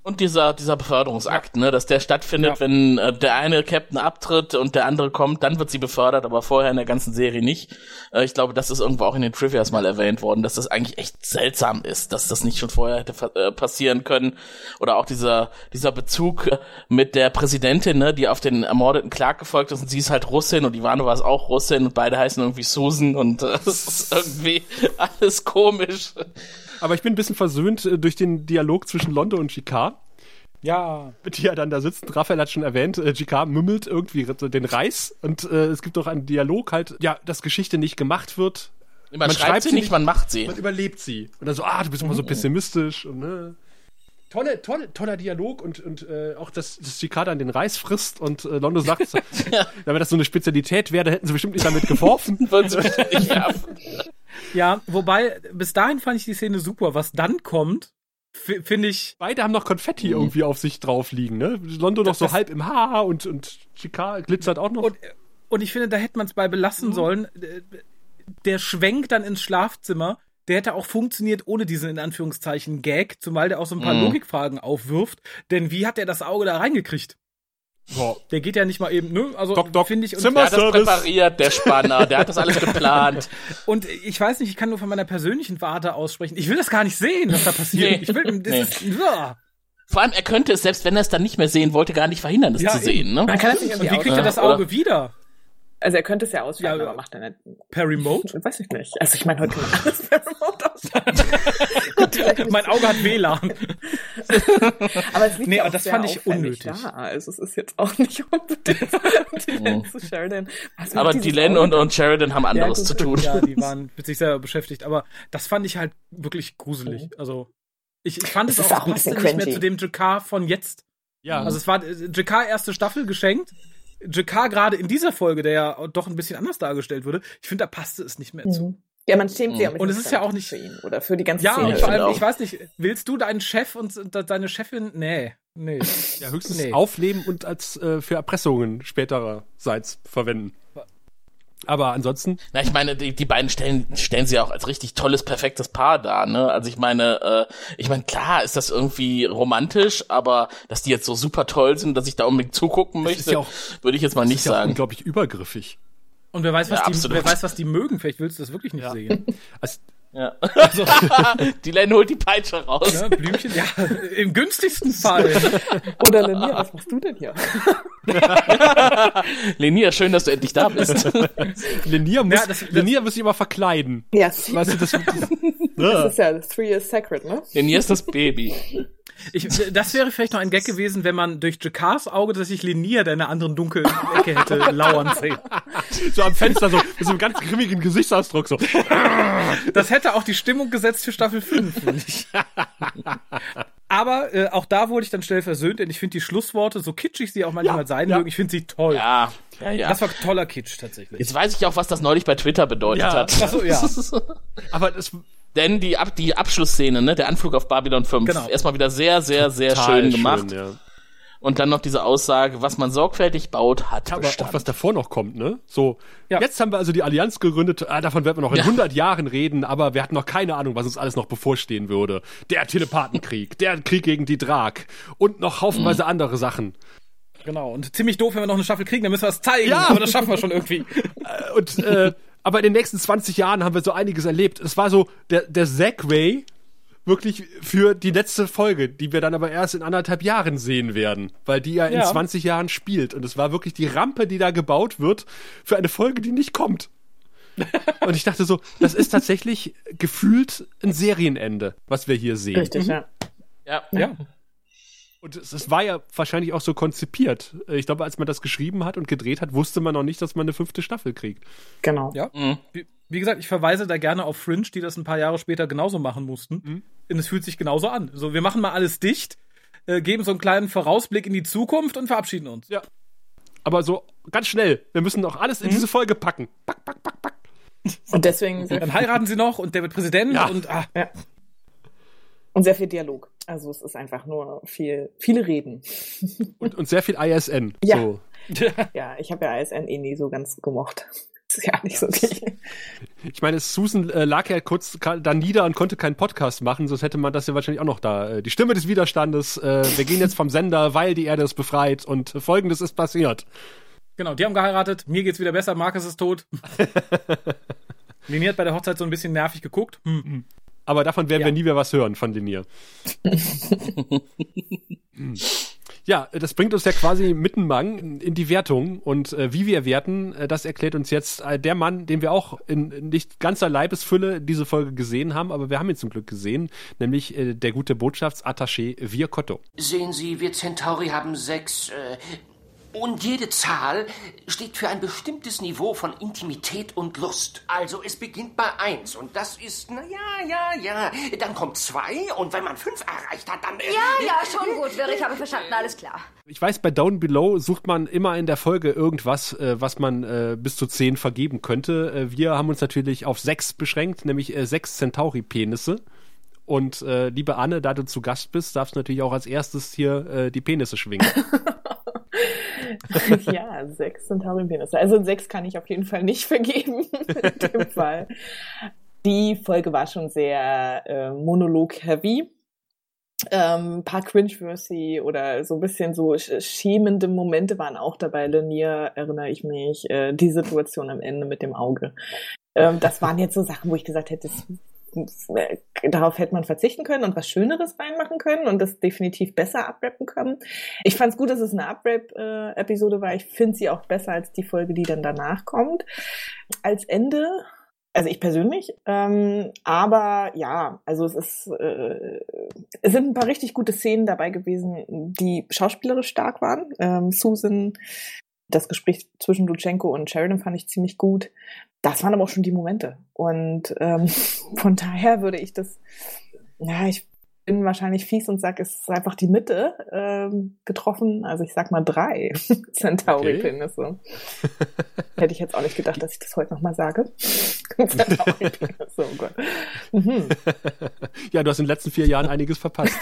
Und dieser, dieser Beförderungsakt, ne, dass der stattfindet, Ja. wenn äh, der eine Captain abtritt und der andere kommt, dann wird sie befördert, aber vorher in der ganzen Serie nicht. Äh, ich glaube, das ist irgendwo auch in den Trivias mal erwähnt worden, dass das eigentlich echt seltsam ist, dass das nicht schon vorher hätte äh, passieren können. Oder auch dieser, dieser Bezug äh, mit der Präsidentin, ne, die auf den ermordeten Clark gefolgt ist und sie ist halt Russin und Ivanova ist auch Russin und beide heißen irgendwie Susan und äh, das ist irgendwie alles komisch. Aber ich bin ein bisschen versöhnt äh, durch den Dialog zwischen Londo und Jicquard, Ja, die ja dann da sitzt. Raphael hat schon erwähnt, äh, mümmelt irgendwie den Reis und äh, es gibt auch einen Dialog halt, ja, dass Geschichte nicht gemacht wird. Man, schreibt, sie nicht, man macht sie. Man überlebt sie. Und dann so, ah, du bist immer so pessimistisch und ne. Tolle, tolle, toller Dialog und, und äh, auch, dass, dass Jicquard dann den Reis frisst und äh, Londo sagt, so, wenn das so eine Spezialität wäre, dann hätten sie bestimmt nicht damit geworfen. Ja, wobei, bis dahin fand ich die Szene super. Was dann kommt, finde ich, Beide haben noch Konfetti irgendwie auf sich drauf liegen, ne? Londo noch so das- halb im Haar und, und Jicquard glitzert auch noch. Und, und ich finde, da hätte man es bei belassen sollen. Äh, Der Schwenk dann ins Schlafzimmer, der hätte auch funktioniert ohne diesen in Anführungszeichen Gag, zumal der auch so ein paar Mhm. Logikfragen aufwirft. Denn wie hat er das Auge da reingekriegt? Boah. Der geht ja nicht mal eben, ne? Also finde ich. Und, Zimmer- Der hat das präpariert, der Spanner, der hat das alles geplant. und ich weiß nicht, ich kann nur von meiner persönlichen Warte aussprechen. Ich will das gar nicht sehen, was da passiert. Nee. Ich will, das Nee. ist, ja. Vor allem, er könnte es, selbst wenn er es dann nicht mehr sehen wollte, gar nicht verhindern, das Ja, zu sehen. Ne? Man kann es nicht Und wie kriegt er das oder? Auge wieder? Also er könnte es ja ausschalten, Ja, aber macht er nicht. Per Remote? Weiß ich nicht. Also ich meine, heute kann man alles per Remote ausschalten. Mein. Auge hat WLAN. Aber es liegt Nee, ja aber auch das fand ich unnötig. Da. Also es ist jetzt auch nicht unbedingt Dylan zu Sheridan. Was Aber Dylan und, und Sheridan haben anderes gut, zu tun. Ja, die waren mit sich selber beschäftigt. Aber das fand ich halt wirklich gruselig. Also ich, ich fand Es auch, auch passte nicht mehr zu dem Jakar von jetzt. Ja, Also es war äh, Jakar erste Staffel geschenkt. Jakar gerade in dieser Folge, der ja doch ein bisschen anders dargestellt wurde, ich finde, da passte es nicht mehr zu. Mhm. Ja, man schämt sich ja Und es ist ja auch für nicht- ihn oder für die ganze Ja, Szene. und ich vor allem, ich weiß nicht, willst du deinen Chef und und deine Chefin? Nee, nee. ja höchstens Nee. aufleben und als äh, für Erpressungen spätererseits verwenden. Aber ansonsten, Na, ich meine, die, die beiden stellen, stellen sie ja auch als richtig tolles, perfektes Paar dar, ne? Also ich meine, äh, ich meine, klar ist das irgendwie romantisch, aber dass die jetzt so super toll sind, dass ich da unbedingt zugucken möchte, ja auch- würde ich jetzt mal nicht ist ja auch sagen. unglaublich übergriffig. Und wer weiß, was Ja, die, absolut. wer weiß, was die mögen. Vielleicht willst du das wirklich nicht sehen. Also, Ja. Also, die Len holt die Peitsche raus. ne, Blümchen, ja, im günstigsten Fall. Oder Linia, was machst du denn hier? Lenia, schön, dass du endlich da bist. Lenia muss, Ja, das- das- Lenia muss sich immer verkleiden. Ja, Weißt du, das, das, das ist ja Three is Sacred, ne? Lenia ist das Baby. Ich, das wäre vielleicht noch ein Gag gewesen, wenn man durch Jakars Auge, dass ich Lenia, der in einer anderen dunklen Ecke hätte, lauern sehen. so am Fenster so mit so einem ganz grimmigen Gesichtsausdruck so. Das hätte auch die Stimmung gesetzt für Staffel 5, finde ich. Aber äh, auch da wurde ich dann schnell versöhnt, denn ich finde die Schlussworte, so kitschig sie auch manchmal Ja, sein ja. mögen, ich finde sie toll. Ja, ja, ja. Das war toller Kitsch tatsächlich. Jetzt weiß ich auch, was das neulich bei Twitter bedeutet Ja. hat. Ach so, ja. Aber das Denn die, Ab die Abschlussszene, ne, der Anflug auf Babylon 5, Genau. erstmal wieder sehr, sehr, sehr total schön gemacht. ja. Und dann noch diese Aussage, was man sorgfältig baut, hat Aber Bestand. auch was davor noch kommt, ne? So, Ja. jetzt haben wir also die Allianz gegründet, ah, davon werden wir noch in Ja. 100 Jahren reden, aber wir hatten noch keine Ahnung, was uns alles noch bevorstehen würde. Der Telepathenkrieg, der Krieg gegen die Drag und noch haufenweise andere Sachen. Genau. Und ziemlich doof, wenn wir noch eine Staffel kriegen, dann müssen wir es zeigen. Ja. Aber das schaffen wir schon irgendwie. Äh, Und, äh, aber in den nächsten 20 Jahren haben wir so einiges erlebt. Es war so der, der Segway wirklich für die letzte Folge, die wir dann aber erst in anderthalb Jahren sehen werden, weil die ja in Ja. 20 Jahren spielt. Und es war wirklich die Rampe, die da gebaut wird für eine Folge, die nicht kommt. Und ich dachte so, das ist tatsächlich gefühlt ein Serienende, was wir hier sehen. Richtig, ja. Ja. Ja. Und es, es war ja wahrscheinlich auch so konzipiert. Ich glaube, als man das geschrieben hat und gedreht hat, wusste man noch nicht, dass man eine fünfte Staffel kriegt. Genau. Ja. Mhm. Wie, wie gesagt, ich verweise da gerne auf Fringe, die das ein paar Jahre später genauso machen mussten. Mhm. Und es fühlt sich genauso an. So, wir machen mal alles dicht, äh, geben so einen kleinen Vorausblick in die Zukunft und verabschieden uns. Ja. Aber so ganz schnell. Wir müssen noch alles in diese Folge packen. Pack, pack, pack, pack. Und deswegen Dann heiraten sie noch und der wird Präsident Ja. und ah, ja. Und sehr viel Dialog. Also es ist einfach nur viel, viele Reden. Und, und sehr viel ISN. Ja. So. Ja, ich habe ja ISN eh nie so ganz gemocht. Das ist ja nicht so die. Ich meine, Susan äh, lag ja kurz da nieder und konnte keinen Podcast machen, sonst hätte man das ja wahrscheinlich auch noch da. Äh, die Stimme des Widerstandes, äh, wir gehen jetzt vom Sender, weil die Erde ist befreit und folgendes ist passiert. genau, die haben geheiratet, mir geht's wieder besser, Marcus ist tot. Lini hat bei der Hochzeit so ein bisschen nervig geguckt. Hm. Aber davon werden Ja. wir nie mehr was hören von Linier. Hm. Ja, das bringt uns ja quasi mittenmang in die Wertung. Und äh, wie wir werten, äh, das erklärt uns jetzt äh, der Mann, den wir auch in, in nicht ganzer Leibesfülle diese Folge gesehen haben, aber wir haben ihn zum Glück gesehen, nämlich äh, der gute Botschaftsattaché Viacotto. Sehen Sie, wir Centauri haben sechs. Äh, und jede Zahl steht für ein bestimmtes Niveau von Intimität und Lust. Also es beginnt bei eins und das ist, na ja, ja, ja. Dann kommt zwei und wenn man fünf erreicht hat, dann. Ja, ja, schon gut, Wirr, ich habe verstanden, alles klar. Ich weiß, bei Down Below sucht man immer in der Folge irgendwas, äh, was man äh, bis zu zehn vergeben könnte. Äh, wir haben uns natürlich auf sechs beschränkt, nämlich äh, sechs Centauri-Penisse. Und äh, liebe Anne, da du zu Gast bist, darfst du natürlich auch als erstes hier äh, die Penisse schwingen. ja, sechs Centauri-Penisse. Also sechs kann ich auf jeden Fall nicht vergeben in dem Fall. Die Folge war schon sehr äh, monolog-heavy. Ähm, ein paar cringe-worthy oder so ein bisschen so sch- schämende Momente waren auch dabei. Lanier erinnere ich mich. Äh, die Situation am Ende mit dem Auge. Ähm, das waren jetzt so Sachen, wo ich gesagt hätte, das, darauf hätte man verzichten können und was Schöneres reinmachen können und das definitiv besser abrappen können. Ich fand es gut, dass es eine Uprap-Episode war. Ich finde sie auch besser als die Folge, die dann danach kommt. Als Ende, also ich persönlich, ähm, aber ja, also es ist, äh, es sind ein paar richtig gute Szenen dabei gewesen, die schauspielerisch stark waren. Ähm, Susan, das Gespräch zwischen Lutschenko und Sheridan fand ich ziemlich gut. Das waren aber auch schon die Momente. Und ähm, von daher würde ich das, ja, ich bin wahrscheinlich fies und sage, es ist einfach die Mitte ähm, getroffen. Also ich sag mal drei Centauri-Penisse. Hätte ich jetzt auch nicht gedacht, dass ich das heute nochmal sage. Centauri-Penisse, oh Gott. Mhm. ja, du hast in den letzten vier Jahren einiges verpasst.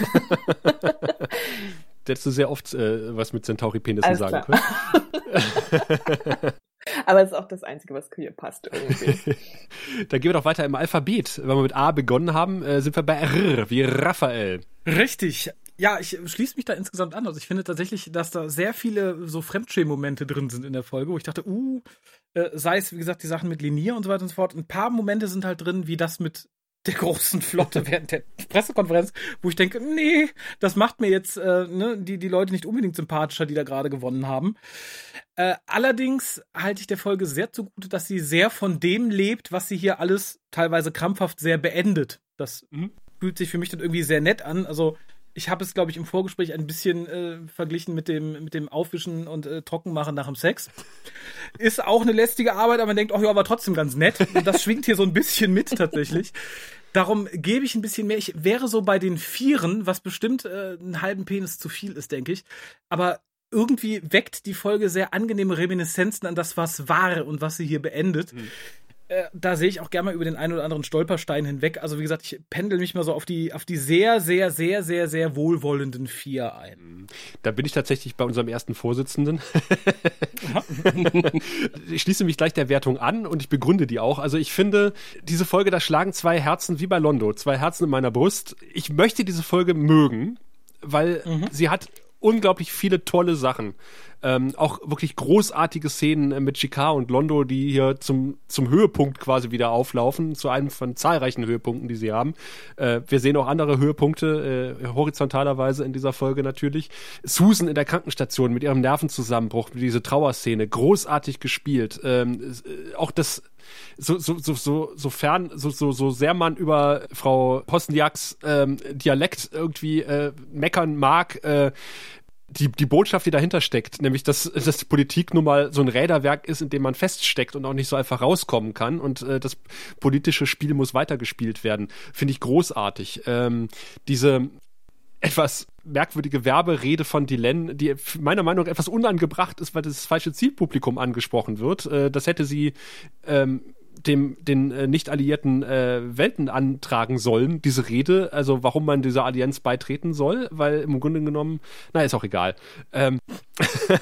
Hättest du sehr oft äh, was mit Centauri-Penissen sagen klar. können. Aber es ist auch das Einzige, was hier passt irgendwie. Dann gehen wir doch weiter im Alphabet. Wenn wir mit A begonnen haben, äh, sind wir bei R, wie Raphael. Richtig. Ja, ich schließe mich da insgesamt an. Also ich finde tatsächlich, dass da sehr viele so Fremdschämen-Momente drin sind in der Folge, wo ich dachte, uh, äh, sei es, wie gesagt, die Sachen mit Linier und so weiter und so fort. Ein paar Momente sind halt drin, wie das mit der großen Flotte während der Pressekonferenz, wo ich denke, nee, das macht mir jetzt äh, ne, die, die Leute nicht unbedingt sympathischer, die da gerade gewonnen haben. Äh, allerdings halte ich der Folge sehr zugute, dass sie sehr von dem lebt, was sie hier alles teilweise krampfhaft sehr beendet. Das Mhm. fühlt sich für mich dann irgendwie sehr nett an. Also ich habe es, glaube ich, im Vorgespräch ein bisschen äh, verglichen mit dem, mit dem Aufwischen und äh, Trockenmachen nach dem Sex. Ist auch eine lästige Arbeit, aber man denkt, oh ja, aber trotzdem ganz nett. Und das schwingt hier so ein bisschen mit tatsächlich. Darum gebe ich ein bisschen mehr. Ich wäre so bei den Vieren, was bestimmt äh, einen halben Penis zu viel ist, denke ich. Aber irgendwie weckt die Folge sehr angenehme Reminiszenzen an das, was war und was sie hier beendet. Äh, da sehe ich auch gerne mal über den einen oder anderen Stolperstein hinweg. Also wie gesagt, ich pendel mich mal so auf die, auf die sehr, sehr, sehr, sehr, sehr wohlwollenden vier ein. Da bin ich tatsächlich bei unserem ersten Vorsitzenden. ich schließe mich gleich der Wertung an und ich begründe die auch. Also ich finde, diese Folge, da schlagen zwei Herzen wie bei Londo, zwei Herzen in meiner Brust. Ich möchte diese Folge mögen, weil sie hat unglaublich viele tolle Sachen. Ähm, auch wirklich großartige Szenen äh, mit Chikar und Londo, die hier zum, zum Höhepunkt quasi wieder auflaufen, zu einem von zahlreichen Höhepunkten, die sie haben. Äh, wir sehen auch andere Höhepunkte, äh, horizontalerweise in dieser Folge natürlich. Susan in der Krankenstation mit ihrem Nervenzusammenbruch, diese Trauerszene, großartig gespielt. Ähm, äh, auch das so, so, so, so, sofern, so, so, so sehr man über Frau Posniaks ähm, Dialekt irgendwie äh, meckern mag, äh, die, die Botschaft, die dahinter steckt, nämlich, dass, dass die Politik nun mal so ein Räderwerk ist, in dem man feststeckt und auch nicht so einfach rauskommen kann und äh, das politische Spiel muss weitergespielt werden, finde ich großartig. Ähm, diese etwas merkwürdige Werberede von Dylan, die meiner Meinung nach etwas unangebracht ist, weil das falsche Zielpublikum angesprochen wird. Äh, das hätte sie ähm, dem den äh, nicht alliierten äh, Welten antragen sollen, diese Rede, also warum man dieser Allianz beitreten soll, weil im Grunde genommen, na, ist auch egal. Ähm,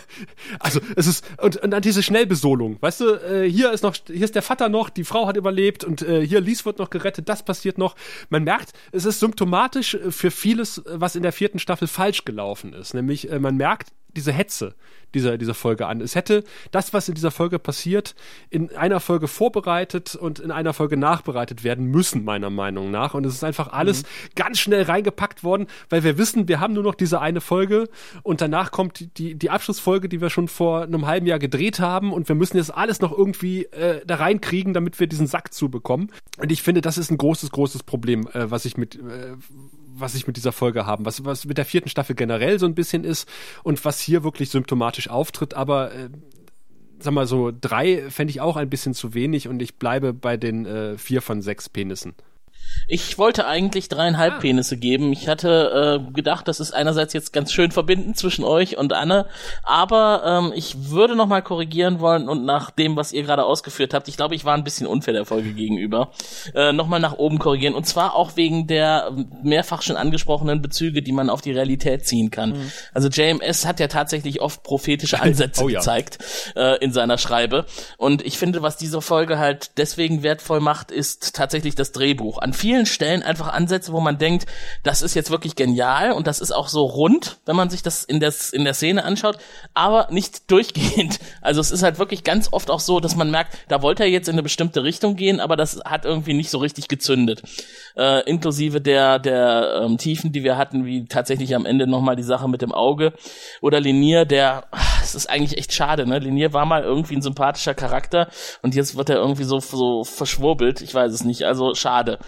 also es ist und, und dann diese Schnellbesolung, weißt du, äh, hier ist noch hier ist der Vater noch, die Frau hat überlebt und äh, hier Lies wird noch gerettet, das passiert noch. Man merkt, es ist symptomatisch für vieles, was in der vierten Staffel falsch gelaufen ist, nämlich äh, man merkt diese Hetze dieser, dieser Folge an. Es hätte das, was in dieser Folge passiert, in einer Folge vorbereitet und in einer Folge nachbereitet werden müssen, meiner Meinung nach. Und es ist einfach alles mhm. ganz schnell reingepackt worden, weil wir wissen, wir haben nur noch diese eine Folge und danach kommt die, die, die Abschlussfolge, die wir schon vor einem halben Jahr gedreht haben und wir müssen jetzt alles noch irgendwie äh, da reinkriegen, damit wir diesen Sack zubekommen. Und ich finde, das ist ein großes, großes Problem, äh, was ich mit, äh, was ich mit dieser Folge haben, was, was mit der vierten Staffel generell so ein bisschen ist und was hier wirklich symptomatisch auftritt, aber äh, sag mal so, drei fände ich auch ein bisschen zu wenig und ich bleibe bei den äh, vier von sechs Penissen. Ich wollte eigentlich dreieinhalb ah. Penisse geben. Ich hatte äh, gedacht, das ist einerseits jetzt ganz schön verbindend zwischen euch und Anne, aber ähm, ich würde noch mal korrigieren wollen und nach dem, was ihr gerade ausgeführt habt, ich glaube, ich war ein bisschen unfair der Folge gegenüber, äh, noch mal nach oben korrigieren und zwar auch wegen der mehrfach schon angesprochenen Bezüge, die man auf die Realität ziehen kann. Mhm. Also JMS hat ja tatsächlich oft prophetische Ansätze oh, ja. gezeigt äh, in seiner Schreibe und ich finde, was diese Folge halt deswegen wertvoll macht, ist tatsächlich das Drehbuch. An vielen Stellen einfach Ansätze, wo man denkt, das ist jetzt wirklich genial und das ist auch so rund, wenn man sich das in der, in der Szene anschaut, aber nicht durchgehend. Also es ist halt wirklich ganz oft auch so, dass man merkt, da wollte er jetzt in eine bestimmte Richtung gehen, aber das hat irgendwie nicht so richtig gezündet. Äh, inklusive der, der ähm, Tiefen, die wir hatten, wie tatsächlich am Ende nochmal die Sache mit dem Auge. Oder Linier, der, es ist eigentlich echt schade, ne? Linier war mal irgendwie ein sympathischer Charakter und jetzt wird er irgendwie so, so verschwurbelt. Ich weiß es nicht. Also schade.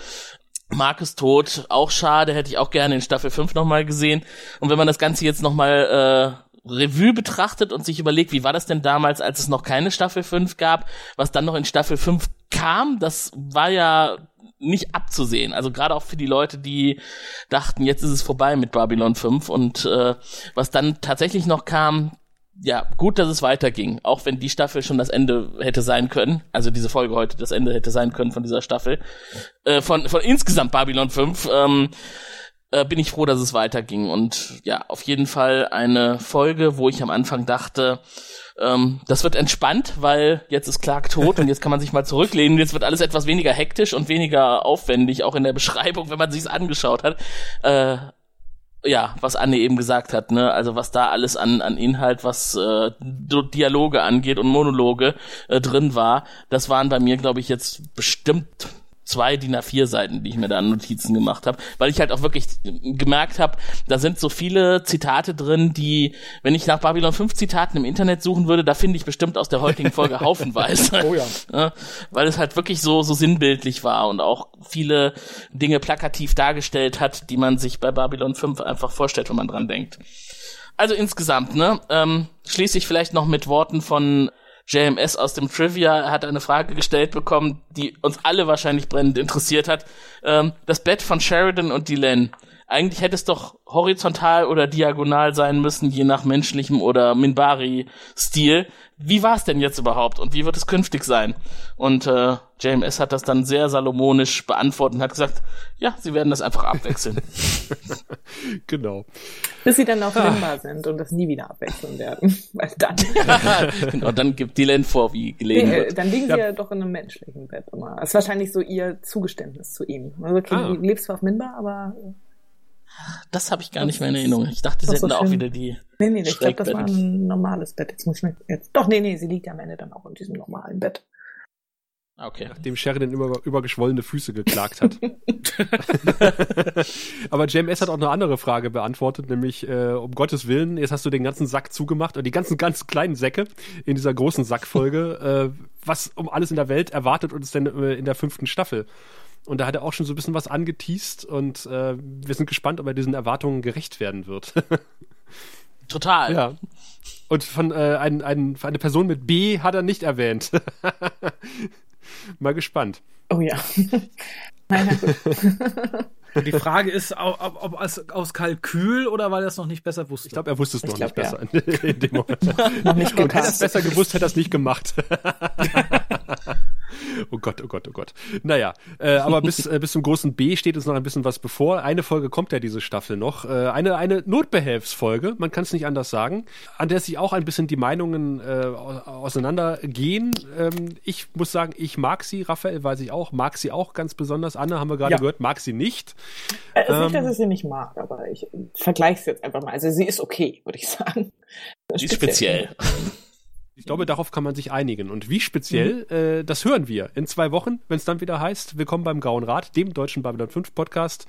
Mark ist tot, auch schade, hätte ich auch gerne in Staffel 5 nochmal gesehen. Und wenn man das Ganze jetzt nochmal äh, Revue betrachtet und sich überlegt, wie war das denn damals, als es noch keine Staffel 5 gab, was dann noch in Staffel 5 kam, das war ja nicht abzusehen. Also gerade auch für die Leute, die dachten, jetzt ist es vorbei mit Babylon 5 und äh, was dann tatsächlich noch kam, ja, gut, dass es weiterging. Auch wenn die Staffel schon das Ende hätte sein können. Also diese Folge heute das Ende hätte sein können von dieser Staffel. Äh, von, von insgesamt Babylon 5. Ähm, äh, bin ich froh, dass es weiterging. Und ja, auf jeden Fall eine Folge, wo ich am Anfang dachte, ähm, das wird entspannt, weil jetzt ist Clark tot und jetzt kann man sich mal zurücklehnen. Jetzt wird alles etwas weniger hektisch und weniger aufwendig, auch in der Beschreibung, wenn man sich's angeschaut hat. Äh, ja, was Anne eben gesagt hat, ne, also was da alles an, an Inhalt, was äh, Dialoge angeht und Monologe äh, drin war, das waren bei mir, glaube ich, jetzt bestimmt zwei DIN A4 Seiten, die ich mir da an Notizen gemacht habe, weil ich halt auch wirklich gemerkt habe, da sind so viele Zitate drin, die, wenn ich nach Babylon 5 Zitaten im Internet suchen würde, da finde ich bestimmt aus der heutigen Folge haufenweise. oh ja. ja. Weil es halt wirklich so, so sinnbildlich war und auch viele Dinge plakativ dargestellt hat, die man sich bei Babylon 5 einfach vorstellt, wenn man dran denkt. Also insgesamt, ne, ähm, schließe ich vielleicht noch mit Worten von JMS aus dem Trivia hat eine Frage gestellt bekommen, die uns alle wahrscheinlich brennend interessiert hat. Ähm, das Bett von Sheridan und Delenn. Eigentlich hätte es doch horizontal oder diagonal sein müssen, je nach menschlichem oder Minbari-Stil wie war es denn jetzt überhaupt und wie wird es künftig sein? Und äh, JMS hat das dann sehr salomonisch beantwortet und hat gesagt, ja, sie werden das einfach abwechseln. genau. Bis sie dann auf Limba sind und das nie wieder abwechseln werden. Weil dann. genau, dann gibt Dylan vor, wie gelegen nee, wird. Dann liegen ja. sie ja doch in einem menschlichen Bett immer. Das ist wahrscheinlich so ihr Zugeständnis zu ihm. Also, okay, ah. du lebst zwar auf Minbar, aber das habe ich gar nicht mehr in Erinnerung. Ich dachte, sie hätten da auch wieder die. Nee, nee, ich glaube, das war ein normales Bett. Jetzt muss ich mir jetzt. Doch, nee, nee, sie liegt ja am Ende dann auch in diesem normalen Bett. Okay. Nachdem Sheridan über, über geschwollene Füße geklagt hat. Aber JMS hat auch eine andere Frage beantwortet, nämlich äh, um Gottes Willen, jetzt hast du den ganzen Sack zugemacht und die ganzen ganz kleinen Säcke in dieser großen Sackfolge, äh, was um alles in der Welt erwartet uns denn äh, in der fünften Staffel. Und da hat er auch schon so ein bisschen was angeteased und äh, wir sind gespannt, ob er diesen Erwartungen gerecht werden wird. Total. ja. Und von äh, ein, ein, eine Person mit B hat er nicht erwähnt. Mal gespannt. Oh ja. Naja, gut. Und die Frage ist, ob, ob, ob aus, aus Kalkül oder weil er es noch nicht besser wusste. Ich glaube, er wusste es Ich noch glaub, nicht ja. besser in, dem Moment. Noch nicht Und hätte er es besser gewusst, hätte er es nicht gemacht. oh Gott, oh Gott, oh Gott. Naja, äh, aber bis, äh, bis zum großen B steht uns noch ein bisschen was bevor. Eine Folge kommt ja diese Staffel noch. Äh, eine, eine Notbehelfsfolge, man kann es nicht anders sagen, an der sich auch ein bisschen die Meinungen äh, au- auseinandergehen. Ähm, ich muss sagen, ich mag sie. Raphael weiß ich auch, mag sie auch ganz besonders. Anne haben wir gerade Ja. gehört, mag sie nicht. Es ist nicht, Ähm, dass ich sie nicht mag, aber ich vergleiche es jetzt einfach mal. Also sie ist okay, würde ich sagen. Die ist speziell. Ich glaube, darauf kann man sich einigen. Und wie speziell, äh, das hören wir in zwei Wochen, wenn es dann wieder heißt, willkommen beim Grauen Rat, dem deutschen Babylon 5 Podcast,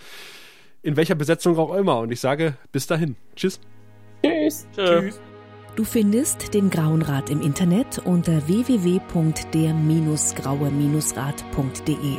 in welcher Besetzung auch immer. Und ich sage bis dahin. Tschüss. Tschüss. Tschüss. Du findest den Grauen Rat im Internet unter www.der-graue-rat.de,